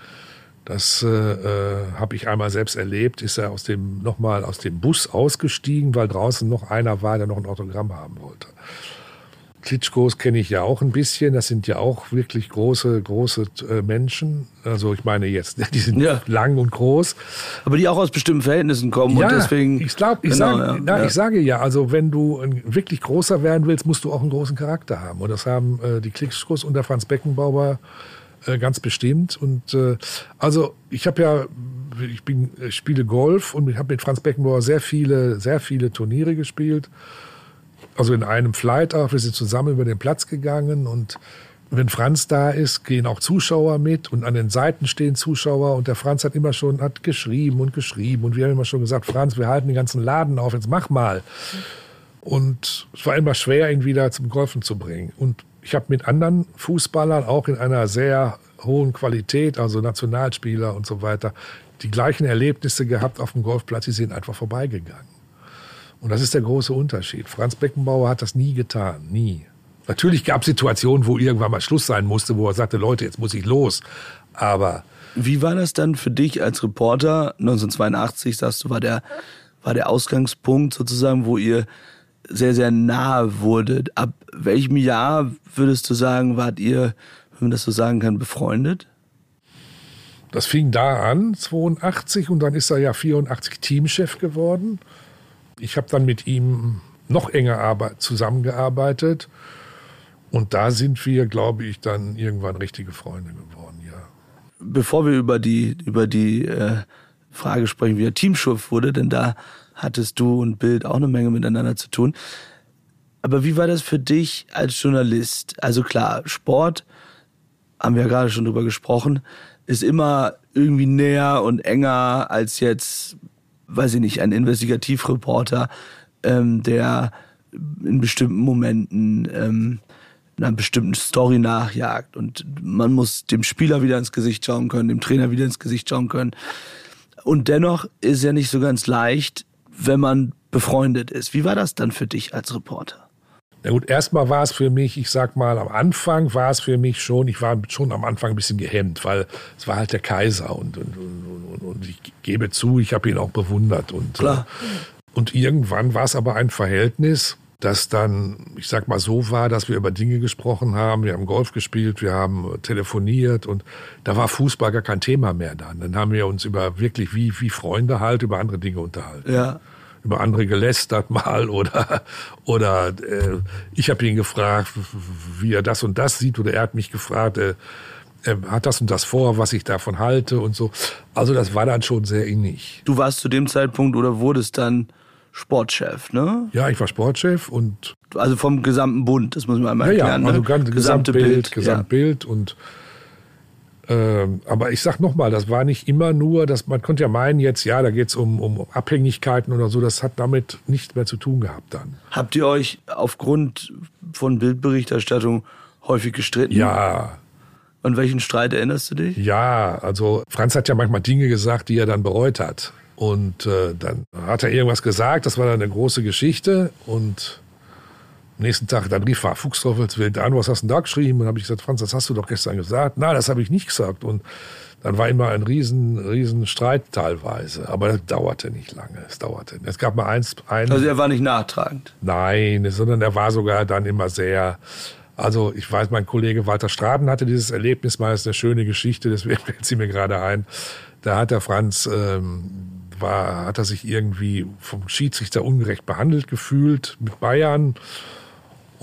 das äh, äh, habe ich einmal selbst erlebt, ist er aus dem nochmal aus dem Bus ausgestiegen, weil draußen noch einer war, der noch ein Autogramm haben wollte. Klitschkos kenne ich ja auch ein bisschen. Das sind ja auch wirklich große, große äh, Menschen. Also ich meine jetzt, die sind ja. lang und groß. Aber die auch aus bestimmten Verhältnissen kommen ja, und deswegen. Ich glaube, ich, genau, ja, na, ja. ich sage ja, also wenn du wirklich großer werden willst, musst du auch einen großen Charakter haben. Und das haben äh, die Klitschkos und der Franz Beckenbauer äh, ganz bestimmt. Und äh, also ich habe ja, ich bin, ich spiele Golf und ich habe mit Franz Beckenbauer sehr viele, sehr viele Turniere gespielt also in einem Flight auch. Wir sind zusammen über den Platz gegangen und wenn Franz da ist, gehen auch Zuschauer mit und an den Seiten stehen Zuschauer und der Franz hat immer schon, hat geschrieben und geschrieben und wir haben immer schon gesagt, Franz, wir halten den ganzen Laden auf, jetzt mach mal. Und es war immer schwer, ihn wieder zum Golfen zu bringen. Und ich habe mit anderen Fußballern auch in einer sehr hohen Qualität, also Nationalspieler und so weiter, die gleichen Erlebnisse gehabt auf dem Golfplatz, die sind einfach vorbeigegangen. Und das ist der große Unterschied. Franz Beckenbauer hat das nie getan, nie. Natürlich gab es Situationen, wo irgendwann mal Schluss sein musste, wo er sagte, Leute, jetzt muss ich los. Aber wie war das dann für dich als Reporter? 1982, sagst du, war der, war der Ausgangspunkt sozusagen, wo ihr sehr, sehr nahe wurdet. Ab welchem Jahr würdest du sagen, wart ihr, wenn man das so sagen kann, befreundet? Das fing da an, 82, und dann ist er ja 84 Teamchef geworden. Ich habe dann mit ihm noch enger zusammengearbeitet. Und da sind wir, glaube ich, dann irgendwann richtige Freunde geworden, ja. Bevor wir über die, über die äh, Frage sprechen, wie er Teamchef wurde, denn da hattest du und Bild auch eine Menge miteinander zu tun. Aber wie war das für dich als Journalist? Also klar, Sport, haben wir ja gerade schon drüber gesprochen, ist immer irgendwie näher und enger als jetzt, weiß ich nicht, ein Investigativreporter, ähm, der in bestimmten Momenten ähm, einer bestimmten Story nachjagt. Und man muss dem Spieler wieder ins Gesicht schauen können, dem Trainer wieder ins Gesicht schauen können. Und dennoch ist ja nicht so ganz leicht, wenn man befreundet ist. Wie war das dann für dich als Reporter? Na gut, erstmal war es für mich, ich sag mal, am Anfang war es für mich schon, ich war schon am Anfang ein bisschen gehemmt, weil es war halt der Kaiser und, und, und, und ich gebe zu, ich habe ihn auch bewundert. Und, Klar. und irgendwann war es aber ein Verhältnis, das dann, ich sag mal, so war, dass wir über Dinge gesprochen haben. Wir haben Golf gespielt, wir haben telefoniert und da war Fußball gar kein Thema mehr dann. Dann haben wir uns über wirklich wie, wie Freunde halt über andere Dinge unterhalten. Ja. Über andere gelästert mal oder, oder äh, ich habe ihn gefragt, wie er das und das sieht oder er hat mich gefragt, äh, er hat das und das vor, was ich davon halte und so. Also das war dann schon sehr innig. Du warst zu dem Zeitpunkt oder wurdest dann Sportchef, ne? Ja, ich war Sportchef und. Also vom gesamten Bund, das muss man einmal erklären. Ja, also ne? ganz, gesamte Bild, Gesamtbild ja. und. Ähm, aber ich sag nochmal, das war nicht immer nur, dass man konnte ja meinen jetzt, ja, da geht's um, um Abhängigkeiten oder so, das hat damit nichts mehr zu tun gehabt dann. Habt ihr euch aufgrund von Bildberichterstattung häufig gestritten? Ja. An welchen Streit erinnerst du dich? Ja, also Franz hat ja manchmal Dinge gesagt, die er dann bereut hat. Und äh, dann hat er irgendwas gesagt, das war dann eine große Geschichte. Und am nächsten Tag, dann rief er Fuchsteufels wild an, was hast du denn da geschrieben? Und dann habe ich gesagt, Franz, das hast du doch gestern gesagt. Na, das habe ich nicht gesagt. Und dann war immer ein riesen, riesen Streit teilweise. Aber das dauerte nicht lange. Es dauerte. Es gab mal eins, ein. Also er war nicht nachtragend? Nein, sondern er war sogar dann immer sehr, also ich weiß, mein Kollege Walter Straden hatte dieses Erlebnis mal, das ist eine schöne Geschichte, deswegen fällt sie mir gerade ein. Da hat der Franz ähm, war, hat er sich irgendwie vom Schiedsrichter ungerecht behandelt gefühlt mit Bayern.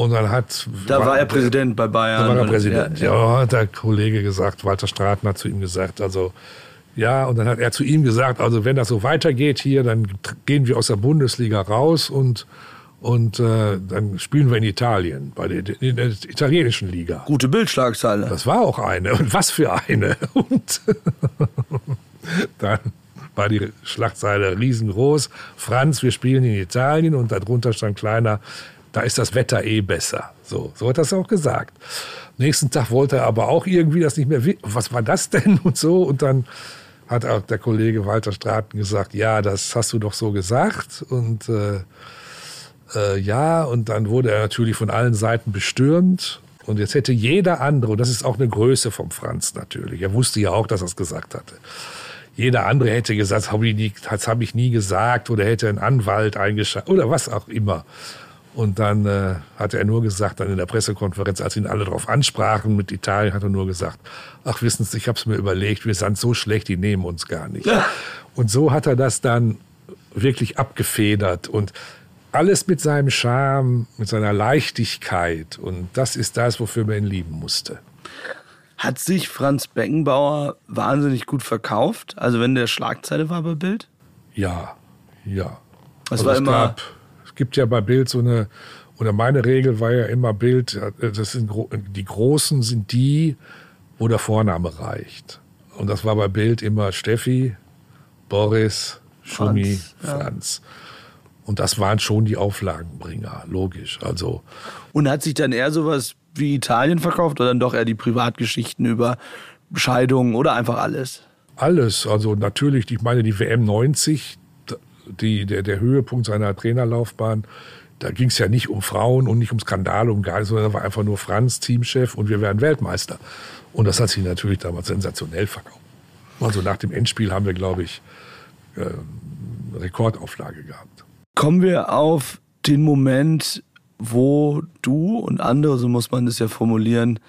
Und dann hat. Da war, war er Präsident bei Bayern. Da war er Präsident. Ja, ja. ja, hat der Kollege gesagt, Walter Straten hat zu ihm gesagt, also, ja, und dann hat er zu ihm gesagt, also, wenn das so weitergeht hier, dann gehen wir aus der Bundesliga raus und, und äh, dann spielen wir in Italien, bei der, in der italienischen Liga. Gute Bildschlagzeile. Das war auch eine. Und was für eine. Und dann war die Schlagzeile riesengroß. Franz, wir spielen in Italien und darunter stand kleiner, da ist das Wetter eh besser. So, so hat er es auch gesagt. Nächsten Tag wollte er aber auch irgendwie das nicht mehr, was war das denn und so und dann hat auch der Kollege Walter Straten gesagt, ja, das hast du doch so gesagt und äh, äh, ja, und dann wurde er natürlich von allen Seiten bestürmt und jetzt hätte jeder andere, und das ist auch eine Größe vom Franz natürlich, er wusste ja auch, dass er es gesagt hatte, jeder andere hätte gesagt, das habe ich, nie, das hab ich nie gesagt oder hätte einen Anwalt eingeschaltet oder was auch immer. Und dann äh, hat er nur gesagt, dann in der Pressekonferenz, als ihn alle darauf ansprachen mit Italien, hat er nur gesagt, ach wissen Sie, ich habe es mir überlegt, wir sind so schlecht, die nehmen uns gar nicht. Ja. Und so hat er das dann wirklich abgefedert und alles mit seinem Charme, mit seiner Leichtigkeit. Und das ist das, wofür man ihn lieben musste. Hat sich Franz Beckenbauer wahnsinnig gut verkauft? Also wenn der Schlagzeile war bei Bild? Ja, ja. Das also war immer. Gab, es gibt ja bei Bild so eine Oder meine Regel war ja immer Bild, das sind, die Großen sind die, wo der Vorname reicht. Und das war bei Bild immer Steffi, Boris, Schumi, Franz. Franz. Ja. Und das waren schon die Auflagenbringer, logisch. Also. Und hat sich dann eher sowas wie Italien verkauft oder dann doch eher die Privatgeschichten über Scheidungen oder einfach alles? Alles. Also natürlich, ich meine, die WM 90, die, der, der Höhepunkt seiner Trainerlaufbahn, da ging es ja nicht um Frauen und nicht um Skandale, um gar nichts, sondern war einfach nur Franz, Teamchef und wir werden Weltmeister. Und das hat sich natürlich damals sensationell verkauft. Also nach dem Endspiel haben wir, glaube ich, äh, Rekordauflage gehabt. Kommen wir auf den Moment, wo du und andere, so muss man das ja formulieren,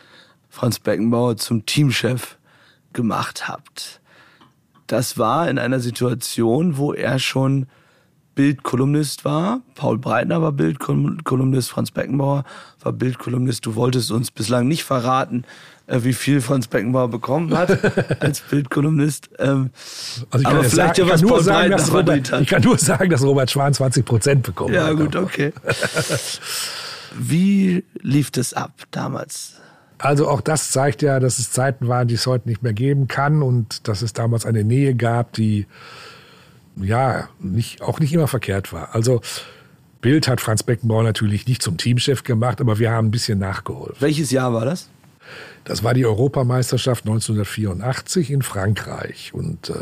Franz Beckenbauer zum Teamchef gemacht habt. Das war in einer Situation, wo er schon Bildkolumnist war. Paul Breitner war Bildkolumnist, Franz Beckenbauer war Bildkolumnist. Du wolltest uns bislang nicht verraten, äh, wie viel Franz Beckenbauer bekommen hat als Bildkolumnist. Ähm, also aber vielleicht sagen, ja was Paul sagen, Breitner Robert, Ich kann nur sagen, dass Robert Schwan 20 Prozent bekommen ja, hat. Ja gut, okay. wie lief das ab damals? Also auch das zeigt ja, dass es Zeiten waren, die es heute nicht mehr geben kann und dass es damals eine Nähe gab, die ja, nicht, auch nicht immer verkehrt war. Also Bild hat Franz Beckenbauer natürlich nicht zum Teamchef gemacht, aber wir haben ein bisschen nachgeholt. Welches Jahr war das? Das war die Europameisterschaft 1984 in Frankreich. Und äh,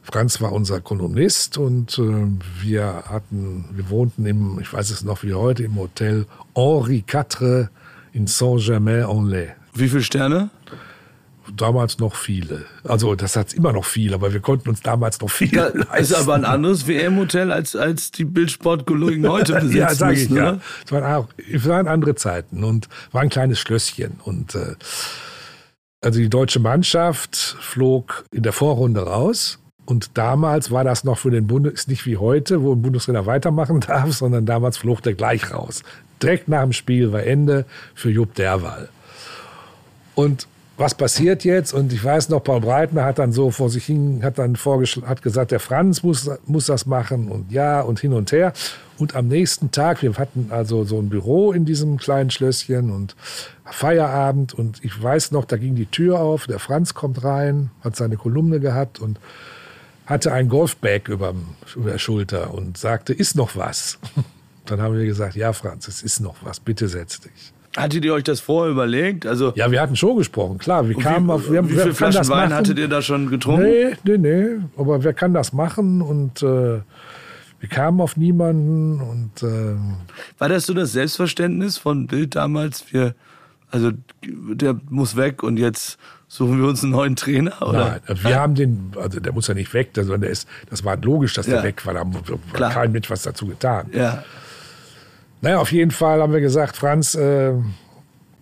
Franz war unser Kolumnist und äh, wir hatten, wir wohnten im, ich weiß es noch wie heute, im Hotel Henri IV in Saint-Germain-en-Laye. Wie viele Sterne? damals noch viele. Also das hat immer noch viel, aber wir konnten uns damals noch viel ja. Ist aber ein anderes WM-Hotel als, als die Bildsportkollegen heute besitzen Ja, sage ich, ja. Es waren, auch, es waren andere Zeiten und war ein kleines Schlösschen. Und äh, also die deutsche Mannschaft flog in der Vorrunde raus. Und damals war das noch für den Bundes, nicht wie heute, wo ein Bundestrainer weitermachen darf, sondern damals flog der gleich raus. Direkt nach dem Spiel war Ende für Jupp Derwal. Und was passiert jetzt? Und ich weiß noch, Paul Breitner hat dann so vor sich hin, hat dann hat gesagt, der Franz muss, muss das machen und ja und hin und her. Und am nächsten Tag, wir hatten also so ein Büro in diesem kleinen Schlösschen und Feierabend und ich weiß noch, da ging die Tür auf, der Franz kommt rein, hat seine Kolumne gehabt und hatte ein Golfbag über, über der Schulter und sagte, ist noch was? Dann haben wir gesagt, ja Franz, es ist noch was, bitte setz dich. Hattet ihr euch das vorher überlegt? Also ja, wir hatten schon gesprochen, klar. Wir kamen wie, auf, wir, wie viele Flaschen Wein machen? hattet ihr da schon getrunken? Nee, nee, nee. Aber wer kann das machen? Und äh, wir kamen auf niemanden. Und, äh, War das so das Selbstverständnis von Bild damals? Wir, also der muss weg und jetzt suchen wir uns einen neuen Trainer? Oder? Nein, wir haben den, also der muss ja nicht weg, sondern der ist, das war logisch, dass ja. der weg war. Da hat kein Mensch was dazu getan. Ja. Naja, auf jeden Fall haben wir gesagt, Franz, äh,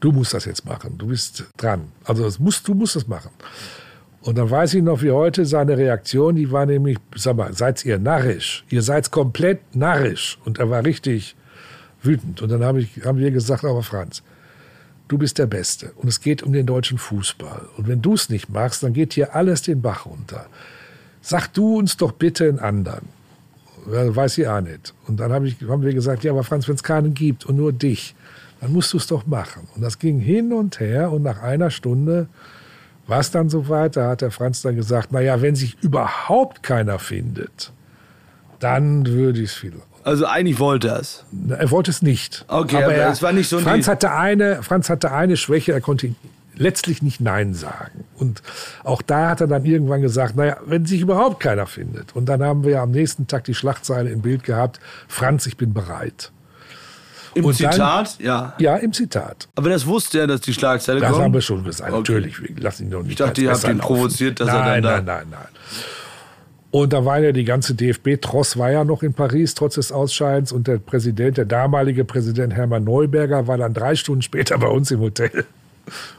du musst das jetzt machen. Du bist dran. Also das musst, du musst das machen. Und dann weiß ich noch wie heute seine Reaktion, die war nämlich, sag mal, seid ihr narrisch? Ihr seid komplett narrisch. Und er war richtig wütend. Und dann hab ich, haben wir gesagt, aber Franz, du bist der Beste. Und es geht um den deutschen Fußball. Und wenn du es nicht machst, dann geht hier alles den Bach runter. Sag du uns doch bitte einen anderen. Weiß ich auch nicht. Und dann hab ich, haben wir gesagt, ja, aber Franz, wenn es keinen gibt und nur dich, dann musst du es doch machen. Und das ging hin und her und nach einer Stunde war es dann soweit, da hat der Franz dann gesagt, naja, wenn sich überhaupt keiner findet, dann würde ich es viel. Also eigentlich wollte er es. Er wollte es nicht. Okay, aber, aber es war nicht so Franz hatte eine, Franz hatte eine Schwäche, er konnte letztlich nicht Nein sagen. Und auch da hat er dann irgendwann gesagt, naja, wenn sich überhaupt keiner findet. Und dann haben wir am nächsten Tag die Schlagzeile im Bild gehabt, Franz, ich bin bereit. Im und Zitat? Dann, ja. Ja, im Zitat. Aber das wusste er, dass die Schlagzeile das kommt? Das haben wir schon gesagt. Okay. Natürlich, wir lassen ihn doch nicht Ich dachte, ihr habt ihn provoziert, dass nein, er dann da... Nein, nein, nein, Und da war ja die ganze DFB-Tross war ja noch in Paris, trotz des Ausscheidens. Und der Präsident, der damalige Präsident Hermann Neuberger, war dann drei Stunden später bei uns im Hotel.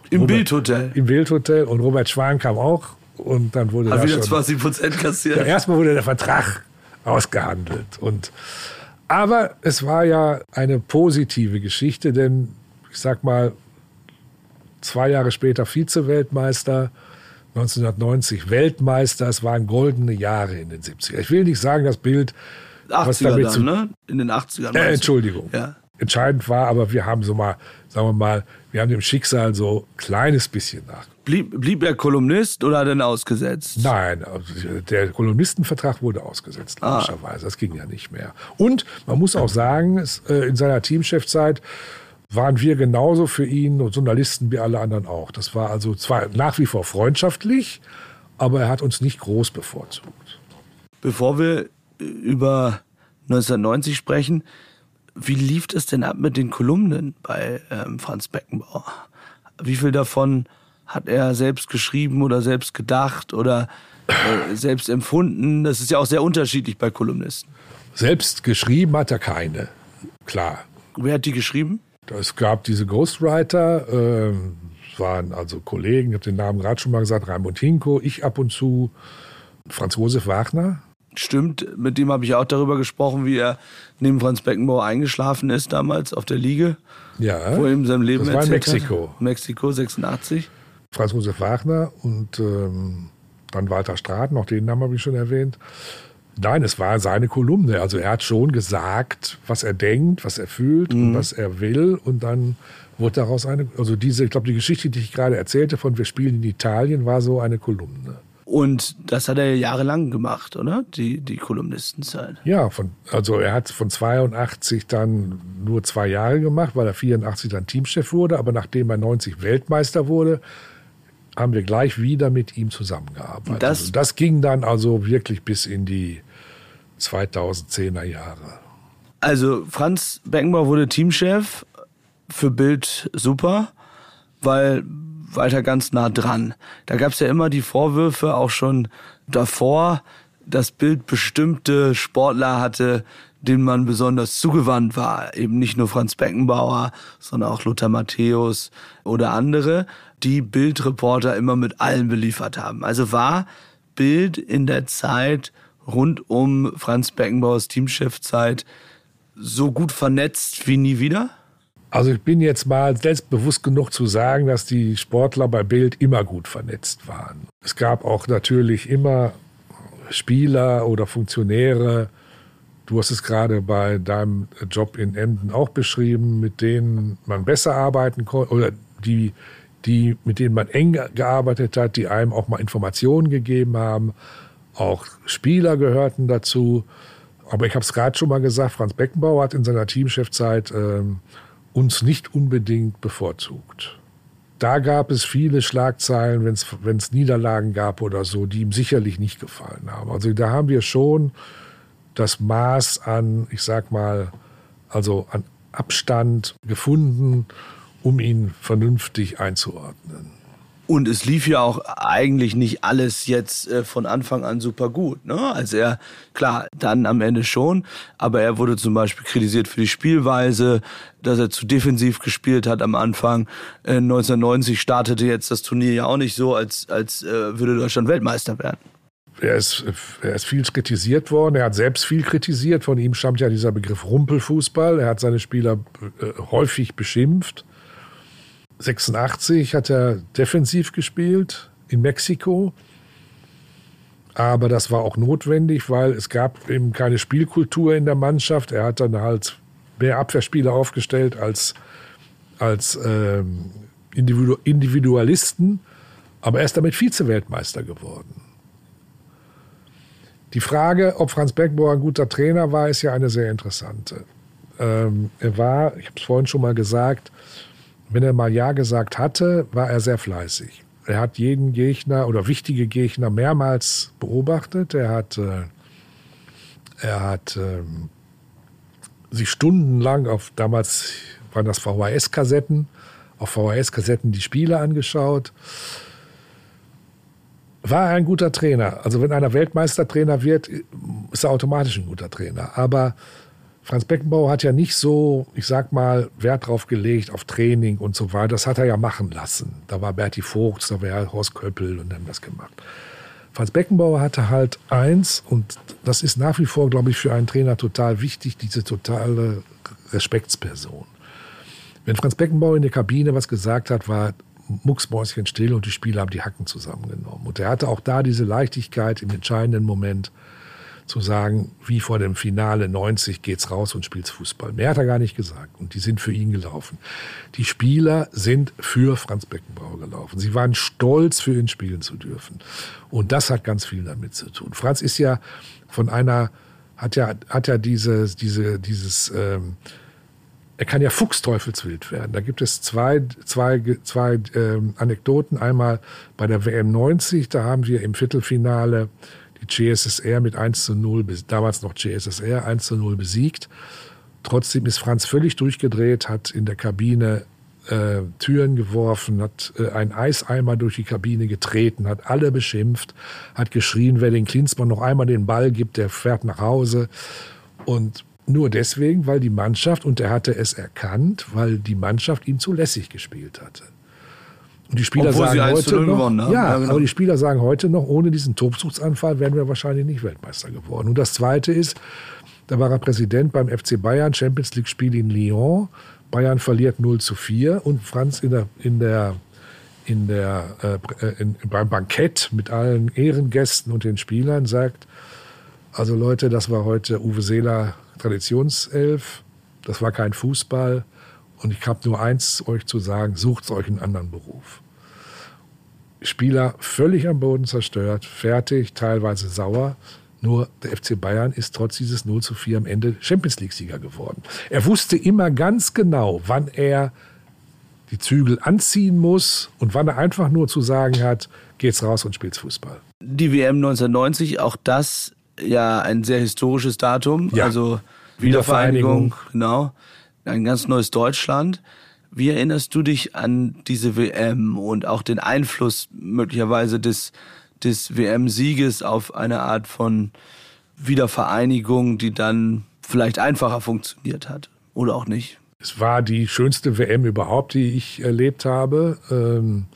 Im Bildhotel. Im Bildhotel und Robert Schwan kam auch und dann wurde Hat wieder 20 Prozent kassiert. Ja, erstmal wurde der Vertrag ausgehandelt und aber es war ja eine positive Geschichte, denn ich sag mal zwei Jahre später Vize-Weltmeister, 1990 Weltmeister, es waren goldene Jahre in den 70er. Ich will nicht sagen, das Bild 80er was damit zu, ne? In den 80ern. Äh, Entschuldigung. Ja. entscheidend war, aber wir haben so mal, sagen wir mal, wir haben dem Schicksal so ein kleines bisschen nach. Blieb, blieb er Kolumnist oder hat er denn ausgesetzt? Nein, also der Kolumnistenvertrag wurde ausgesetzt, ah. logischerweise. Das ging ja nicht mehr. Und man muss auch sagen, äh, in seiner Teamchefzeit waren wir genauso für ihn und Journalisten wie alle anderen auch. Das war also zwar nach wie vor freundschaftlich, aber er hat uns nicht groß bevorzugt. Bevor wir über 1990 sprechen, wie lief es denn ab mit den Kolumnen bei ähm, Franz Beckenbauer? Wie viel davon hat er selbst geschrieben oder selbst gedacht oder äh, selbst empfunden? Das ist ja auch sehr unterschiedlich bei Kolumnisten. Selbst geschrieben hat er keine, klar. Wer hat die geschrieben? Es gab diese Ghostwriter, äh, waren also Kollegen, ich habe den Namen gerade schon mal gesagt, Raimund Hinko, ich ab und zu, Franz Josef Wagner. Stimmt, mit dem habe ich auch darüber gesprochen, wie er neben Franz Beckenbauer eingeschlafen ist damals auf der Liege. Ja. Wo er ihm sein Leben das war in Mexiko. Hat. Mexiko 86. Franz Josef Wagner und ähm, dann Walter Straten, auch den Namen habe ich schon erwähnt. Nein, es war seine Kolumne. Also er hat schon gesagt, was er denkt, was er fühlt mhm. und was er will. Und dann wurde daraus eine, also diese, ich glaube, die Geschichte, die ich gerade erzählte von Wir spielen in Italien, war so eine Kolumne. Und das hat er jahrelang gemacht, oder? Die, die Kolumnistenzeit. Ja, von, also er hat von 82 dann nur zwei Jahre gemacht, weil er 84 dann Teamchef wurde. Aber nachdem er 90 Weltmeister wurde, haben wir gleich wieder mit ihm zusammengearbeitet. Das, also das ging dann also wirklich bis in die 2010er Jahre. Also Franz Beckenbauer wurde Teamchef für Bild super, weil weiter ganz nah dran. Da gab es ja immer die Vorwürfe, auch schon davor, dass Bild bestimmte Sportler hatte, denen man besonders zugewandt war. Eben nicht nur Franz Beckenbauer, sondern auch Lothar Matthäus oder andere, die Bildreporter immer mit allen beliefert haben. Also war Bild in der Zeit rund um Franz Beckenbauers Teamchefzeit so gut vernetzt wie nie wieder? Also ich bin jetzt mal selbstbewusst genug zu sagen, dass die Sportler bei Bild immer gut vernetzt waren. Es gab auch natürlich immer Spieler oder Funktionäre, du hast es gerade bei deinem Job in Emden auch beschrieben, mit denen man besser arbeiten konnte oder die, die, mit denen man eng gearbeitet hat, die einem auch mal Informationen gegeben haben. Auch Spieler gehörten dazu. Aber ich habe es gerade schon mal gesagt, Franz Beckenbauer hat in seiner Teamchefzeit ähm, uns nicht unbedingt bevorzugt. Da gab es viele Schlagzeilen, wenn es Niederlagen gab oder so, die ihm sicherlich nicht gefallen haben. Also da haben wir schon das Maß an, ich sag mal, also an Abstand gefunden, um ihn vernünftig einzuordnen. Und es lief ja auch eigentlich nicht alles jetzt äh, von Anfang an super gut. Ne? Also er, klar, dann am Ende schon, aber er wurde zum Beispiel kritisiert für die Spielweise, dass er zu defensiv gespielt hat am Anfang. Äh, 1990 startete jetzt das Turnier ja auch nicht so, als, als äh, würde Deutschland Weltmeister werden. Er ist, er ist viel kritisiert worden. Er hat selbst viel kritisiert. Von ihm stammt ja dieser Begriff Rumpelfußball. Er hat seine Spieler äh, häufig beschimpft. 86 hat er defensiv gespielt in Mexiko. Aber das war auch notwendig, weil es gab eben keine Spielkultur in der Mannschaft. Er hat dann halt mehr Abwehrspieler aufgestellt als, als ähm, Individu Individualisten. Aber er ist damit Vize-Weltmeister geworden. Die Frage, ob Franz Beckenbauer ein guter Trainer war, ist ja eine sehr interessante. Ähm, er war, ich habe es vorhin schon mal gesagt, wenn er mal Ja gesagt hatte, war er sehr fleißig. Er hat jeden Gegner oder wichtige Gegner mehrmals beobachtet. Er hat, äh, er hat äh, sich stundenlang auf, damals waren das VHS-Kassetten, auf VHS-Kassetten die Spiele angeschaut. War er ein guter Trainer? Also wenn einer Weltmeistertrainer wird, ist er automatisch ein guter Trainer. Aber Franz Beckenbauer hat ja nicht so, ich sag mal, Wert drauf gelegt auf Training und so weiter. Das hat er ja machen lassen. Da war Berti Vogts, da war Horst Köppel und haben das gemacht. Franz Beckenbauer hatte halt eins, und das ist nach wie vor, glaube ich, für einen Trainer total wichtig, diese totale Respektsperson. Wenn Franz Beckenbauer in der Kabine was gesagt hat, war Mucksmäuschen still und die Spieler haben die Hacken zusammengenommen. Und er hatte auch da diese Leichtigkeit im entscheidenden Moment zu sagen, wie vor dem Finale 90 geht's raus und spielt's Fußball. Mehr hat er gar nicht gesagt. Und die sind für ihn gelaufen. Die Spieler sind für Franz Beckenbauer gelaufen. Sie waren stolz, für ihn spielen zu dürfen. Und das hat ganz viel damit zu tun. Franz ist ja von einer, hat ja, hat ja diese, diese, dieses, ähm, er kann ja Fuchsteufelswild werden. Da gibt es zwei, zwei, zwei ähm, Anekdoten. Einmal bei der WM 90, da haben wir im Viertelfinale die GSSR mit 1 zu 0, damals noch GSSR, 1 zu 0 besiegt. Trotzdem ist Franz völlig durchgedreht, hat in der Kabine äh, Türen geworfen, hat äh, einen Eiseimer durch die Kabine getreten, hat alle beschimpft, hat geschrien, wer den Klinsmann noch einmal den Ball gibt, der fährt nach Hause. Und nur deswegen, weil die Mannschaft, und er hatte es erkannt, weil die Mannschaft ihm zu lässig gespielt hatte. Und die Spieler Obwohl sagen heute noch, gewonnen haben. Ja, ja genau. aber die Spieler sagen heute noch, ohne diesen Tobsuchtsanfall wären wir wahrscheinlich nicht Weltmeister geworden. Und das Zweite ist, da war er Präsident beim FC Bayern, Champions League Spiel in Lyon. Bayern verliert 0 zu 4 und Franz in der, in der, in der, äh, in, beim Bankett mit allen Ehrengästen und den Spielern sagt, also Leute, das war heute Uwe Seeler Traditionself, das war kein Fußball, und ich habe nur eins euch zu sagen, sucht euch einen anderen Beruf. Spieler völlig am Boden zerstört, fertig, teilweise sauer. Nur der FC Bayern ist trotz dieses 0 zu 4 am Ende Champions League-Sieger geworden. Er wusste immer ganz genau, wann er die Zügel anziehen muss und wann er einfach nur zu sagen hat, geht's raus und spielt's Fußball. Die WM 1990, auch das ja ein sehr historisches Datum. Ja. Also Wiedervereinigung, Wiedervereinigung. genau ein ganz neues Deutschland. Wie erinnerst du dich an diese WM und auch den Einfluss möglicherweise des, des WM-Sieges auf eine Art von Wiedervereinigung, die dann vielleicht einfacher funktioniert hat oder auch nicht? Es war die schönste WM überhaupt, die ich erlebt habe. Ähm,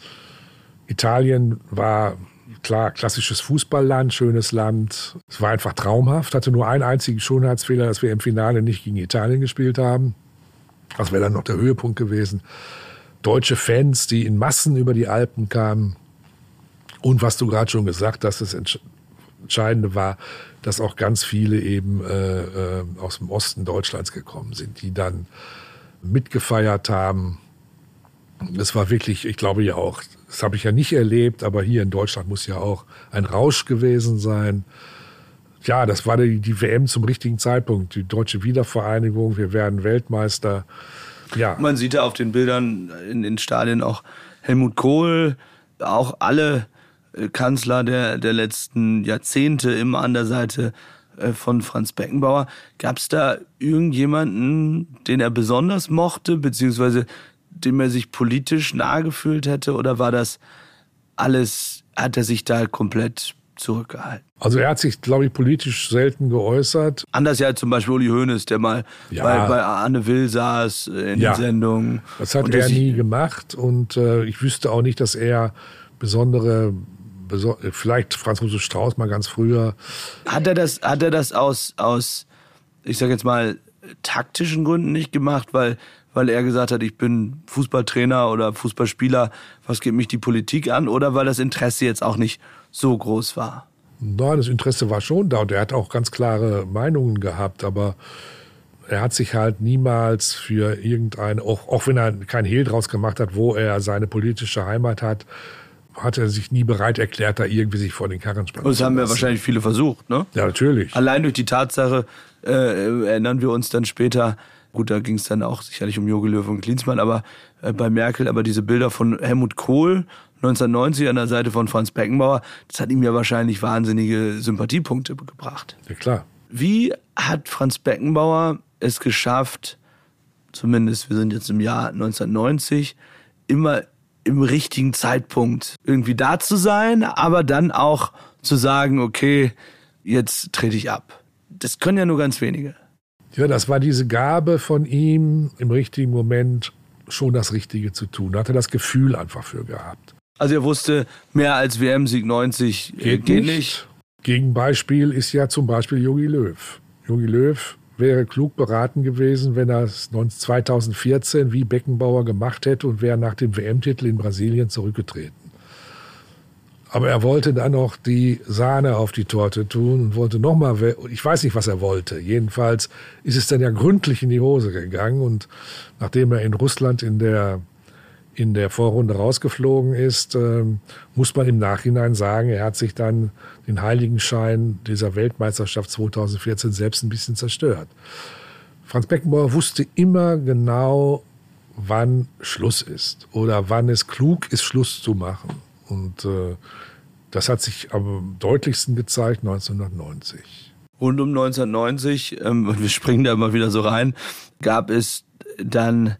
Italien war klar klassisches Fußballland, schönes Land. Es war einfach traumhaft. Hatte nur einen einzigen Schönheitsfehler, dass wir im Finale nicht gegen Italien gespielt haben. Das wäre dann noch der Höhepunkt gewesen. Deutsche Fans, die in Massen über die Alpen kamen. Und was du gerade schon gesagt hast, das Entscheidende war, dass auch ganz viele eben äh, äh, aus dem Osten Deutschlands gekommen sind, die dann mitgefeiert haben. Das war wirklich, ich glaube ja auch, das habe ich ja nicht erlebt, aber hier in Deutschland muss ja auch ein Rausch gewesen sein ja, das war die, die WM zum richtigen Zeitpunkt. Die deutsche Wiedervereinigung, wir werden Weltmeister. Ja. Man sieht ja auf den Bildern in den Stadien auch Helmut Kohl, auch alle äh, Kanzler der, der letzten Jahrzehnte immer an der Seite äh, von Franz Beckenbauer. Gab es da irgendjemanden, den er besonders mochte, beziehungsweise dem er sich politisch nahe gefühlt hätte? Oder war das alles, hat er sich da komplett zurückgehalten. Also er hat sich, glaube ich, politisch selten geäußert. Anders ja zum Beispiel Uli Hoeneß, der mal ja. bei, bei Anne Will saß äh, in ja. den Sendungen. Das hat er nie gemacht und äh, ich wüsste auch nicht, dass er besondere vielleicht Franz Josef Strauß mal ganz früher. Hat er das, hat er das aus, aus, ich sag jetzt mal, taktischen Gründen nicht gemacht, weil, weil er gesagt hat, ich bin Fußballtrainer oder Fußballspieler, was geht mich die Politik an? Oder weil das Interesse jetzt auch nicht so groß war? Nein, das Interesse war schon da und er hat auch ganz klare Meinungen gehabt, aber er hat sich halt niemals für irgendeine, auch, auch wenn er kein Hehl draus gemacht hat, wo er seine politische Heimat hat, hat er sich nie bereit erklärt, da irgendwie sich vor den Karren spannen zu Das haben ja wahrscheinlich viele versucht, ne? Ja, natürlich. Allein durch die Tatsache äh, erinnern wir uns dann später, gut, da ging es dann auch sicherlich um Jogi Löw und Klinsmann, aber äh, bei Merkel, aber diese Bilder von Helmut Kohl 1990 an der Seite von Franz Beckenbauer, das hat ihm ja wahrscheinlich wahnsinnige Sympathiepunkte gebracht. Ja, klar. Wie hat Franz Beckenbauer es geschafft, zumindest wir sind jetzt im Jahr 1990, immer im richtigen Zeitpunkt irgendwie da zu sein, aber dann auch zu sagen, okay, jetzt trete ich ab. Das können ja nur ganz wenige. Ja, das war diese Gabe von ihm, im richtigen Moment schon das Richtige zu tun. Da hat er das Gefühl einfach für gehabt. Also er wusste, mehr als WM-Sieg 90 äh, geht, geht nicht. nicht. Gegenbeispiel ist ja zum Beispiel Jogi Löw. Jogi Löw wäre klug beraten gewesen, wenn er es 2014 wie Beckenbauer gemacht hätte und wäre nach dem WM-Titel in Brasilien zurückgetreten. Aber er wollte dann noch die Sahne auf die Torte tun und wollte nochmal, ich weiß nicht, was er wollte. Jedenfalls ist es dann ja gründlich in die Hose gegangen und nachdem er in Russland in der, in der Vorrunde rausgeflogen ist, äh, muss man im Nachhinein sagen, er hat sich dann den Heiligenschein dieser Weltmeisterschaft 2014 selbst ein bisschen zerstört. Franz Beckenbauer wusste immer genau, wann Schluss ist oder wann es klug ist, Schluss zu machen. Und äh, das hat sich am deutlichsten gezeigt 1990. Rund um 1990, ähm, und wir springen da immer wieder so rein, gab es dann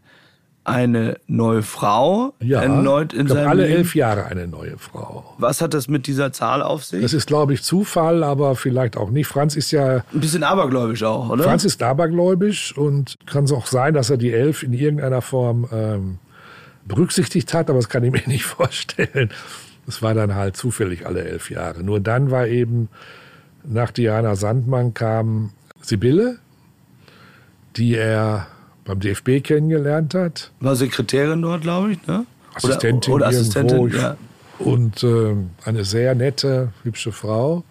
eine neue Frau ja, erneut in seinem alle Leben. elf Jahre eine neue Frau. Was hat das mit dieser Zahl auf sich? Das ist, glaube ich, Zufall, aber vielleicht auch nicht. Franz ist ja... Ein bisschen abergläubisch auch, oder? Franz ist abergläubisch und kann es auch sein, dass er die elf in irgendeiner Form ähm, berücksichtigt hat, aber das kann ich mir nicht vorstellen. Es war dann halt zufällig alle elf Jahre. Nur dann war eben nach Diana Sandmann kam Sibylle, die er beim DFB kennengelernt hat. War Sekretärin dort, glaube ich, ne? Assistentin oder, oder Assistentin, ja. Und äh, eine sehr nette, hübsche Frau.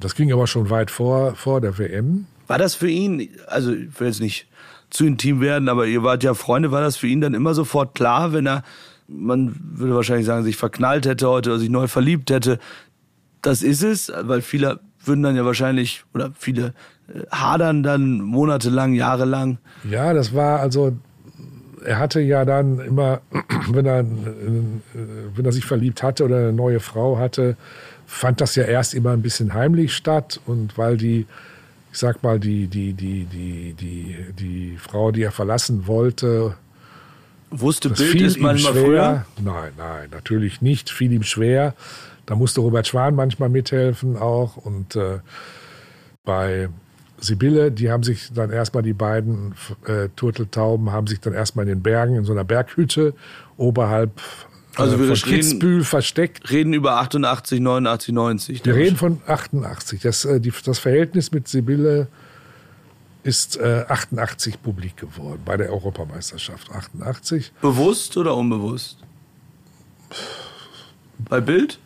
Das ging aber schon weit vor, vor der WM. War das für ihn, also ich will jetzt nicht zu intim werden, aber ihr wart ja Freunde, war das für ihn dann immer sofort klar, wenn er, man würde wahrscheinlich sagen, sich verknallt hätte heute oder sich neu verliebt hätte, das ist es, weil viele würden dann ja wahrscheinlich, oder viele hadern dann monatelang, jahrelang. Ja, das war also, er hatte ja dann immer, wenn er, äh, wenn er sich verliebt hatte oder eine neue Frau hatte, fand das ja erst immer ein bisschen heimlich statt und weil die ich sag mal, die, die, die, die, die, die Frau, die er verlassen wollte, wusste Bild ist manchmal schwer. früher? Nein, nein, natürlich nicht. Fiel ihm schwer. Da musste Robert Schwan manchmal mithelfen auch. Und äh, bei Sibylle, die haben sich dann erstmal, die beiden äh, Turteltauben, haben sich dann erstmal in den Bergen, in so einer Berghütte oberhalb also wir Kitzbühel versteckt. Reden über 88, 89, 90. Wir reden von 88. Das, äh, die, das Verhältnis mit Sibylle ist äh, 88 publik geworden bei der Europameisterschaft 88. Bewusst oder unbewusst? Bei Bild?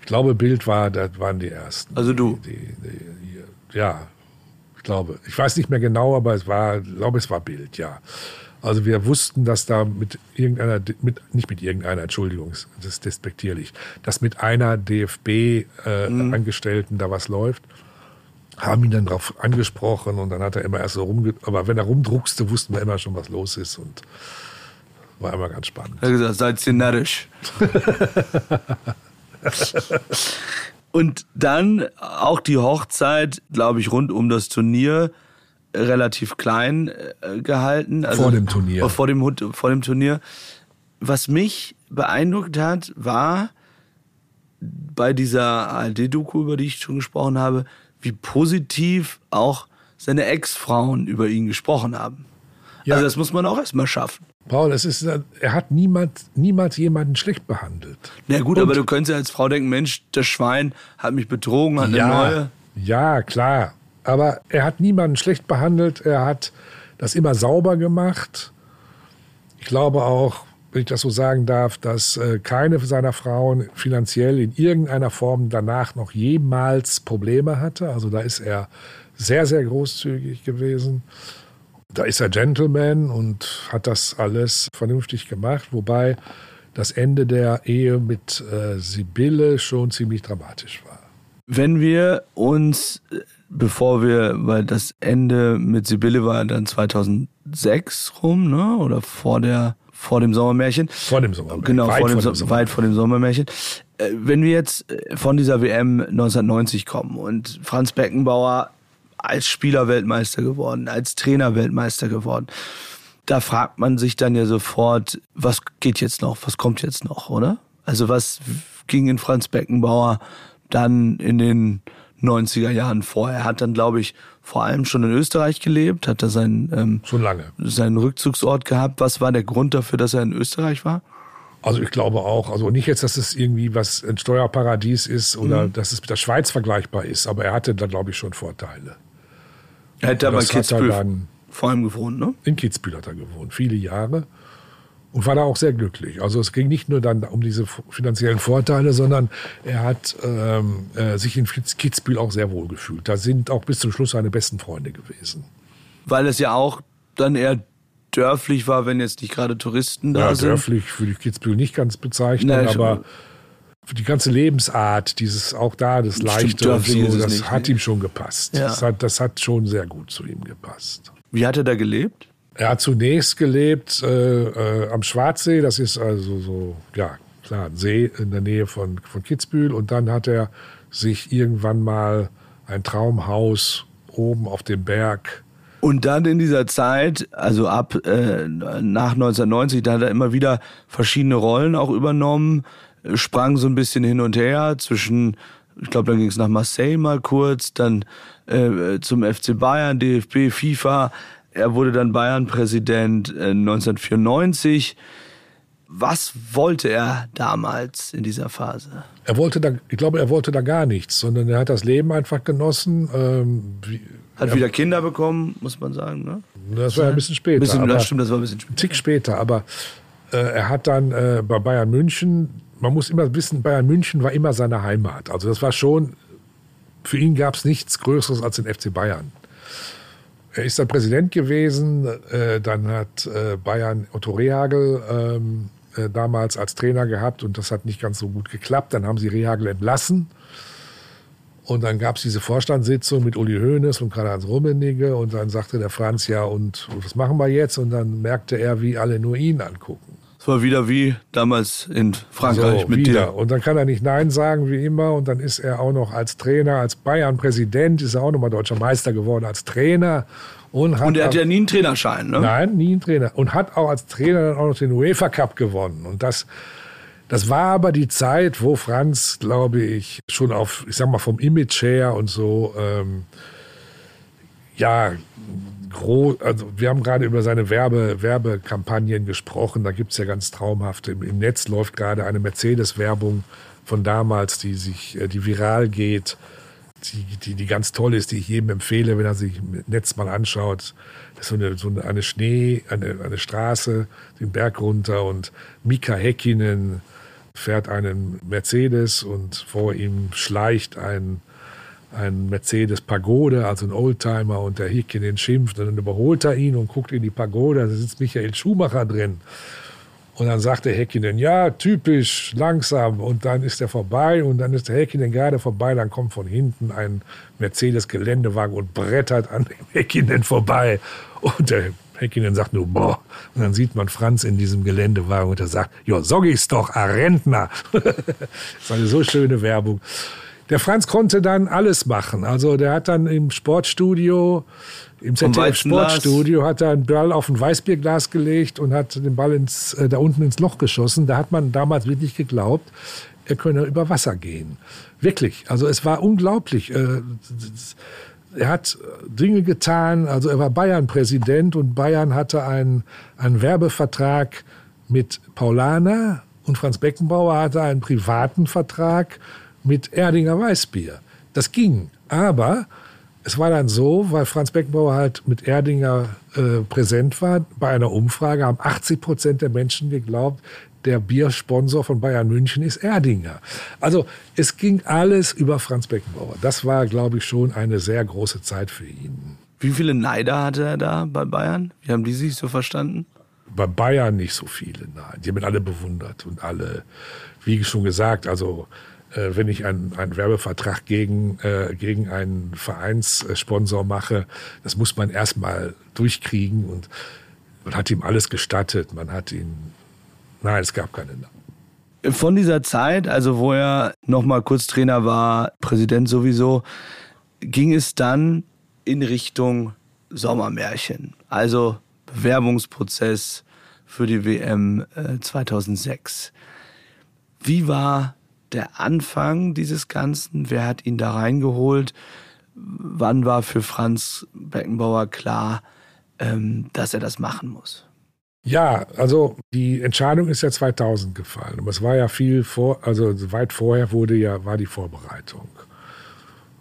Ich glaube, Bild war, das waren die ersten. Also du? Die, die, ja, ich glaube. Ich weiß nicht mehr genau, aber es war, ich glaube, es war Bild, ja. Also wir wussten, dass da mit irgendeiner, mit, nicht mit irgendeiner, Entschuldigung, das ist despektierlich, dass mit einer DFB-Angestellten äh, mhm. da was läuft. Haben ihn dann darauf angesprochen und dann hat er immer erst so rumge... Aber wenn er rumdruckste, wussten wir immer schon, was los ist und war immer ganz spannend. Er hat gesagt, seid ihr närrisch. und dann auch die Hochzeit, glaube ich, rund um das Turnier relativ klein äh, gehalten. Also, vor dem Turnier. Vor dem, vor dem Turnier. Was mich beeindruckt hat, war bei dieser ARD-Doku, über die ich schon gesprochen habe, wie positiv auch seine Ex-Frauen über ihn gesprochen haben. Ja. Also das muss man auch erstmal schaffen. Paul, es ist, er hat niemand, niemals jemanden schlecht behandelt. Na gut, Und, aber du könntest ja als Frau denken, Mensch, das Schwein hat mich betrogen, hat ja, eine neue. Ja, klar. Aber er hat niemanden schlecht behandelt. Er hat das immer sauber gemacht. Ich glaube auch, wenn ich das so sagen darf, dass äh, keine seiner Frauen finanziell in irgendeiner Form danach noch jemals Probleme hatte. Also da ist er sehr, sehr großzügig gewesen. Da ist er Gentleman und hat das alles vernünftig gemacht, wobei das Ende der Ehe mit äh, Sibylle schon ziemlich dramatisch war. Wenn wir uns bevor wir, weil das Ende mit Sibylle war dann 2006 rum, ne? Oder vor der, vor dem Sommermärchen. Vor dem Sommermärchen. Genau, weit vor dem, vor dem weit vor dem Sommermärchen. Äh, wenn wir jetzt äh, von dieser WM 1990 kommen und Franz Beckenbauer als Spieler Weltmeister geworden, als Trainer Weltmeister geworden, da fragt man sich dann ja sofort, was geht jetzt noch, was kommt jetzt noch, oder? Also was ging in Franz Beckenbauer dann in den 90er Jahren vor. Er hat dann, glaube ich, vor allem schon in Österreich gelebt, hat da seinen, ähm, schon lange. seinen Rückzugsort gehabt. Was war der Grund dafür, dass er in Österreich war? Also ich glaube auch, also nicht jetzt, dass es irgendwie was ein Steuerparadies ist oder mhm. dass es mit der Schweiz vergleichbar ist, aber er hatte da, glaube ich, schon Vorteile. Er hätte aber Kitzbühel vor allem gewohnt, ne? In Kitzbühel hat er gewohnt, viele Jahre. und war da auch sehr glücklich. Also es ging nicht nur dann um diese finanziellen Vorteile, sondern er hat ähm, äh, sich in Kitzbühel auch sehr wohl gefühlt. Da sind auch bis zum Schluss seine besten Freunde gewesen. Weil es ja auch dann eher dörflich war, wenn jetzt nicht gerade Touristen da ja, sind. Dörflich würde ich Kitzbühel nicht ganz bezeichnen, Nee, aber die ganze Lebensart, dieses auch da, das Stimmt, Leichte ist so, das nicht, hat nee. ihm schon gepasst. Ja. Das, hat, das hat schon sehr gut zu ihm gepasst. Wie hat er da gelebt? Er hat zunächst gelebt äh, äh, am Schwarzsee, das ist also so, ja, klar, ein See in der Nähe von, von Kitzbühel. Und dann hat er sich irgendwann mal ein Traumhaus oben auf dem Berg. Und dann in dieser Zeit, also ab äh, nach 1990, da hat er immer wieder verschiedene Rollen auch übernommen, sprang so ein bisschen hin und her zwischen, ich glaube, dann ging es nach Marseille mal kurz, dann äh, zum FC Bayern, DFB, FIFA. Er wurde dann Bayern-Präsident äh, 1994. Was wollte er damals in dieser Phase? Er wollte da, ich glaube, er wollte da gar nichts, sondern er hat das Leben einfach genossen. Ähm, wie, Hat wieder Kinder bekommen, muss man sagen. Ne? das war ja ein bisschen später. Ein bisschen, das stimmt, das war ein bisschen Ein Tick später, aber äh, er hat dann äh, bei Bayern München, man muss immer wissen, Bayern München war immer seine Heimat. Also das war schon, für ihn gab es nichts Größeres als den FC Bayern. Er ist dann Präsident gewesen, äh, dann hat äh, Bayern Otto Rehagel ähm, äh, damals als Trainer gehabt und das hat nicht ganz so gut geklappt. Dann haben sie Rehagel entlassen. Und dann gab es diese Vorstandssitzung mit Uli Hoeneß und Karl-Heinz Rummenigge und dann sagte der Franz, ja und was machen wir jetzt? Und dann merkte er, wie alle nur ihn angucken. War wieder wie damals in Frankreich so, mit wieder. dir. Und dann kann er nicht Nein sagen, wie immer. Und dann ist er auch noch als Trainer, als Bayern-Präsident, ist er auch nochmal deutscher Meister geworden als Trainer. Und, hat Und er hat ja nie einen Trainerschein, ne? Nein, nie ein Trainer. Und hat auch als Trainer dann auch noch den UEFA Cup gewonnen. Und das, das war aber die Zeit, wo Franz, glaube ich, schon auf, ich sag mal, vom Image her und so, ähm, ja, groß, also wir haben gerade über seine Werbe, Werbekampagnen gesprochen. Da gibt es ja ganz traumhafte. Im, Im Netz läuft gerade eine Mercedes-Werbung von damals, die sich, äh, die viral geht, die, die, die ganz toll ist, die ich jedem empfehle, wenn er sich im Netz mal anschaut. Das ist so eine, so eine Schnee, eine, eine Straße, den Berg runter und Mika Häkkinen fährt einen Mercedes und vor ihm schleicht ein, ein Mercedes Pagode, also ein Oldtimer und der Häkkinen schimpft und dann überholt er ihn und guckt in die Pagode, da sitzt Michael Schumacher drin. Und dann sagt der Häkkinen, ja, typisch, langsam. Und dann ist er vorbei und dann ist der Häkkinen gerade vorbei. Dann kommt von hinten ein Mercedes-Geländewagen und brettert an dem Häkkinen vorbei. Und der Häkkinen sagt nur, boah. Und dann sieht man Franz in diesem Geländewagen und er sagt, ja, sag ich's doch, a Rentner. das ist eine so schöne Werbung. Der Franz konnte dann alles machen. Also der hat dann im Sportstudio, im ZDF. Sportstudio, hat er einen Ball auf ein Weißbierglas gelegt und hat den Ball ins, äh, da unten ins Loch geschossen. Da hat man damals wirklich geglaubt, er könne über Wasser gehen. Wirklich. Also es war unglaublich. Äh, er hat Dinge getan. Also er war Bayern-Präsident und Bayern hatte einen, einen Werbevertrag mit Paulaner und Franz Beckenbauer hatte einen privaten Vertrag mit Erdinger Weißbier. Das ging. Aber es war dann so, weil Franz Beckenbauer halt mit Erdinger äh, präsent war, bei einer Umfrage haben 80 Prozent der Menschen geglaubt, der Biersponsor von Bayern München ist Erdinger. Also es ging alles über Franz Beckenbauer. Das war, glaube ich, schon eine sehr große Zeit für ihn. Wie viele Neider hatte er da bei Bayern? Wie haben die sich so verstanden? Bei Bayern nicht so viele, nein. Die haben ihn alle bewundert und alle, wie schon gesagt, also äh, wenn ich einen, einen Werbevertrag gegen, äh, gegen einen Vereinssponsor mache, das muss man erstmal durchkriegen und man hat ihm alles gestattet. Man hat ihn, nein, es gab keine. Von dieser Zeit, also wo er noch mal kurz Trainer war, Präsident sowieso, ging es dann in Richtung Sommermärchen. Also Bewerbungsprozess für die WM äh, 2006. Wie war der Anfang dieses Ganzen? Wer hat ihn da reingeholt? Wann war für Franz Beckenbauer klar, ähm, dass er das machen muss? Ja, also die Entscheidung ist ja 2000 gefallen. Aber es war ja viel vor, also weit vorher wurde ja, war die Vorbereitung.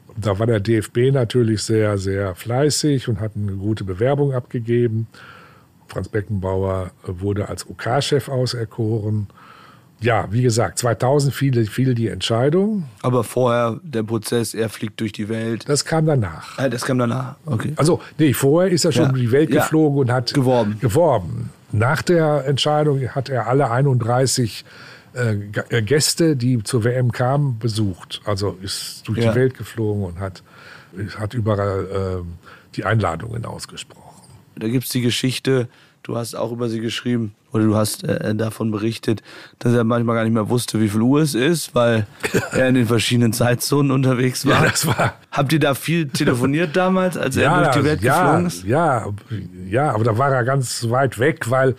Und da war der DFB natürlich sehr, sehr fleißig und hat eine gute Bewerbung abgegeben. Franz Beckenbauer wurde als OK-Chef auserkoren. Ja, wie gesagt, 2000 fiel, fiel die Entscheidung. Aber vorher der Prozess, er fliegt durch die Welt. Das kam danach. Äh, das kam danach, okay. Also, nee, vorher ist er schon Ja. um die Welt Ja. geflogen und hat Geworben. geworben. Nach der Entscheidung hat er alle 31 äh, äh, Gäste, die zur WM kamen, besucht. Also ist durch Ja. die Welt geflogen und hat, hat überall ähm, die Einladungen ausgesprochen. Da gibt es die Geschichte, du hast auch über sie geschrieben, oder du hast äh, davon berichtet, dass er manchmal gar nicht mehr wusste, wie viel Uhr es ist, weil er in den verschiedenen Zeitzonen unterwegs war. Ja, das war Habt ihr da viel telefoniert damals, als er durch die Welt ja, geflogen ist? ja, ja, aber da war er ganz weit weg, weil,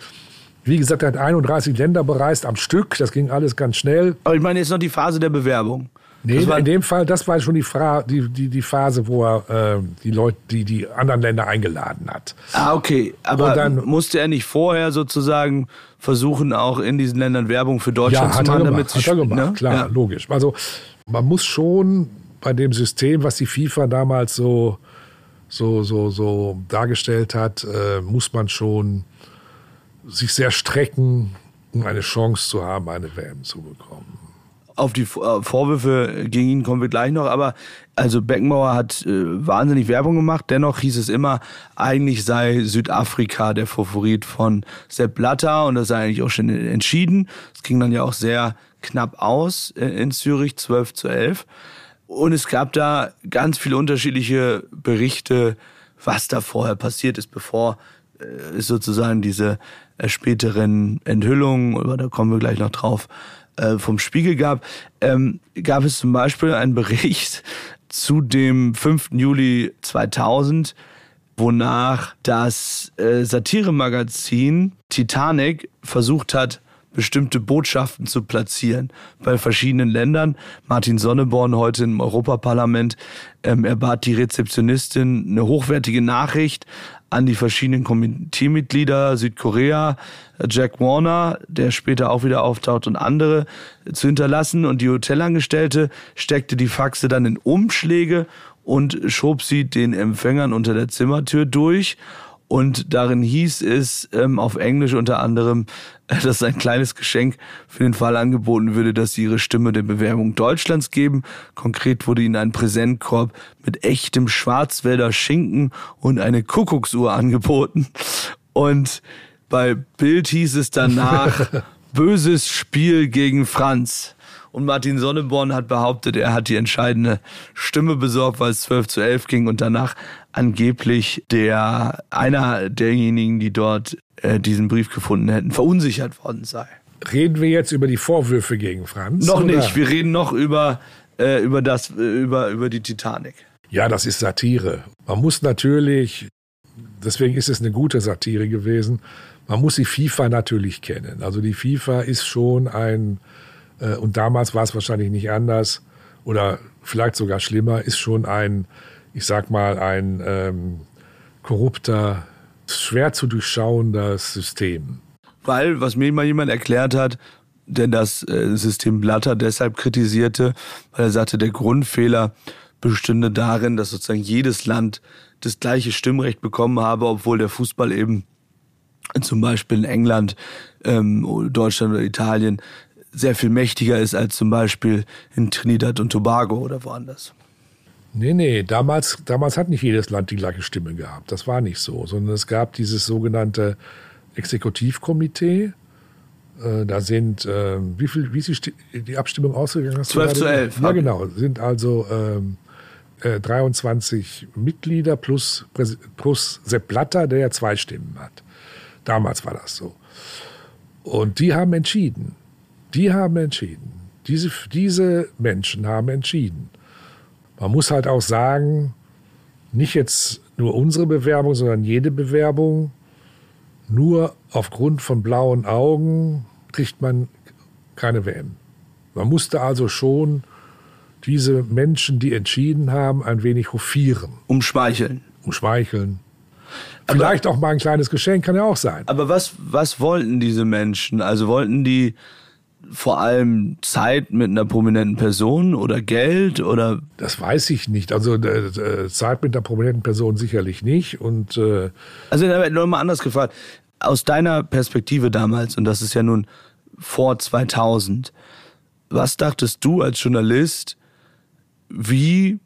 wie gesagt, er hat 31 Länder bereist am Stück. Das ging alles ganz schnell. Aber ich meine jetzt noch die Phase der Bewerbung. Nee, war- in dem Fall, das war schon die, Fra die, die, die Phase, wo er äh, die Leute, die, die anderen Länder eingeladen hat. Ah, okay. Aber Und dann- musste er nicht vorher sozusagen versuchen, auch in diesen Ländern Werbung für Deutschland Ja, zu machen, damit sie hat er gemacht ne? klar, Ja. logisch. Also man muss schon bei dem System, was die FIFA damals so, so, so, so dargestellt hat, äh, muss man schon sich sehr strecken, um eine Chance zu haben, eine WM zu bekommen. Auf die äh, Vorwürfe gegen ihn kommen wir gleich noch, aber also Beckenbauer hat äh, wahnsinnig Werbung gemacht. Dennoch hieß es immer, eigentlich sei Südafrika der Favorit von Sepp Blatter und das sei eigentlich auch schon entschieden. Es ging dann ja auch sehr knapp aus äh, in Zürich, 12 zu 11. Und es gab da ganz viele unterschiedliche Berichte, was da vorher passiert ist, bevor äh, sozusagen diese äh, späteren Enthüllungen, aber da kommen wir gleich noch drauf, äh, vom Spiegel gab, ähm, gab es zum Beispiel einen Bericht zu dem 5. Juli 2000, wonach das äh, Satiremagazin Titanic versucht hat, bestimmte Botschaften zu platzieren bei verschiedenen Ländern. Martin Sonneborn heute im Europaparlament, ähm, er bat die Rezeptionistin eine hochwertige Nachricht an die verschiedenen Komiteemitglieder Südkorea, Jack Warner, der später auch wieder auftaucht und andere zu hinterlassen. Und die Hotelangestellte steckte die Faxe dann in Umschläge und schob sie den Empfängern unter der Zimmertür durch und darin hieß es ähm, auf Englisch unter anderem, äh, dass ein kleines Geschenk für den Fall angeboten würde, dass sie ihre Stimme der Bewerbung Deutschlands geben. Konkret wurde ihnen ein Präsentkorb mit echtem Schwarzwälder Schinken und eine Kuckucksuhr angeboten. Und bei Bild hieß es danach, böses Spiel gegen Franz. Und Martin Sonneborn hat behauptet, er hat die entscheidende Stimme besorgt, weil es 12 zu 11 ging und danach angeblich der, einer derjenigen, die dort äh, diesen Brief gefunden hätten, verunsichert worden sei. Reden wir jetzt über die Vorwürfe gegen Franz? Noch oder? nicht, wir reden noch über, äh, über, das, über, über die Titanic. Ja, das ist Satire. Man muss natürlich, deswegen ist es eine gute Satire gewesen, man muss die FIFA natürlich kennen. Also die FIFA ist schon ein, äh, und damals war es wahrscheinlich nicht anders oder vielleicht sogar schlimmer, ist schon ein, ich sag mal, ein ähm, korrupter, schwer zu durchschauender System. Weil, was mir mal jemand erklärt hat, der das äh, System Blatter deshalb kritisierte, weil er sagte, der Grundfehler bestünde darin, dass sozusagen jedes Land das gleiche Stimmrecht bekommen habe, obwohl der Fußball eben zum Beispiel in England, ähm, Deutschland oder Italien sehr viel mächtiger ist als zum Beispiel in Trinidad und Tobago oder woanders. Nee, nee, damals, damals hat nicht jedes Land die gleiche Stimme gehabt. Das war nicht so, sondern es gab dieses sogenannte Exekutivkomitee. Äh, da sind, äh, wie viel, wie ist die, Sti- die Abstimmung ausgegangen? Hast du 12 zu gerade- 11. Ja, genau. Sind also ähm, äh, 23 Mitglieder plus, plus Sepp Blatter, der ja zwei Stimmen hat. Damals war das so. Und die haben entschieden. Die haben entschieden. Diese, diese Menschen haben entschieden. Man muss halt auch sagen, nicht jetzt nur unsere Bewerbung, sondern jede Bewerbung, nur aufgrund von blauen Augen kriegt man keine WM. Man musste also schon diese Menschen, die entschieden haben, ein wenig hofieren, Umschmeicheln. umschmeicheln. Vielleicht auch mal ein kleines Geschenk, kann ja auch sein. Aber was, was wollten diese Menschen? Also wollten die vor allem Zeit mit einer prominenten Person oder Geld oder Das weiß ich nicht. Also äh, äh, Zeit mit einer prominenten Person sicherlich nicht. Und äh, also nochmal anders gefragt. Aus deiner Perspektive damals, und das ist ja nun vor 2000, was dachtest du als Journalist, wie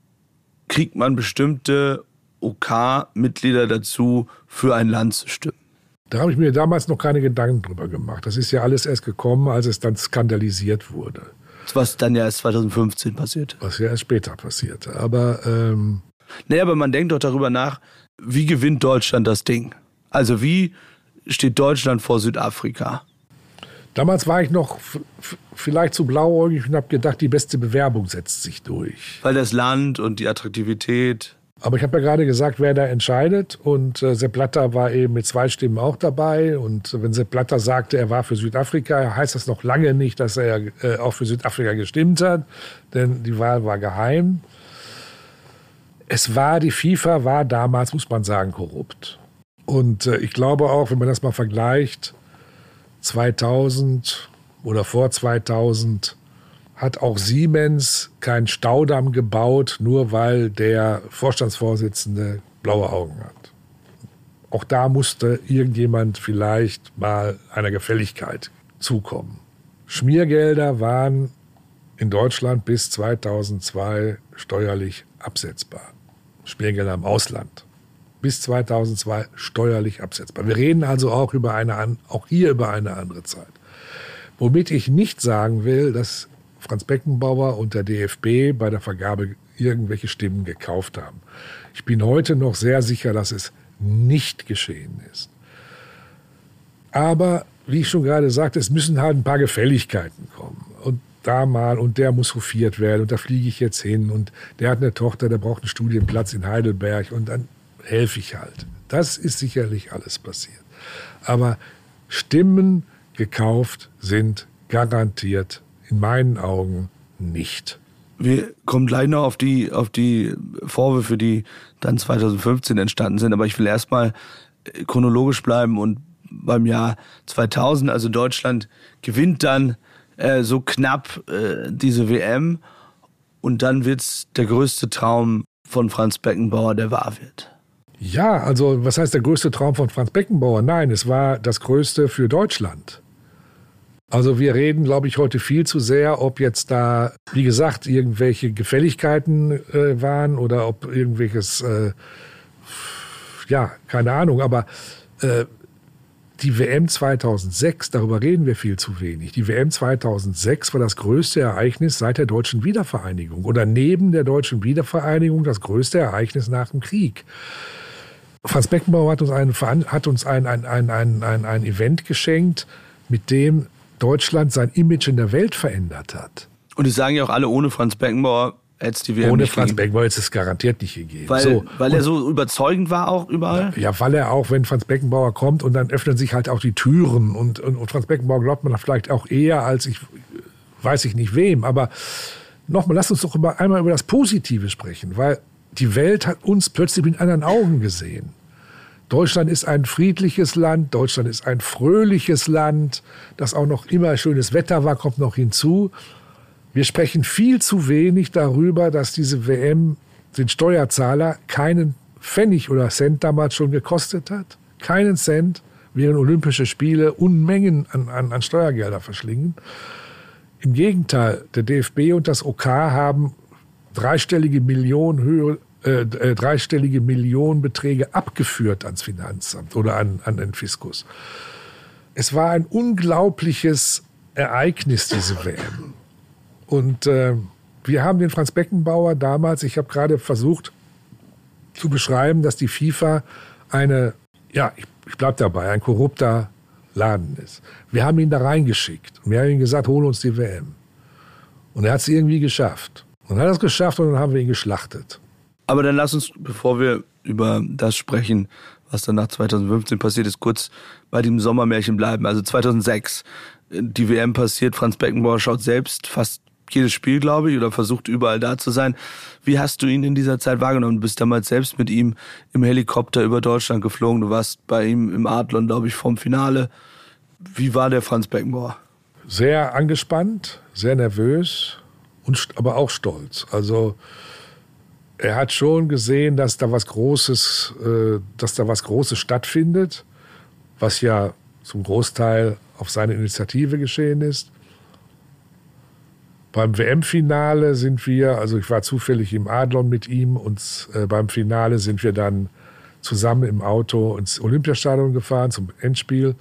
kriegt man bestimmte OK-Mitglieder dazu, für ein Land zu stimmen? Da habe ich mir damals noch keine Gedanken drüber gemacht. Das ist ja alles erst gekommen, als es dann skandalisiert wurde. Was dann ja erst 2015 passiert. Was ja erst später passierte. Aber. Ähm naja, aber man denkt doch darüber nach, wie gewinnt Deutschland das Ding? Also, wie steht Deutschland vor Südafrika? Damals war ich noch vielleicht zu blauäugig und habe gedacht, die beste Bewerbung setzt sich durch. Weil das Land und die Attraktivität. Aber ich habe ja gerade gesagt, wer da entscheidet. Und äh, Sepp Blatter war eben mit zwei Stimmen auch dabei. Und wenn Sepp Blatter sagte, er war für Südafrika, heißt das noch lange nicht, dass er äh, auch für Südafrika gestimmt hat. Denn die Wahl war geheim. Es war, die FIFA war damals, muss man sagen, korrupt. Und äh, ich glaube auch, wenn man das mal vergleicht, 2000 oder vor 2000 hat auch Siemens keinen Staudamm gebaut, nur weil der Vorstandsvorsitzende blaue Augen hat. Auch da musste irgendjemand vielleicht mal einer Gefälligkeit zukommen. Schmiergelder waren in Deutschland bis 2002 steuerlich absetzbar. Schmiergelder im Ausland. Bis 2002 steuerlich absetzbar. Wir reden also auch, über eine, auch hier über eine andere Zeit. Womit ich nicht sagen will, dass Franz Beckenbauer und der DFB bei der Vergabe irgendwelche Stimmen gekauft haben. Ich bin heute noch sehr sicher, dass es nicht geschehen ist. Aber wie ich schon gerade sagte, es müssen halt ein paar Gefälligkeiten kommen. Und da mal und der muss hofiert werden und da fliege ich jetzt hin und der hat eine Tochter, der braucht einen Studienplatz in Heidelberg und dann helfe ich halt. Das ist sicherlich alles passiert. Aber Stimmen gekauft sind garantiert in meinen Augen nicht. Wir kommen gleich noch auf die, auf die Vorwürfe, die dann 2015 entstanden sind. Aber ich will erstmal äh, chronologisch bleiben und beim Jahr 2000, also Deutschland gewinnt dann äh, so knapp äh, diese WM und dann wird es der größte Traum von Franz Beckenbauer, der wahr wird. Ja, also was heißt der größte Traum von Franz Beckenbauer? Nein, es war das größte für Deutschland. Also wir reden, glaube ich, heute viel zu sehr, ob jetzt da, wie gesagt, irgendwelche Gefälligkeiten äh, waren oder ob irgendwelches, äh, ja, keine Ahnung, aber äh, die WM 2006, darüber reden wir viel zu wenig. Die WM 2006 war das größte Ereignis seit der deutschen Wiedervereinigung oder neben der deutschen Wiedervereinigung das größte Ereignis nach dem Krieg. Franz Beckenbauer hat uns ein, hat uns ein, ein, ein, ein, ein, ein Event geschenkt, mit dem Deutschland sein Image in der Welt verändert hat. Und die sagen ja auch alle, ohne Franz Beckenbauer hätte es die WM Ohne nicht Franz. Beckenbauer hätte es garantiert nicht gegeben. Weil, so. weil er so überzeugend war auch überall? Ja, weil er auch, wenn Franz Beckenbauer kommt und dann öffnen sich halt auch die Türen und, und, und Franz Beckenbauer glaubt man vielleicht auch eher als ich, weiß ich nicht wem, aber nochmal, lass uns doch über, einmal über das Positive sprechen, weil die Welt hat uns plötzlich mit anderen Augen gesehen. Deutschland ist ein friedliches Land, Deutschland ist ein fröhliches Land, das auch noch immer schönes Wetter war, kommt noch hinzu. Wir sprechen viel zu wenig darüber, dass diese WM den Steuerzahler keinen Pfennig oder Cent damals schon gekostet hat. Keinen Cent, während Olympische Spiele Unmengen an, an, an Steuergelder verschlingen. Im Gegenteil, der DFB und das OK haben dreistellige Millionenhöhe äh, äh, dreistellige Millionenbeträge abgeführt ans Finanzamt oder an, an den Fiskus. Es war ein unglaubliches Ereignis, diese WM. Und äh, wir haben den Franz Beckenbauer damals, ich habe gerade versucht zu beschreiben, dass die FIFA eine, ja, ich, ich bleibe dabei, ein korrupter Laden ist. Wir haben ihn da reingeschickt und wir haben ihm gesagt, hol uns die WM. Und er hat es irgendwie geschafft. Und er hat es geschafft und dann haben wir ihn geschlachtet. Aber dann lass uns, bevor wir über das sprechen, was dann nach 2015 passiert ist, kurz bei dem Sommermärchen bleiben. Also 2006, die WM passiert, Franz Beckenbauer schaut selbst fast jedes Spiel, glaube ich, oder versucht überall da zu sein. Wie hast du ihn in dieser Zeit wahrgenommen? Du bist damals selbst mit ihm im Helikopter über Deutschland geflogen. Du warst bei ihm im Adlon, glaube ich, vom Finale. Wie war der Franz Beckenbauer? Sehr angespannt, sehr nervös und aber auch stolz. Also er hat schon gesehen, dass da was Großes, äh, dass da was Großes stattfindet. was ja zum Großteil auf seine Initiative geschehen ist. Beim WM-Finale sind wir, also ich war zufällig im Adlon mit ihm und äh, beim Finale sind wir dann zusammen im Auto ins Olympiastadion gefahren zum Endspiel.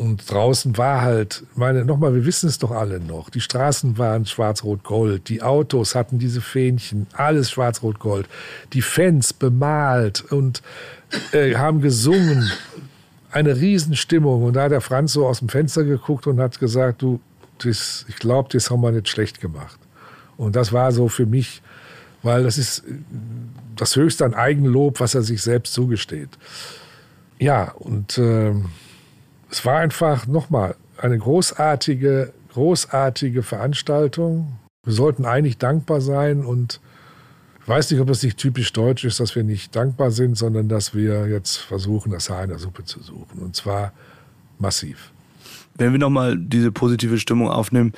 Und draußen war halt, meine, nochmal, wir wissen es doch alle noch. Die Straßen waren schwarz-rot-gold, die Autos hatten diese Fähnchen, alles schwarz-rot-gold. Die Fans bemalt und äh, haben gesungen. Eine Riesenstimmung. Und da hat der Franz so aus dem Fenster geguckt und hat gesagt, du, das, ich glaube, das haben wir nicht schlecht gemacht. Und das war so für mich, weil das ist das höchste an Eigenlob, was er sich selbst zugesteht. Ja, und äh, es war einfach nochmal eine großartige, großartige Veranstaltung. Wir sollten eigentlich dankbar sein und ich weiß nicht, ob es nicht typisch deutsch ist, dass wir nicht dankbar sind, sondern dass wir jetzt versuchen, das Haar in der Suppe zu suchen. Und zwar massiv. Wenn wir nochmal diese positive Stimmung aufnehmen,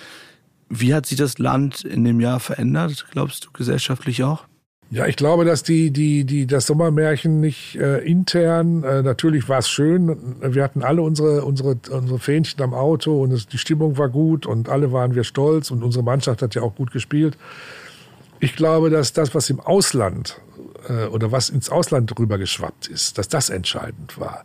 wie hat sich das Land in dem Jahr verändert, glaubst du, gesellschaftlich auch? Ja, ich glaube, dass die, die, die, das Sommermärchen nicht äh, intern, äh, natürlich war es schön. Wir hatten alle unsere, unsere, unsere Fähnchen am Auto und es, die Stimmung war gut und alle waren wir stolz und unsere Mannschaft hat ja auch gut gespielt. Ich glaube, dass das, was im Ausland äh, oder was ins Ausland rüber geschwappt ist, dass das entscheidend war.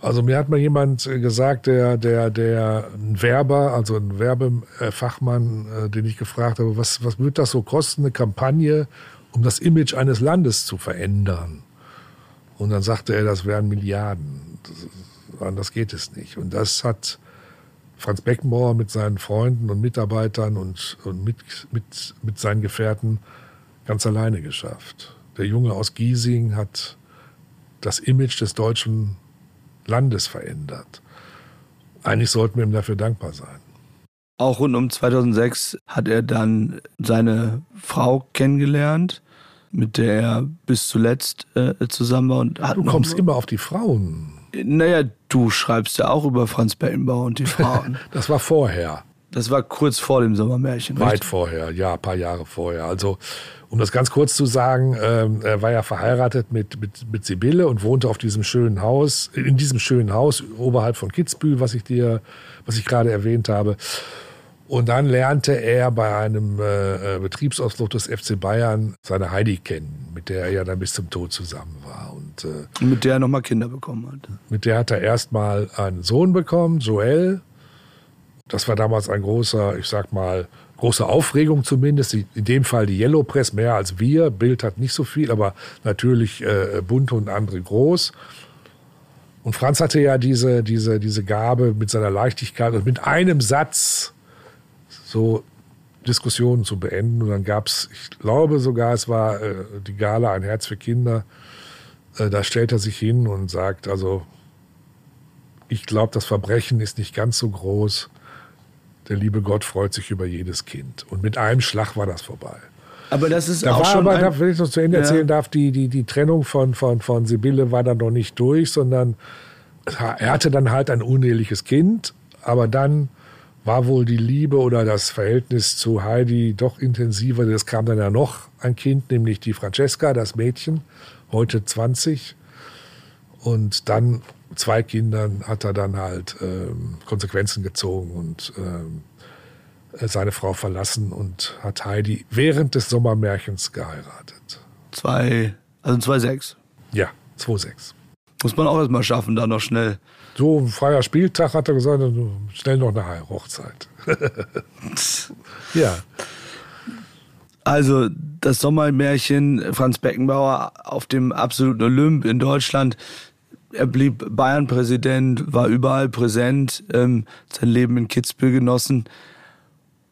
Also mir hat mal jemand äh, gesagt, der, der, der ein Werber, also ein Werbefachmann, äh, den ich gefragt habe, was, was wird das so kosten, eine Kampagne, um das Image eines Landes zu verändern. Und dann sagte er, das wären Milliarden. Anders geht es nicht. Und das hat Franz Beckenbauer mit seinen Freunden und Mitarbeitern und, und mit, mit, mit seinen Gefährten ganz alleine geschafft. Der Junge aus Giesing hat das Image des deutschen Landes verändert. Eigentlich sollten wir ihm dafür dankbar sein. Auch rund um 2006 hat er dann seine Frau kennengelernt, mit der er bis zuletzt äh, zusammen war. Und hat du kommst immer auf die Frauen. Naja, du schreibst ja auch über Franz Beckenbauer und die Frauen. das war vorher. Das war kurz vor dem Sommermärchen. Weit richtig? vorher, ja, ein paar Jahre vorher. Also, um das ganz kurz zu sagen, ähm, er war ja verheiratet mit, mit, mit Sibylle und wohnte auf diesem schönen Haus, in diesem schönen Haus oberhalb von Kitzbühel, was ich dir, was ich gerade erwähnt habe. Und dann lernte er bei einem äh, äh Betriebsausflug des FC Bayern seine Heidi kennen, mit der er ja dann bis zum Tod zusammen war. Und, äh, mit der er nochmal Kinder bekommen hat. Mit der hat er erstmal einen Sohn bekommen, Joel. Das war damals ein großer, ich sag mal, große Aufregung zumindest. In dem Fall die Yellow Press mehr als wir. Bild hat nicht so viel, aber natürlich äh, bunte und andere groß. Und Franz hatte ja diese, diese, diese Gabe mit seiner Leichtigkeit und mit einem Satz so Diskussionen zu beenden. Und dann gab es, ich glaube sogar, es war äh, die Gala Ein Herz für Kinder. Äh, da stellt er sich hin und sagt, also ich glaube, das Verbrechen ist nicht ganz so groß. Der liebe Gott freut sich über jedes Kind. Und mit einem Schlag war das vorbei. Aber das ist da auch war schon aber, wenn ich noch zu Ende ja. erzählen darf, die, die, die Trennung von, von, von Sibylle war dann noch nicht durch, sondern er hatte dann halt ein uneheliches Kind, aber dann war wohl die Liebe oder das Verhältnis zu Heidi doch intensiver. Es kam dann ja noch ein Kind, nämlich die Francesca, das Mädchen, heute 20. Und dann zwei Kindern hat er dann halt ähm, Konsequenzen gezogen und ähm, seine Frau verlassen und hat Heidi während des Sommermärchens geheiratet. Zwei, also 2,6? Ja, 2,6. Muss man auch erstmal schaffen, da noch schnell so ein freier Spieltag, hat er gesagt, also schnell noch eine Hochzeit. ja. Also das Sommermärchen Franz Beckenbauer auf dem absoluten Olymp in Deutschland. Er blieb Bayern-Präsident, war überall präsent, ähm, sein Leben in Kitzbühel genossen.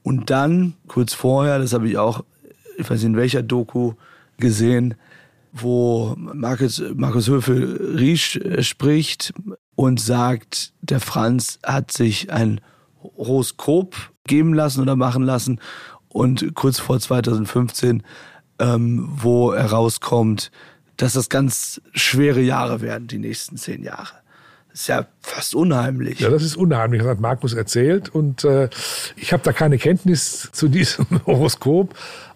Und dann, kurz vorher, das habe ich auch, ich weiß nicht in welcher Doku gesehen, wo Markus, Markus Höfel-Riesch äh, spricht und sagt, der Franz hat sich ein Horoskop geben lassen oder machen lassen und kurz vor 2015, ähm, wo herauskommt, dass das ganz schwere Jahre werden, die nächsten zehn Jahre. Das ist ja fast unheimlich. Ja, das ist unheimlich, das hat Markus erzählt. Und äh, ich habe da keine Kenntnis zu diesem Horoskop.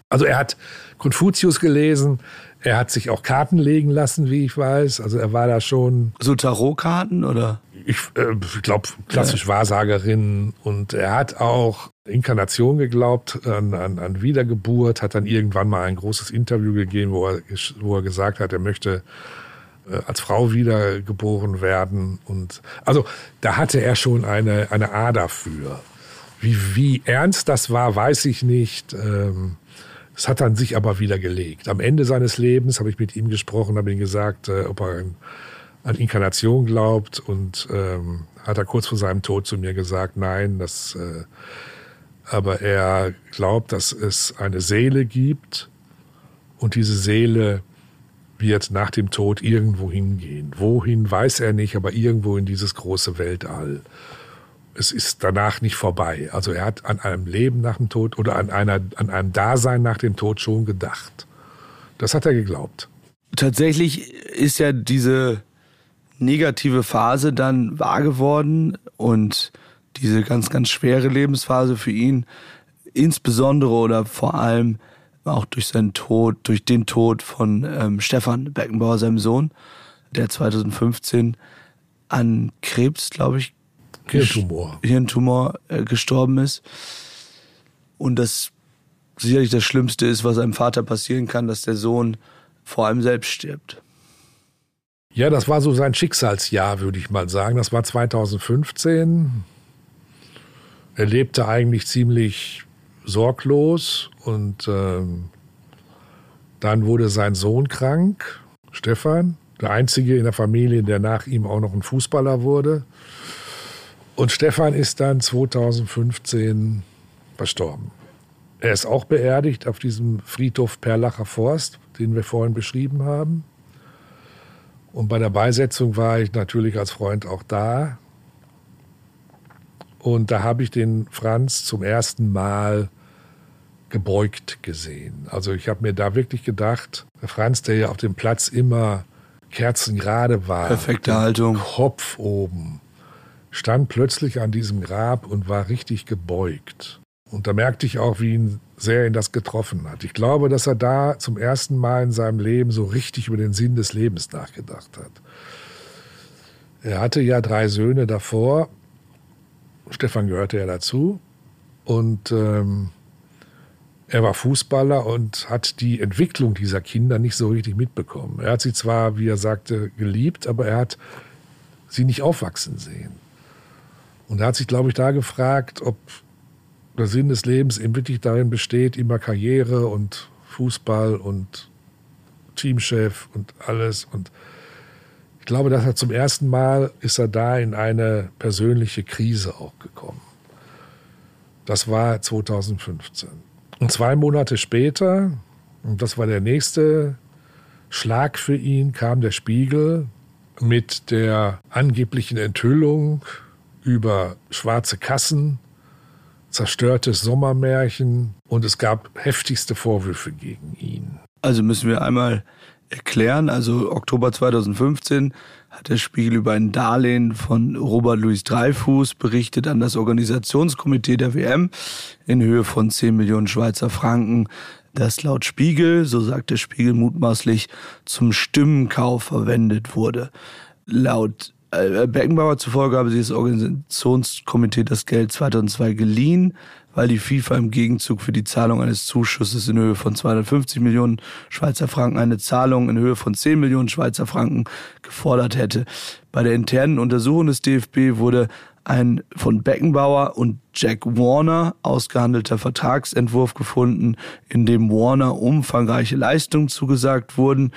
Also er hat Konfuzius gelesen, er hat sich auch Karten legen lassen, wie ich weiß. Also er war da schon. So Tarotkarten oder? Ich äh, glaube, klassisch ja. Wahrsagerin. Und er hat auch Inkarnation geglaubt, an, an, an Wiedergeburt, hat dann irgendwann mal ein großes Interview gegeben, wo er, wo er gesagt hat, er möchte äh, als Frau wiedergeboren werden. Und also da hatte er schon eine, eine A dafür. Wie, wie ernst das war, weiß ich nicht. Ähm, es hat dann sich aber wieder gelegt. Am Ende seines Lebens habe ich mit ihm gesprochen, habe ihm gesagt, äh, ob er an, Inkarnation glaubt und ähm, hat er kurz vor seinem Tod zu mir gesagt, nein, das, äh, aber er glaubt, dass es eine Seele gibt und diese Seele wird nach dem Tod irgendwo hingehen. Wohin weiß er nicht, aber irgendwo in dieses große Weltall es ist danach nicht vorbei. Also er hat an einem Leben nach dem Tod oder an, einer, an einem Dasein nach dem Tod schon gedacht. Das hat er geglaubt. Tatsächlich ist ja diese negative Phase dann wahr geworden und diese ganz, ganz schwere Lebensphase für ihn, insbesondere oder vor allem auch durch seinen Tod, durch den Tod von ähm, Stefan Beckenbauer, seinem Sohn, der 2015 an Krebs, glaube ich, Hirntumor, Hirntumor äh, gestorben ist. Und das sicherlich das Schlimmste ist, was einem Vater passieren kann, dass der Sohn vor allem selbst stirbt. Ja, das war so sein Schicksalsjahr, würde ich mal sagen. Das war 2015. Er lebte eigentlich ziemlich sorglos und ähm, dann wurde sein Sohn krank, Stefan, der einzige in der Familie, der nach ihm auch noch ein Fußballer wurde. Und Stefan ist dann 2015 verstorben. Er ist auch beerdigt auf diesem Friedhof Perlacher Forst, den wir vorhin beschrieben haben. Und bei der Beisetzung war ich natürlich als Freund auch da. Und da habe ich den Franz zum ersten Mal gebeugt gesehen. Also ich habe mir da wirklich gedacht, der Franz, der ja auf dem Platz immer kerzengerade war. Perfekte Haltung. Kopf oben stand plötzlich an diesem Grab und war richtig gebeugt. Und da merkte ich auch, wie ihn sehr ihn das getroffen hat. Ich glaube, dass er da zum ersten Mal in seinem Leben so richtig über den Sinn des Lebens nachgedacht hat. Er hatte ja drei Söhne davor. Stefan gehörte ja dazu. Und ähm, er war Fußballer und hat die Entwicklung dieser Kinder nicht so richtig mitbekommen. Er hat sie zwar, wie er sagte, geliebt, aber er hat sie nicht aufwachsen sehen. Und er hat sich, glaube ich, da gefragt, ob der Sinn des Lebens eben wirklich darin besteht, immer Karriere und Fußball und Teamchef und alles. Und ich glaube, dass er zum ersten Mal ist er da in eine persönliche Krise auch gekommen. Das war 2015. Und zwei Monate später, und das war der nächste Schlag für ihn, kam der Spiegel mit der angeblichen Enthüllung über schwarze Kassen, zerstörtes Sommermärchen und es gab heftigste Vorwürfe gegen ihn. Also müssen wir einmal erklären, also Oktober 2015 hat der Spiegel über ein Darlehen von Robert Louis Dreyfus berichtet an das Organisationskomitee der WM in Höhe von 10 Millionen Schweizer Franken, das laut Spiegel, so sagt der Spiegel mutmaßlich, zum Stimmenkauf verwendet wurde. Laut Beckenbauer zufolge habe sich das Organisationskomitee das Geld 2002 geliehen, weil die FIFA im Gegenzug für die Zahlung eines Zuschusses in Höhe von 250 Millionen Schweizer Franken eine Zahlung in Höhe von 10 Millionen Schweizer Franken gefordert hätte. Bei der internen Untersuchung des DFB wurde ein von Beckenbauer und Jack Warner ausgehandelter Vertragsentwurf gefunden, in dem Warner umfangreiche Leistungen zugesagt wurden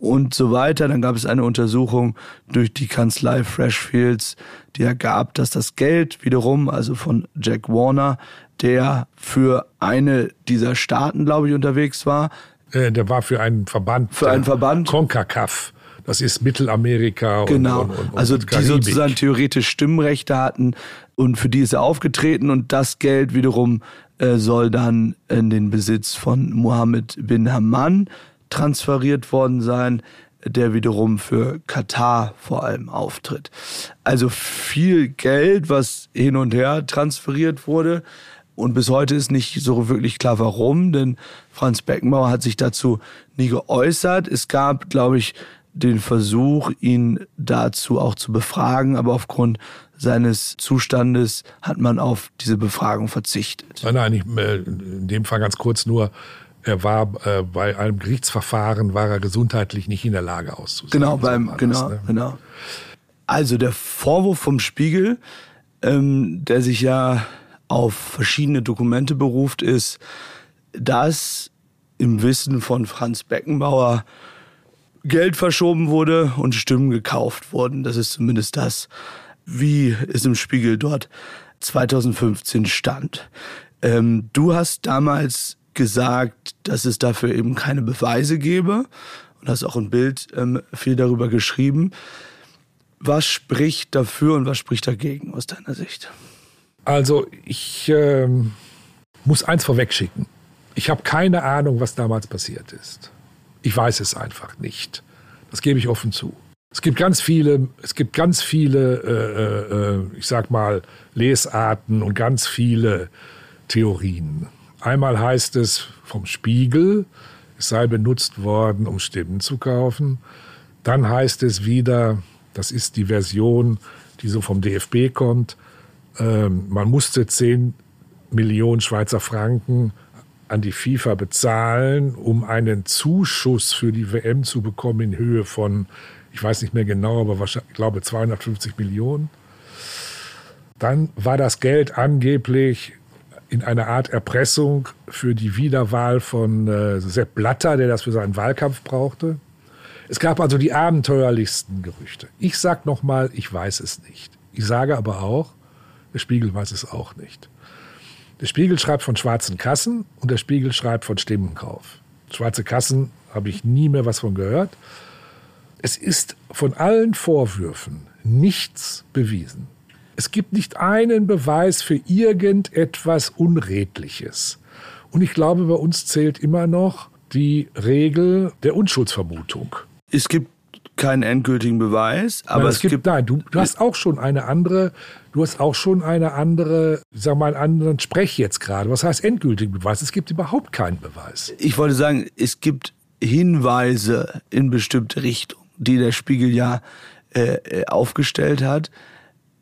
und so weiter. Dann gab es eine Untersuchung durch die Kanzlei Freshfields, die ergab, dass das Geld wiederum, also von Jack Warner, der für eine dieser Staaten, glaube ich, unterwegs war. Äh, der war für einen Verband. Für einen Verband. CONCACAF. Das ist Mittelamerika. Genau. Und, und, und, also die sozusagen theoretisch Stimmrechte hatten und für die ist er aufgetreten und das Geld wiederum äh, soll dann in den Besitz von Mohammed bin Hamman transferiert worden sein, der wiederum für Katar vor allem auftritt. Also viel Geld, was hin und her transferiert wurde. Und bis heute ist nicht so wirklich klar, warum, denn Franz Beckenbauer hat sich dazu nie geäußert. Es gab, glaube ich, den Versuch, ihn dazu auch zu befragen, aber aufgrund seines Zustandes hat man auf diese Befragung verzichtet. Nein, nein, ich, äh, in dem Fall ganz kurz nur, er war äh, bei einem Gerichtsverfahren war er gesundheitlich nicht in der Lage auszusehen. Genau, beim, so genau, das, ne? genau. Also der Vorwurf vom Spiegel, ähm, der sich ja auf verschiedene Dokumente beruft, ist, dass im Wissen von Franz Beckenbauer Geld verschoben wurde und Stimmen gekauft wurden. Das ist zumindest das, wie es im Spiegel dort 2015 stand. Ähm, du hast damals gesagt, dass es dafür eben keine Beweise gäbe und hast auch ein Bild ähm, viel darüber geschrieben. Was spricht dafür und was spricht dagegen aus deiner Sicht? Also ich äh, muss eins vorwegschicken. Ich habe keine Ahnung, was damals passiert ist. Ich weiß es einfach nicht. Das gebe ich offen zu. Es gibt ganz viele, es gibt ganz viele, äh, äh, ich sag mal, Lesarten und ganz viele Theorien. Einmal heißt es vom Spiegel, es sei benutzt worden, um Stimmen zu kaufen. Dann heißt es wieder, das ist die Version, die so vom DFB kommt, ähm, man musste 10 Millionen Schweizer Franken an die FIFA bezahlen, um einen Zuschuss für die WM zu bekommen in Höhe von, ich weiß nicht mehr genau, aber wahrscheinlich, ich glaube 250 Millionen. Dann war das Geld angeblich in einer Art Erpressung für die Wiederwahl von äh, Sepp Blatter, der das für seinen Wahlkampf brauchte. Es gab also die abenteuerlichsten Gerüchte. Ich sage nochmal, ich weiß es nicht. Ich sage aber auch, der Spiegel weiß es auch nicht. Der Spiegel schreibt von schwarzen Kassen und der Spiegel schreibt von Stimmenkauf. Schwarze Kassen habe ich nie mehr was von gehört. Es ist von allen Vorwürfen nichts bewiesen. Es gibt nicht einen Beweis für irgendetwas Unredliches. Und ich glaube, bei uns zählt immer noch die Regel der Unschuldsvermutung. Es gibt keinen endgültigen Beweis, aber nein, es, gibt, gibt nein, du, du, hast auch schon eine andere, du hast auch schon eine andere, sag mal, einen anderen Sprech jetzt gerade. Was heißt endgültigen Beweis? Es gibt überhaupt keinen Beweis. Ich wollte sagen, es gibt Hinweise in bestimmte Richtungen, die der Spiegel ja äh, äh aufgestellt hat,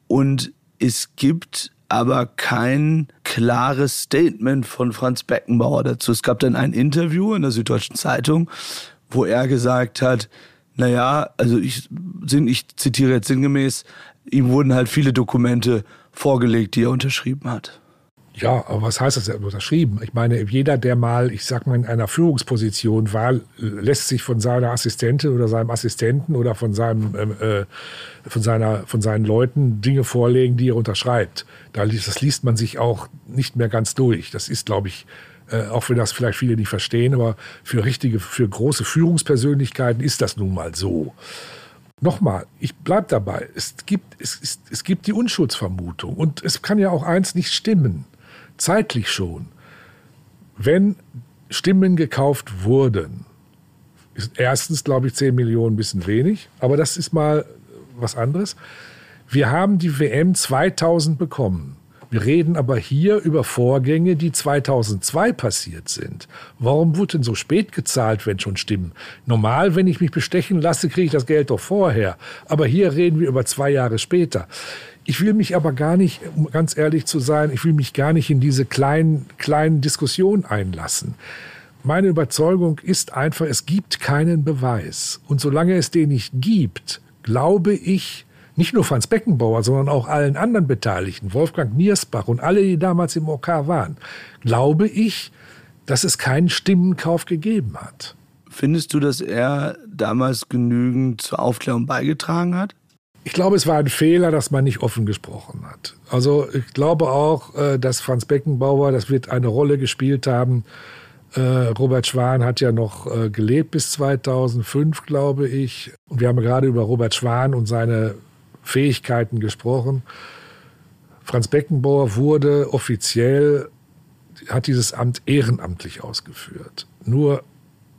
und es gibt aber kein klares Statement von Franz Beckenbauer dazu. Es gab dann ein Interview in der Süddeutschen Zeitung, wo er gesagt hat, naja, also ich, ich zitiere jetzt sinngemäß, ihm wurden halt viele Dokumente vorgelegt, die er unterschrieben hat. Ja, aber was heißt das ja unterschrieben? Ich meine, jeder, der mal, ich sag mal, in einer Führungsposition war, lässt sich von seiner Assistentin oder seinem Assistenten oder von seinem, ähm, äh, von seiner, von seinen Leuten Dinge vorlegen, die er unterschreibt. Das liest man sich auch nicht mehr ganz durch. Das ist, glaube ich, äh, auch wenn das vielleicht viele nicht verstehen, aber für richtige, für große Führungspersönlichkeiten ist das nun mal so. Nochmal, ich bleibe dabei. Es gibt, es, es, es gibt die Unschuldsvermutung. Und es kann ja auch eins nicht stimmen. Zeitlich schon. Wenn Stimmen gekauft wurden, ist erstens, glaube ich, 10 Millionen ein bisschen wenig. Aber das ist mal was anderes. Wir haben die WM 2000 bekommen. Wir reden aber hier über Vorgänge, die 2002 passiert sind. Warum wurde denn so spät gezahlt, wenn schon Stimmen? Normal, wenn ich mich bestechen lasse, kriege ich das Geld doch vorher. Aber hier reden wir über zwei Jahre später. Ich will mich aber gar nicht, um ganz ehrlich zu sein, ich will mich gar nicht in diese kleinen, kleinen Diskussionen einlassen. Meine Überzeugung ist einfach, es gibt keinen Beweis. Und solange es den nicht gibt, glaube ich, nicht nur Franz Beckenbauer, sondern auch allen anderen Beteiligten, Wolfgang Niersbach und alle, die damals im OK waren, glaube ich, dass es keinen Stimmenkauf gegeben hat. Findest du, dass er damals genügend zur Aufklärung beigetragen hat? Ich glaube, es war ein Fehler, dass man nicht offen gesprochen hat. Also ich glaube auch, äh, dass Franz Beckenbauer, das wird eine Rolle gespielt haben. Äh, Robert Schwan hat ja noch äh, gelebt bis 2005, glaube ich. Und wir haben gerade über Robert Schwan und seine Fähigkeiten gesprochen. Franz Beckenbauer wurde offiziell, hat dieses Amt ehrenamtlich ausgeführt. Nur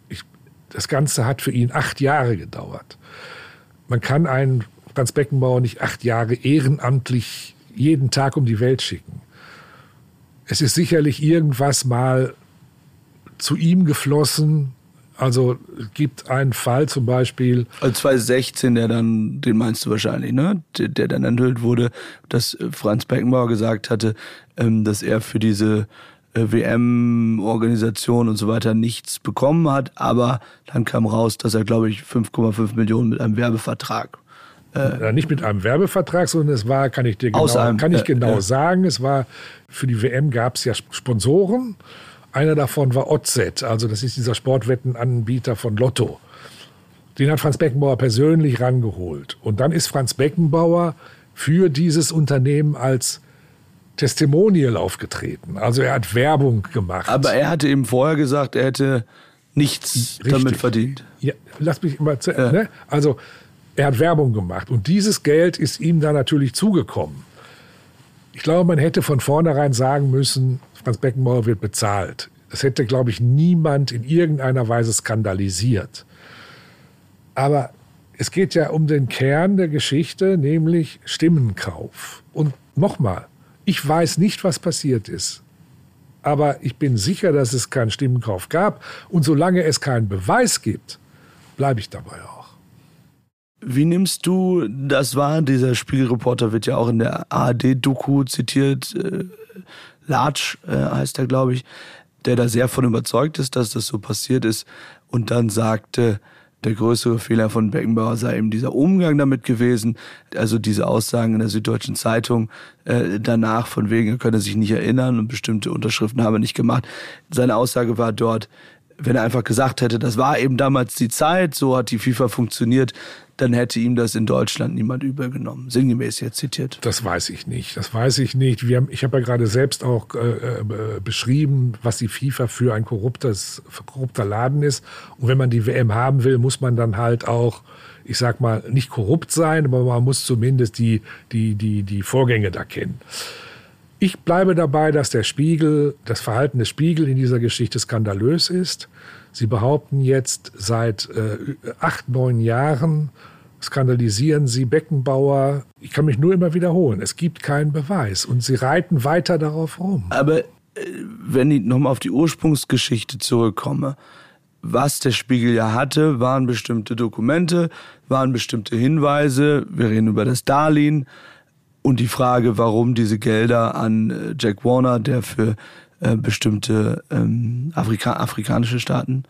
ich, das Ganze hat für ihn acht Jahre gedauert. Man kann einen Franz Beckenbauer nicht acht Jahre ehrenamtlich jeden Tag um die Welt schicken. Es ist sicherlich irgendwas mal zu ihm geflossen. Also es gibt einen Fall zum Beispiel. Also 2016, der dann, den meinst du wahrscheinlich, ne? Der, dann enthüllt wurde, dass Franz Beckenbauer gesagt hatte, ähm, dass er für diese äh, WM-Organisation und so weiter nichts bekommen hat. Aber dann kam raus, dass er, glaube ich, 5,5 Millionen mit einem Werbevertrag äh, nicht mit einem Werbevertrag, sondern es war, kann ich dir genau, einem, kann ich genau äh, sagen, es war für die WM gab es ja Sponsoren. Einer davon war Otzet, also das ist dieser Sportwettenanbieter von Lotto. Den hat Franz Beckenbauer persönlich rangeholt. Und dann ist Franz Beckenbauer für dieses Unternehmen als Testimonial aufgetreten. Also er hat Werbung gemacht. Aber er hatte eben vorher gesagt, er hätte nichts Richtig. damit verdient. Ja, lass mich mal zu, ja. ne? Also er hat Werbung gemacht und dieses Geld ist ihm dann natürlich zugekommen. Ich glaube, man hätte von vornherein sagen müssen, Franz Beckenbauer wird bezahlt. Das hätte, glaube ich, niemand in irgendeiner Weise skandalisiert. Aber es geht ja um den Kern der Geschichte, nämlich Stimmenkauf. Und nochmal, ich weiß nicht, was passiert ist. Aber ich bin sicher, dass es keinen Stimmenkauf gab. Und solange es keinen Beweis gibt, bleibe ich dabei auch. Wie nimmst du das wahr? Dieser Spiegelreporter wird ja auch in der ARD-Doku zitiert. Äh, Latsch äh, heißt er, glaube ich, der da sehr von überzeugt ist, dass das so passiert ist und dann sagte, der größere Fehler von Beckenbauer sei eben dieser Umgang damit gewesen. Also diese Aussagen in der Süddeutschen Zeitung äh, danach von wegen, er könne sich nicht erinnern und bestimmte Unterschriften habe er nicht gemacht. Seine Aussage war dort, wenn er einfach gesagt hätte, das war eben damals die Zeit, so hat die FIFA funktioniert, dann hätte ihm das in Deutschland niemand übergenommen. Sinngemäß jetzt zitiert. Das weiß ich nicht. Das weiß ich nicht. Wir haben, ich habe ja gerade selbst auch äh, äh, beschrieben, was die FIFA für ein korruptes, korrupter Laden ist. Und wenn man die WM haben will, muss man dann halt auch ich sag mal, nicht korrupt sein, aber man muss zumindest die, die, die, die Vorgänge da kennen. Ich bleibe dabei, dass der Spiegel, das Verhalten des Spiegel in dieser Geschichte skandalös ist. Sie behaupten jetzt seit äh, acht, neun Jahren, skandalisieren Sie Beckenbauer. Ich kann mich nur immer wiederholen. Es gibt keinen Beweis und Sie reiten weiter darauf rum. Aber äh, wenn ich nochmal auf die Ursprungsgeschichte zurückkomme, was der Spiegel ja hatte, waren bestimmte Dokumente, waren bestimmte Hinweise. Wir reden über das Darlehen und die Frage, warum diese Gelder an äh, Jack Warner, der für äh, bestimmte ähm, Afrika afrikanische Staaten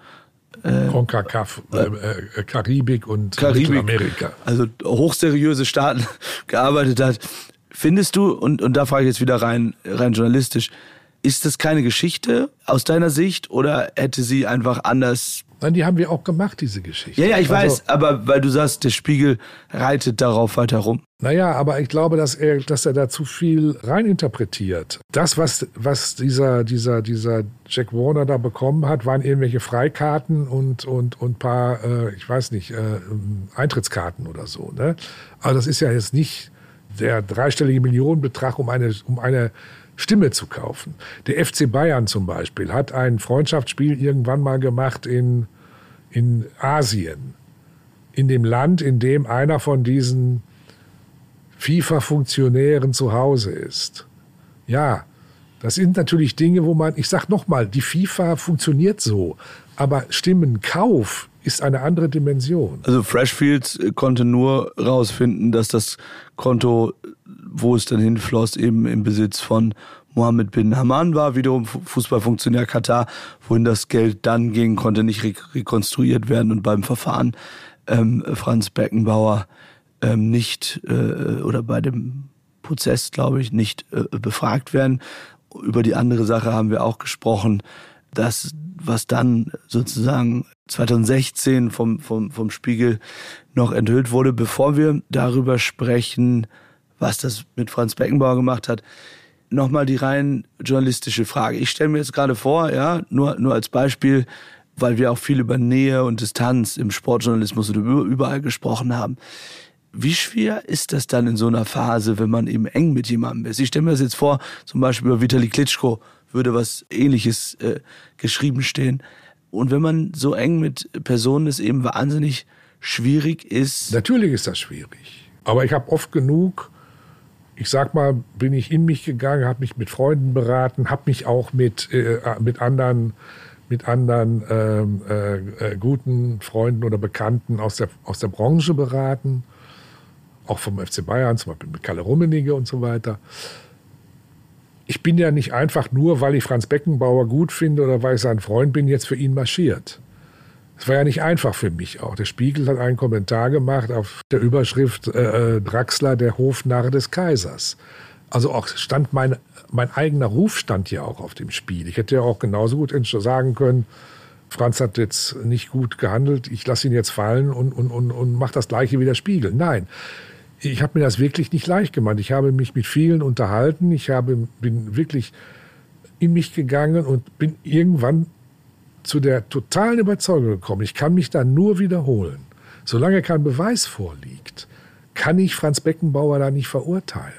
äh, CONCACAF, äh, äh, Karibik und Karibik, Mittelamerika. Also hochseriöse Staaten gearbeitet hat. Findest du, und, und da frage ich jetzt wieder rein, rein journalistisch, ist das keine Geschichte aus deiner Sicht oder hätte sie einfach anders Nein, die haben wir auch gemacht, diese Geschichte. Ja, ja, ich also, weiß, aber weil du sagst, der Spiegel reitet darauf weiter rum. Naja, aber ich glaube, dass er, dass er da zu viel reininterpretiert. Das, was, was dieser, dieser, dieser Jack Warner da bekommen hat, waren irgendwelche Freikarten und, und, und paar, äh, ich weiß nicht, äh, Eintrittskarten oder so. Ne? Aber das ist ja jetzt nicht der dreistellige Millionenbetrag, um eine, um eine Stimme zu kaufen. Der FC Bayern zum Beispiel hat ein Freundschaftsspiel irgendwann mal gemacht in, in Asien. In dem Land, in dem einer von diesen FIFA-Funktionären zu Hause ist. Ja, das sind natürlich Dinge, wo man, ich sag nochmal, die FIFA funktioniert so, aber Stimmenkauf ist eine andere Dimension. Also Freshfields konnte nur rausfinden, dass das Konto wo es dann hinfloss, eben im Besitz von Mohammed bin Haman war, wiederum Fußballfunktionär Katar, wohin das Geld dann ging, konnte nicht rekonstruiert werden und beim Verfahren ähm, Franz Beckenbauer ähm, nicht äh, oder bei dem Prozess, glaube ich, nicht äh, befragt werden. Über die andere Sache haben wir auch gesprochen, dass was dann sozusagen 2016 vom, vom, vom Spiegel noch enthüllt wurde, bevor wir darüber sprechen, was das mit Franz Beckenbauer gemacht hat. Nochmal die rein journalistische Frage. Ich stelle mir jetzt gerade vor, ja, nur, nur als Beispiel, weil wir auch viel über Nähe und Distanz im Sportjournalismus oder überall gesprochen haben. Wie schwer ist das dann in so einer Phase, wenn man eben eng mit jemandem ist? Ich stelle mir das jetzt vor, zum Beispiel über Vitali Klitschko würde was ähnliches äh, geschrieben stehen. Und wenn man so eng mit Personen ist, eben wahnsinnig schwierig ist. Natürlich ist das schwierig. Aber ich habe oft genug ich sag mal, bin ich in mich gegangen, habe mich mit Freunden beraten, habe mich auch mit, äh, mit anderen, mit anderen ähm, äh, äh, guten Freunden oder Bekannten aus der, aus der Branche beraten, auch vom FC Bayern, zum Beispiel mit Kalle Rummenigge und so weiter. Ich bin ja nicht einfach nur, weil ich Franz Beckenbauer gut finde oder weil ich sein Freund bin, jetzt für ihn marschiert. Es war ja nicht einfach für mich auch. Der Spiegel hat einen Kommentar gemacht auf der Überschrift äh, äh, Draxler, der Hofnarr des Kaisers. Also auch stand mein, mein eigener Ruf stand ja auch auf dem Spiel. Ich hätte ja auch genauso gut sagen können, Franz hat jetzt nicht gut gehandelt, ich lasse ihn jetzt fallen und, und, und, und mache das gleiche wie der Spiegel. Nein, ich habe mir das wirklich nicht leicht gemacht. Ich habe mich mit vielen unterhalten, ich habe, bin wirklich in mich gegangen und bin irgendwann zu der totalen Überzeugung gekommen, ich kann mich da nur wiederholen. Solange kein Beweis vorliegt, kann ich Franz Beckenbauer da nicht verurteilen.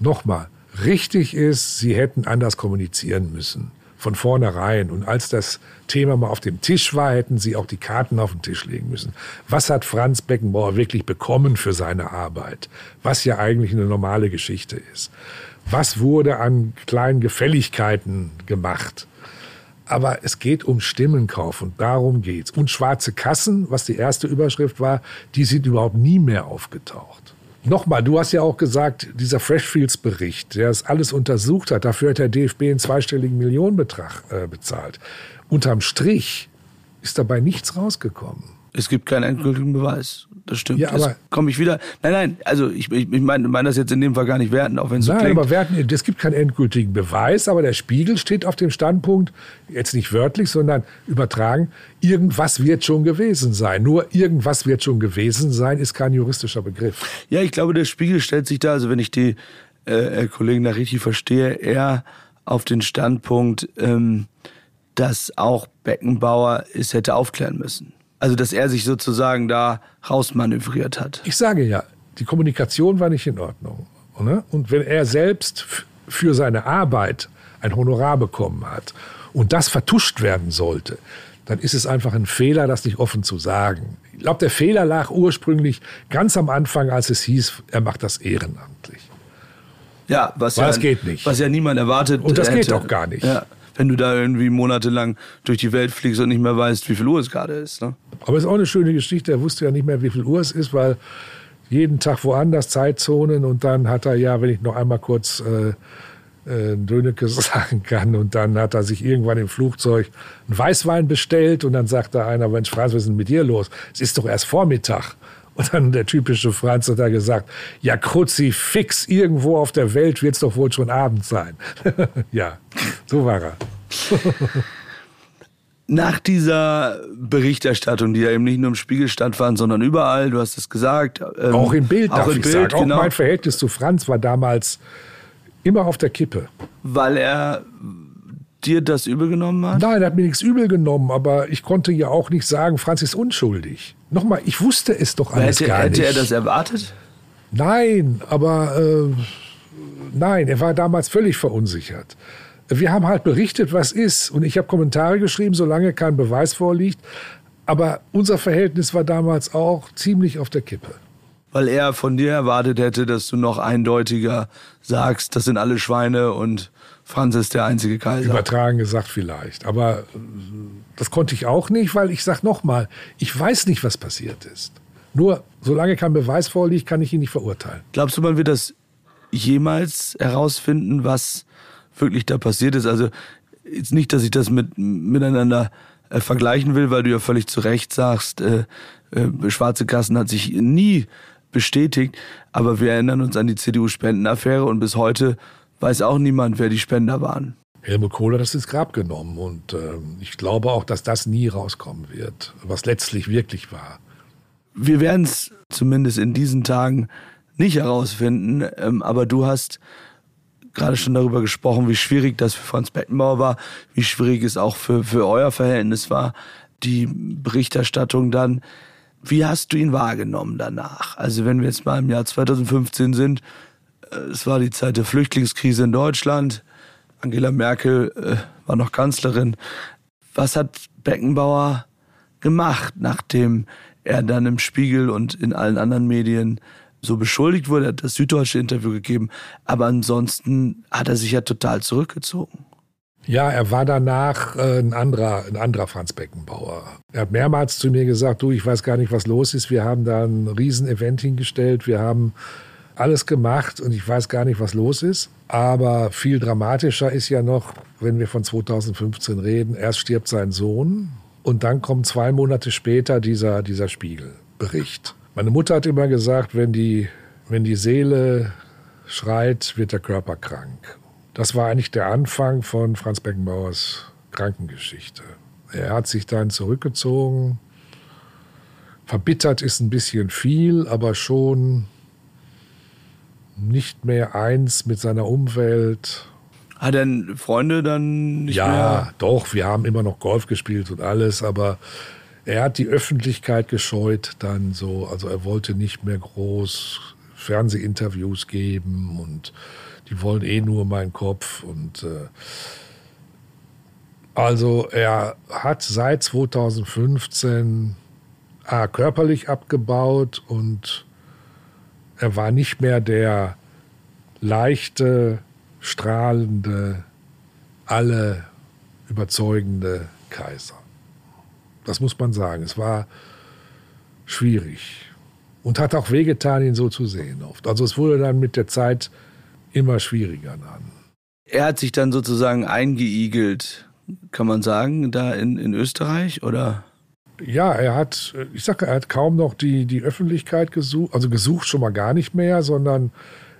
Nochmal, richtig ist, sie hätten anders kommunizieren müssen. Von vornherein. Und als das Thema mal auf dem Tisch war, hätten sie auch die Karten auf den Tisch legen müssen. Was hat Franz Beckenbauer wirklich bekommen für seine Arbeit? Was ja eigentlich eine normale Geschichte ist. Was wurde an kleinen Gefälligkeiten gemacht? Aber es geht um Stimmenkauf und darum geht's. Und schwarze Kassen, was die erste Überschrift war, die sind überhaupt nie mehr aufgetaucht. Nochmal, du hast ja auch gesagt, dieser Freshfields-Bericht, der das alles untersucht hat, dafür hat der DFB einen zweistelligen Millionenbetrag äh, bezahlt. Unterm Strich ist dabei nichts rausgekommen. Es gibt keinen endgültigen Beweis. Das stimmt. Ja, aber komme ich wieder. Nein, nein. Also ich, ich, ich meine mein das jetzt in dem Fall gar nicht werten, auch wenn es so Nein, klingt. aber werten, es gibt keinen endgültigen Beweis, aber der Spiegel steht auf dem Standpunkt, jetzt nicht wörtlich, sondern übertragen, irgendwas wird schon gewesen sein. Nur irgendwas wird schon gewesen sein, ist kein juristischer Begriff. Ja, ich glaube, der Spiegel stellt sich da, also wenn ich die äh, Kollegen da richtig verstehe, eher auf den Standpunkt, ähm, dass auch Beckenbauer es hätte aufklären müssen. Also, dass er sich sozusagen da rausmanövriert hat. Ich sage ja, die Kommunikation war nicht in Ordnung. Ne? Und wenn er selbst für seine Arbeit ein Honorar bekommen hat und das vertuscht werden sollte, dann ist es einfach ein Fehler, das nicht offen zu sagen. Ich glaube, der Fehler lag ursprünglich ganz am Anfang, als es hieß, er macht das ehrenamtlich. Ja, was Weil ja, das geht nicht. Was ja niemand erwartet. Und das hätte. geht auch gar nicht. Ja, wenn du da irgendwie monatelang durch die Welt fliegst und nicht mehr weißt, wie viel Uhr es gerade ist. Ne? Aber es ist auch eine schöne Geschichte. Er wusste ja nicht mehr, wie viel Uhr es ist, weil jeden Tag woanders Zeitzonen und dann hat er ja, wenn ich noch einmal kurz äh, äh, Döneke sagen kann, und dann hat er sich irgendwann im Flugzeug einen Weißwein bestellt und dann sagte einer, Mensch, Franz, was ist denn mit dir los? Es ist doch erst Vormittag. Und dann der typische Franz hat da gesagt, ja, Kruzifix, irgendwo auf der Welt wird es doch wohl schon Abend sein. ja, so war er. Nach dieser Berichterstattung, die ja eben nicht nur im Spiegel stattfand, sondern überall, du hast es gesagt. Ähm, auch im Bild, auch darf im ich Bild, sagen. genau. Auch mein Verhältnis zu Franz war damals immer auf der Kippe. Weil er dir das übel genommen hat? Nein, er hat mir nichts übel genommen, aber ich konnte ja auch nicht sagen, Franz ist unschuldig. Nochmal, ich wusste es doch alles hätte, gar hätte nicht. er das erwartet? Nein, aber äh, nein, er war damals völlig verunsichert. Wir haben halt berichtet, was ist. Und ich habe Kommentare geschrieben, solange kein Beweis vorliegt. Aber unser Verhältnis war damals auch ziemlich auf der Kippe. Weil er von dir erwartet hätte, dass du noch eindeutiger sagst, das sind alle Schweine und Franz ist der einzige Kaiser. Übertragen gesagt vielleicht. Aber äh, das konnte ich auch nicht, weil ich sage nochmal, ich weiß nicht, was passiert ist. Nur solange kein Beweis vorliegt, kann ich ihn nicht verurteilen. Glaubst du, man wird das jemals herausfinden, was wirklich da passiert ist? Also jetzt nicht, dass ich das mit, miteinander äh, vergleichen will, weil du ja völlig zu Recht sagst, äh, äh, schwarze Kassen hat sich nie bestätigt, aber wir erinnern uns an die CDU-Spendenaffäre und bis heute weiß auch niemand, wer die Spender waren. Helmut Kohl hat das ins Grab genommen und äh, ich glaube auch, dass das nie rauskommen wird, was letztlich wirklich war. Wir werden es zumindest in diesen Tagen nicht herausfinden, ähm, aber du hast gerade schon darüber gesprochen, wie schwierig das für Franz Beckenbauer war, wie schwierig es auch für, für euer Verhältnis war, die Berichterstattung dann. Wie hast du ihn wahrgenommen danach? Also wenn wir jetzt mal im Jahr 2015 sind, es war die Zeit der Flüchtlingskrise in Deutschland, Angela Merkel äh, war noch Kanzlerin. Was hat Beckenbauer gemacht, nachdem er dann im Spiegel und in allen anderen Medien so beschuldigt wurde, er hat das süddeutsche Interview gegeben, aber ansonsten hat er sich ja total zurückgezogen. Ja, er war danach äh, ein anderer, ein anderer Franz Beckenbauer. Er hat mehrmals zu mir gesagt, du, ich weiß gar nicht, was los ist. Wir haben da ein Riesenevent hingestellt. Wir haben alles gemacht und ich weiß gar nicht, was los ist. Aber viel dramatischer ist ja noch, wenn wir von 2015 reden, erst stirbt sein Sohn und dann kommt zwei Monate später dieser, dieser Spiegelbericht. Meine Mutter hat immer gesagt, wenn die, wenn die Seele schreit, wird der Körper krank. Das war eigentlich der Anfang von Franz Beckenbauers Krankengeschichte. Er hat sich dann zurückgezogen. Verbittert ist ein bisschen viel, aber schon nicht mehr eins mit seiner Umwelt. Hat er Freunde dann nicht ja, mehr? Ja, doch, wir haben immer noch Golf gespielt und alles, aber er hat die Öffentlichkeit gescheut dann so. Also er wollte nicht mehr groß Fernsehinterviews geben und die wollen eh nur meinen Kopf und äh, also er hat seit 2015 A, körperlich abgebaut und er war nicht mehr der leichte, strahlende, alle überzeugende Kaiser. Das muss man sagen. Es war schwierig und hat auch wehgetan, ihn so zu sehen oft. Also es wurde dann mit der Zeit immer schwieriger dann. Er hat sich dann sozusagen eingeigelt, kann man sagen, da in, in Österreich, oder? Ja, er hat, ich sage, er hat kaum noch die, die Öffentlichkeit gesucht, also gesucht schon mal gar nicht mehr, sondern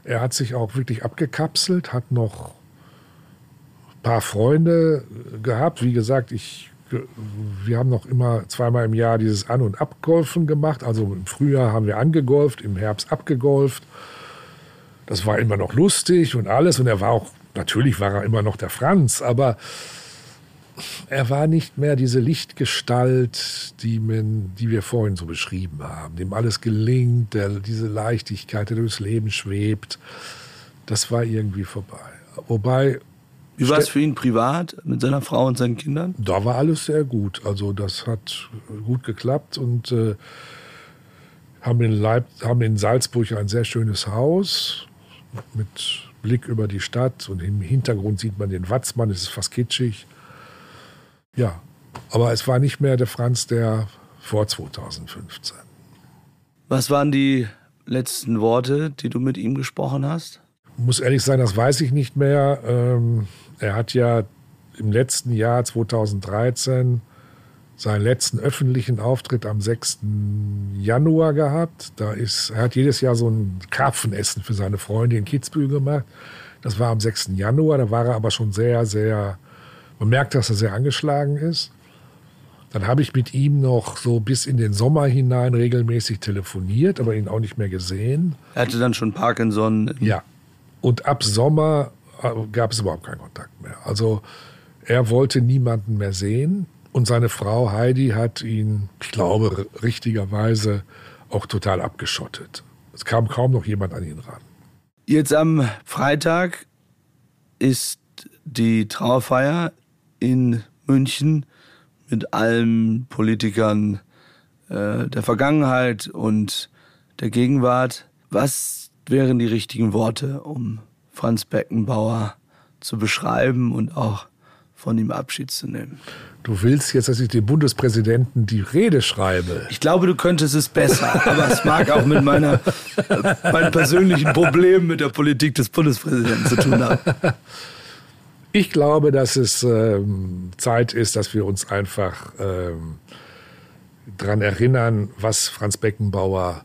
er hat sich auch wirklich abgekapselt, hat noch ein paar Freunde gehabt. Wie gesagt, ich, wir haben noch immer zweimal im Jahr dieses An- und Abgolfen gemacht. Also im Frühjahr haben wir angegolft, im Herbst abgegolft. Das war immer noch lustig und alles. Und er war auch, natürlich war er immer noch der Franz, aber er war nicht mehr diese Lichtgestalt, die, man, die wir vorhin so beschrieben haben, dem alles gelingt, der, diese Leichtigkeit, der durchs Leben schwebt. Das war irgendwie vorbei. Wobei. Wie war es für ihn privat mit seiner Frau und seinen Kindern? Da war alles sehr gut. Also das hat gut geklappt und äh, haben, in Leip haben in Salzburg ein sehr schönes Haus mit Blick über die Stadt und im Hintergrund sieht man den Watzmann, es ist fast kitschig. Ja, aber es war nicht mehr der Franz der vor 2015. Was waren die letzten Worte, die du mit ihm gesprochen hast? Muss ehrlich sein, das weiß ich nicht mehr. Ähm, er hat ja im letzten Jahr 2013 seinen letzten öffentlichen Auftritt am 6. Januar gehabt. Da ist, er hat jedes Jahr so ein Karpfenessen für seine Freunde in Kitzbühel gemacht. Das war am 6. Januar. Da war er aber schon sehr, sehr, man merkt, dass er sehr angeschlagen ist. Dann habe ich mit ihm noch so bis in den Sommer hinein regelmäßig telefoniert, aber ihn auch nicht mehr gesehen. Er hatte dann schon Parkinson. Ja. Und ab Sommer äh, gab es überhaupt keinen Kontakt mehr. Also er wollte niemanden mehr sehen. Und seine Frau Heidi hat ihn, ich glaube, richtigerweise auch total abgeschottet. Es kam kaum noch jemand an ihn ran. Jetzt am Freitag ist die Trauerfeier in München mit allen Politikern äh, der Vergangenheit und der Gegenwart. Was wären die richtigen Worte, um Franz Beckenbauer zu beschreiben und auch von ihm Abschied zu nehmen? Du willst jetzt, dass ich dem Bundespräsidenten die Rede schreibe. Ich glaube, du könntest es besser, aber es mag auch mit meiner, meinen persönlichen Problemen mit der Politik des Bundespräsidenten zu tun haben. Ich glaube, dass es ähm, Zeit ist, dass wir uns einfach ähm, daran erinnern, was Franz Beckenbauer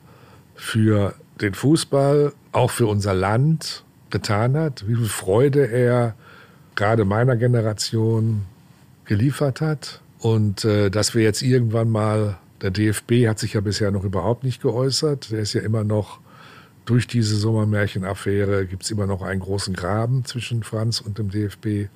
für den Fußball, auch für unser Land getan hat, wie viel Freude er gerade meiner Generation geliefert hat. Und äh, dass wir jetzt irgendwann mal, der DFB hat sich ja bisher noch überhaupt nicht geäußert. Der ist ja immer noch, durch diese Sommermärchenaffäre gibt es immer noch einen großen Graben zwischen Franz und dem DFB.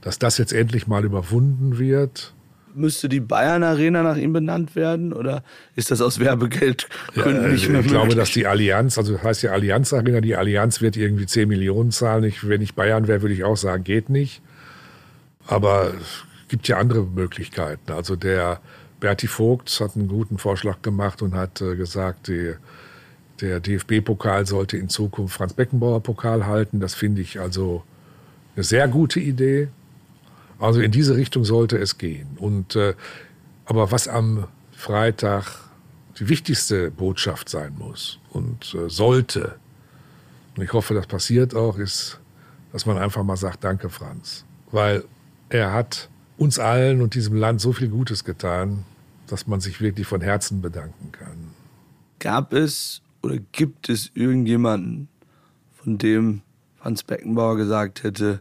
Dass das jetzt endlich mal überwunden wird. Müsste die Bayern Arena nach ihm benannt werden oder ist das aus Werbegeld ja, nicht mehr Ich glaube, dass die Allianz, also das heißt ja Allianz Arena, die Allianz wird irgendwie 10 Millionen zahlen. Ich, wenn ich Bayern wäre, würde ich auch sagen, geht nicht. Aber gibt ja andere Möglichkeiten. Also der Berti Vogt hat einen guten Vorschlag gemacht und hat äh, gesagt, die, Der DFB-Pokal sollte in Zukunft Franz Beckenbauer Pokal halten. Das finde ich also eine sehr gute Idee. Also in diese Richtung sollte es gehen. Und, äh, aber was am Freitag die wichtigste Botschaft sein muss und äh, sollte, und ich hoffe, das passiert auch, ist, dass man einfach mal sagt, danke Franz. Weil er hat uns allen und diesem Land so viel Gutes getan, dass man sich wirklich von Herzen bedanken kann. Gab es oder gibt es irgendjemanden, von dem Franz Beckenbauer gesagt hätte,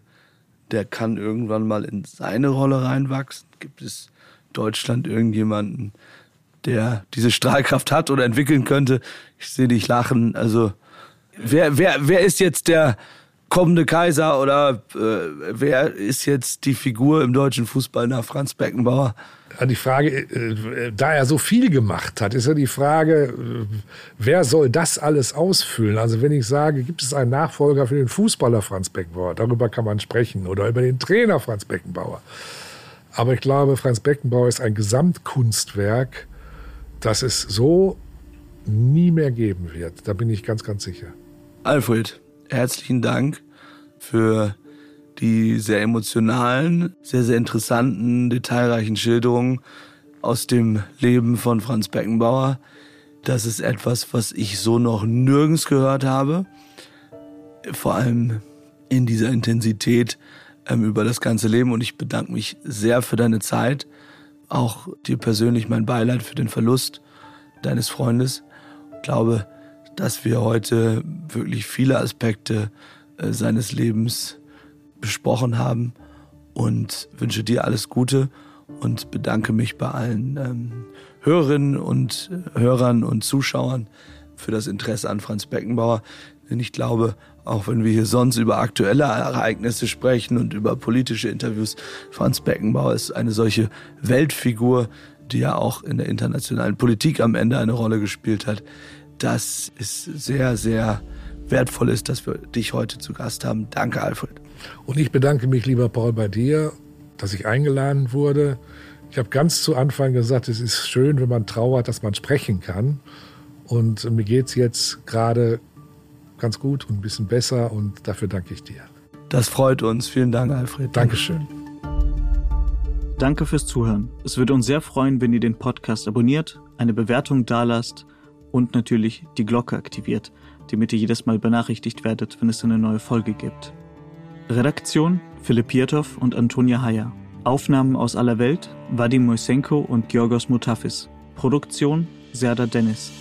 der kann irgendwann mal in seine Rolle reinwachsen? Gibt es Deutschland irgendjemanden, der diese Strahlkraft hat oder entwickeln könnte? Ich sehe dich lachen. Also wer, wer, wer ist jetzt der kommende Kaiser oder äh, wer ist jetzt die Figur im deutschen Fußball nach Franz Beckenbauer? Die Frage, äh, da er so viel gemacht hat, ist ja die Frage, äh, wer soll das alles ausfüllen? Also wenn ich sage, gibt es einen Nachfolger für den Fußballer Franz Beckenbauer, darüber kann man sprechen, oder über den Trainer Franz Beckenbauer. Aber ich glaube, Franz Beckenbauer ist ein Gesamtkunstwerk, das es so nie mehr geben wird. Da bin ich ganz, ganz sicher. Alfred, herzlichen Dank für die sehr emotionalen, sehr, sehr interessanten, detailreichen Schilderungen aus dem Leben von Franz Beckenbauer. Das ist etwas, was ich so noch nirgends gehört habe. Vor allem in dieser Intensität ähm, über das ganze Leben. Und ich bedanke mich sehr für deine Zeit. Auch dir persönlich mein Beileid für den Verlust deines Freundes. Ich glaube, dass wir heute wirklich viele Aspekte äh, seines Lebens besprochen haben und wünsche dir alles Gute und bedanke mich bei allen ähm, Hörerinnen und äh, Hörern und Zuschauern für das Interesse an Franz Beckenbauer. Denn ich glaube, auch wenn wir hier sonst über aktuelle Ereignisse sprechen und über politische Interviews, Franz Beckenbauer ist eine solche Weltfigur, die ja auch in der internationalen Politik am Ende eine Rolle gespielt hat, dass es sehr, sehr wertvoll ist, dass wir dich heute zu Gast haben. Danke, Alfred. Und ich bedanke mich, lieber Paul, bei dir, dass ich eingeladen wurde. Ich habe ganz zu Anfang gesagt, es ist schön, wenn man trauert, dass man sprechen kann. Und mir geht es jetzt gerade ganz gut und ein bisschen besser und dafür danke ich dir. Das freut uns. Vielen Dank, Alfred. Dankeschön. Danke fürs Zuhören. Es würde uns sehr freuen, wenn ihr den Podcast abonniert, eine Bewertung dalasst und natürlich die Glocke aktiviert, damit ihr jedes Mal benachrichtigt werdet, wenn es eine neue Folge gibt. Redaktion Philipp Pietow und Antonia Heyer. Aufnahmen aus aller Welt Vadim Moisenko und Georgos Mutafis. Produktion Serda Dennis.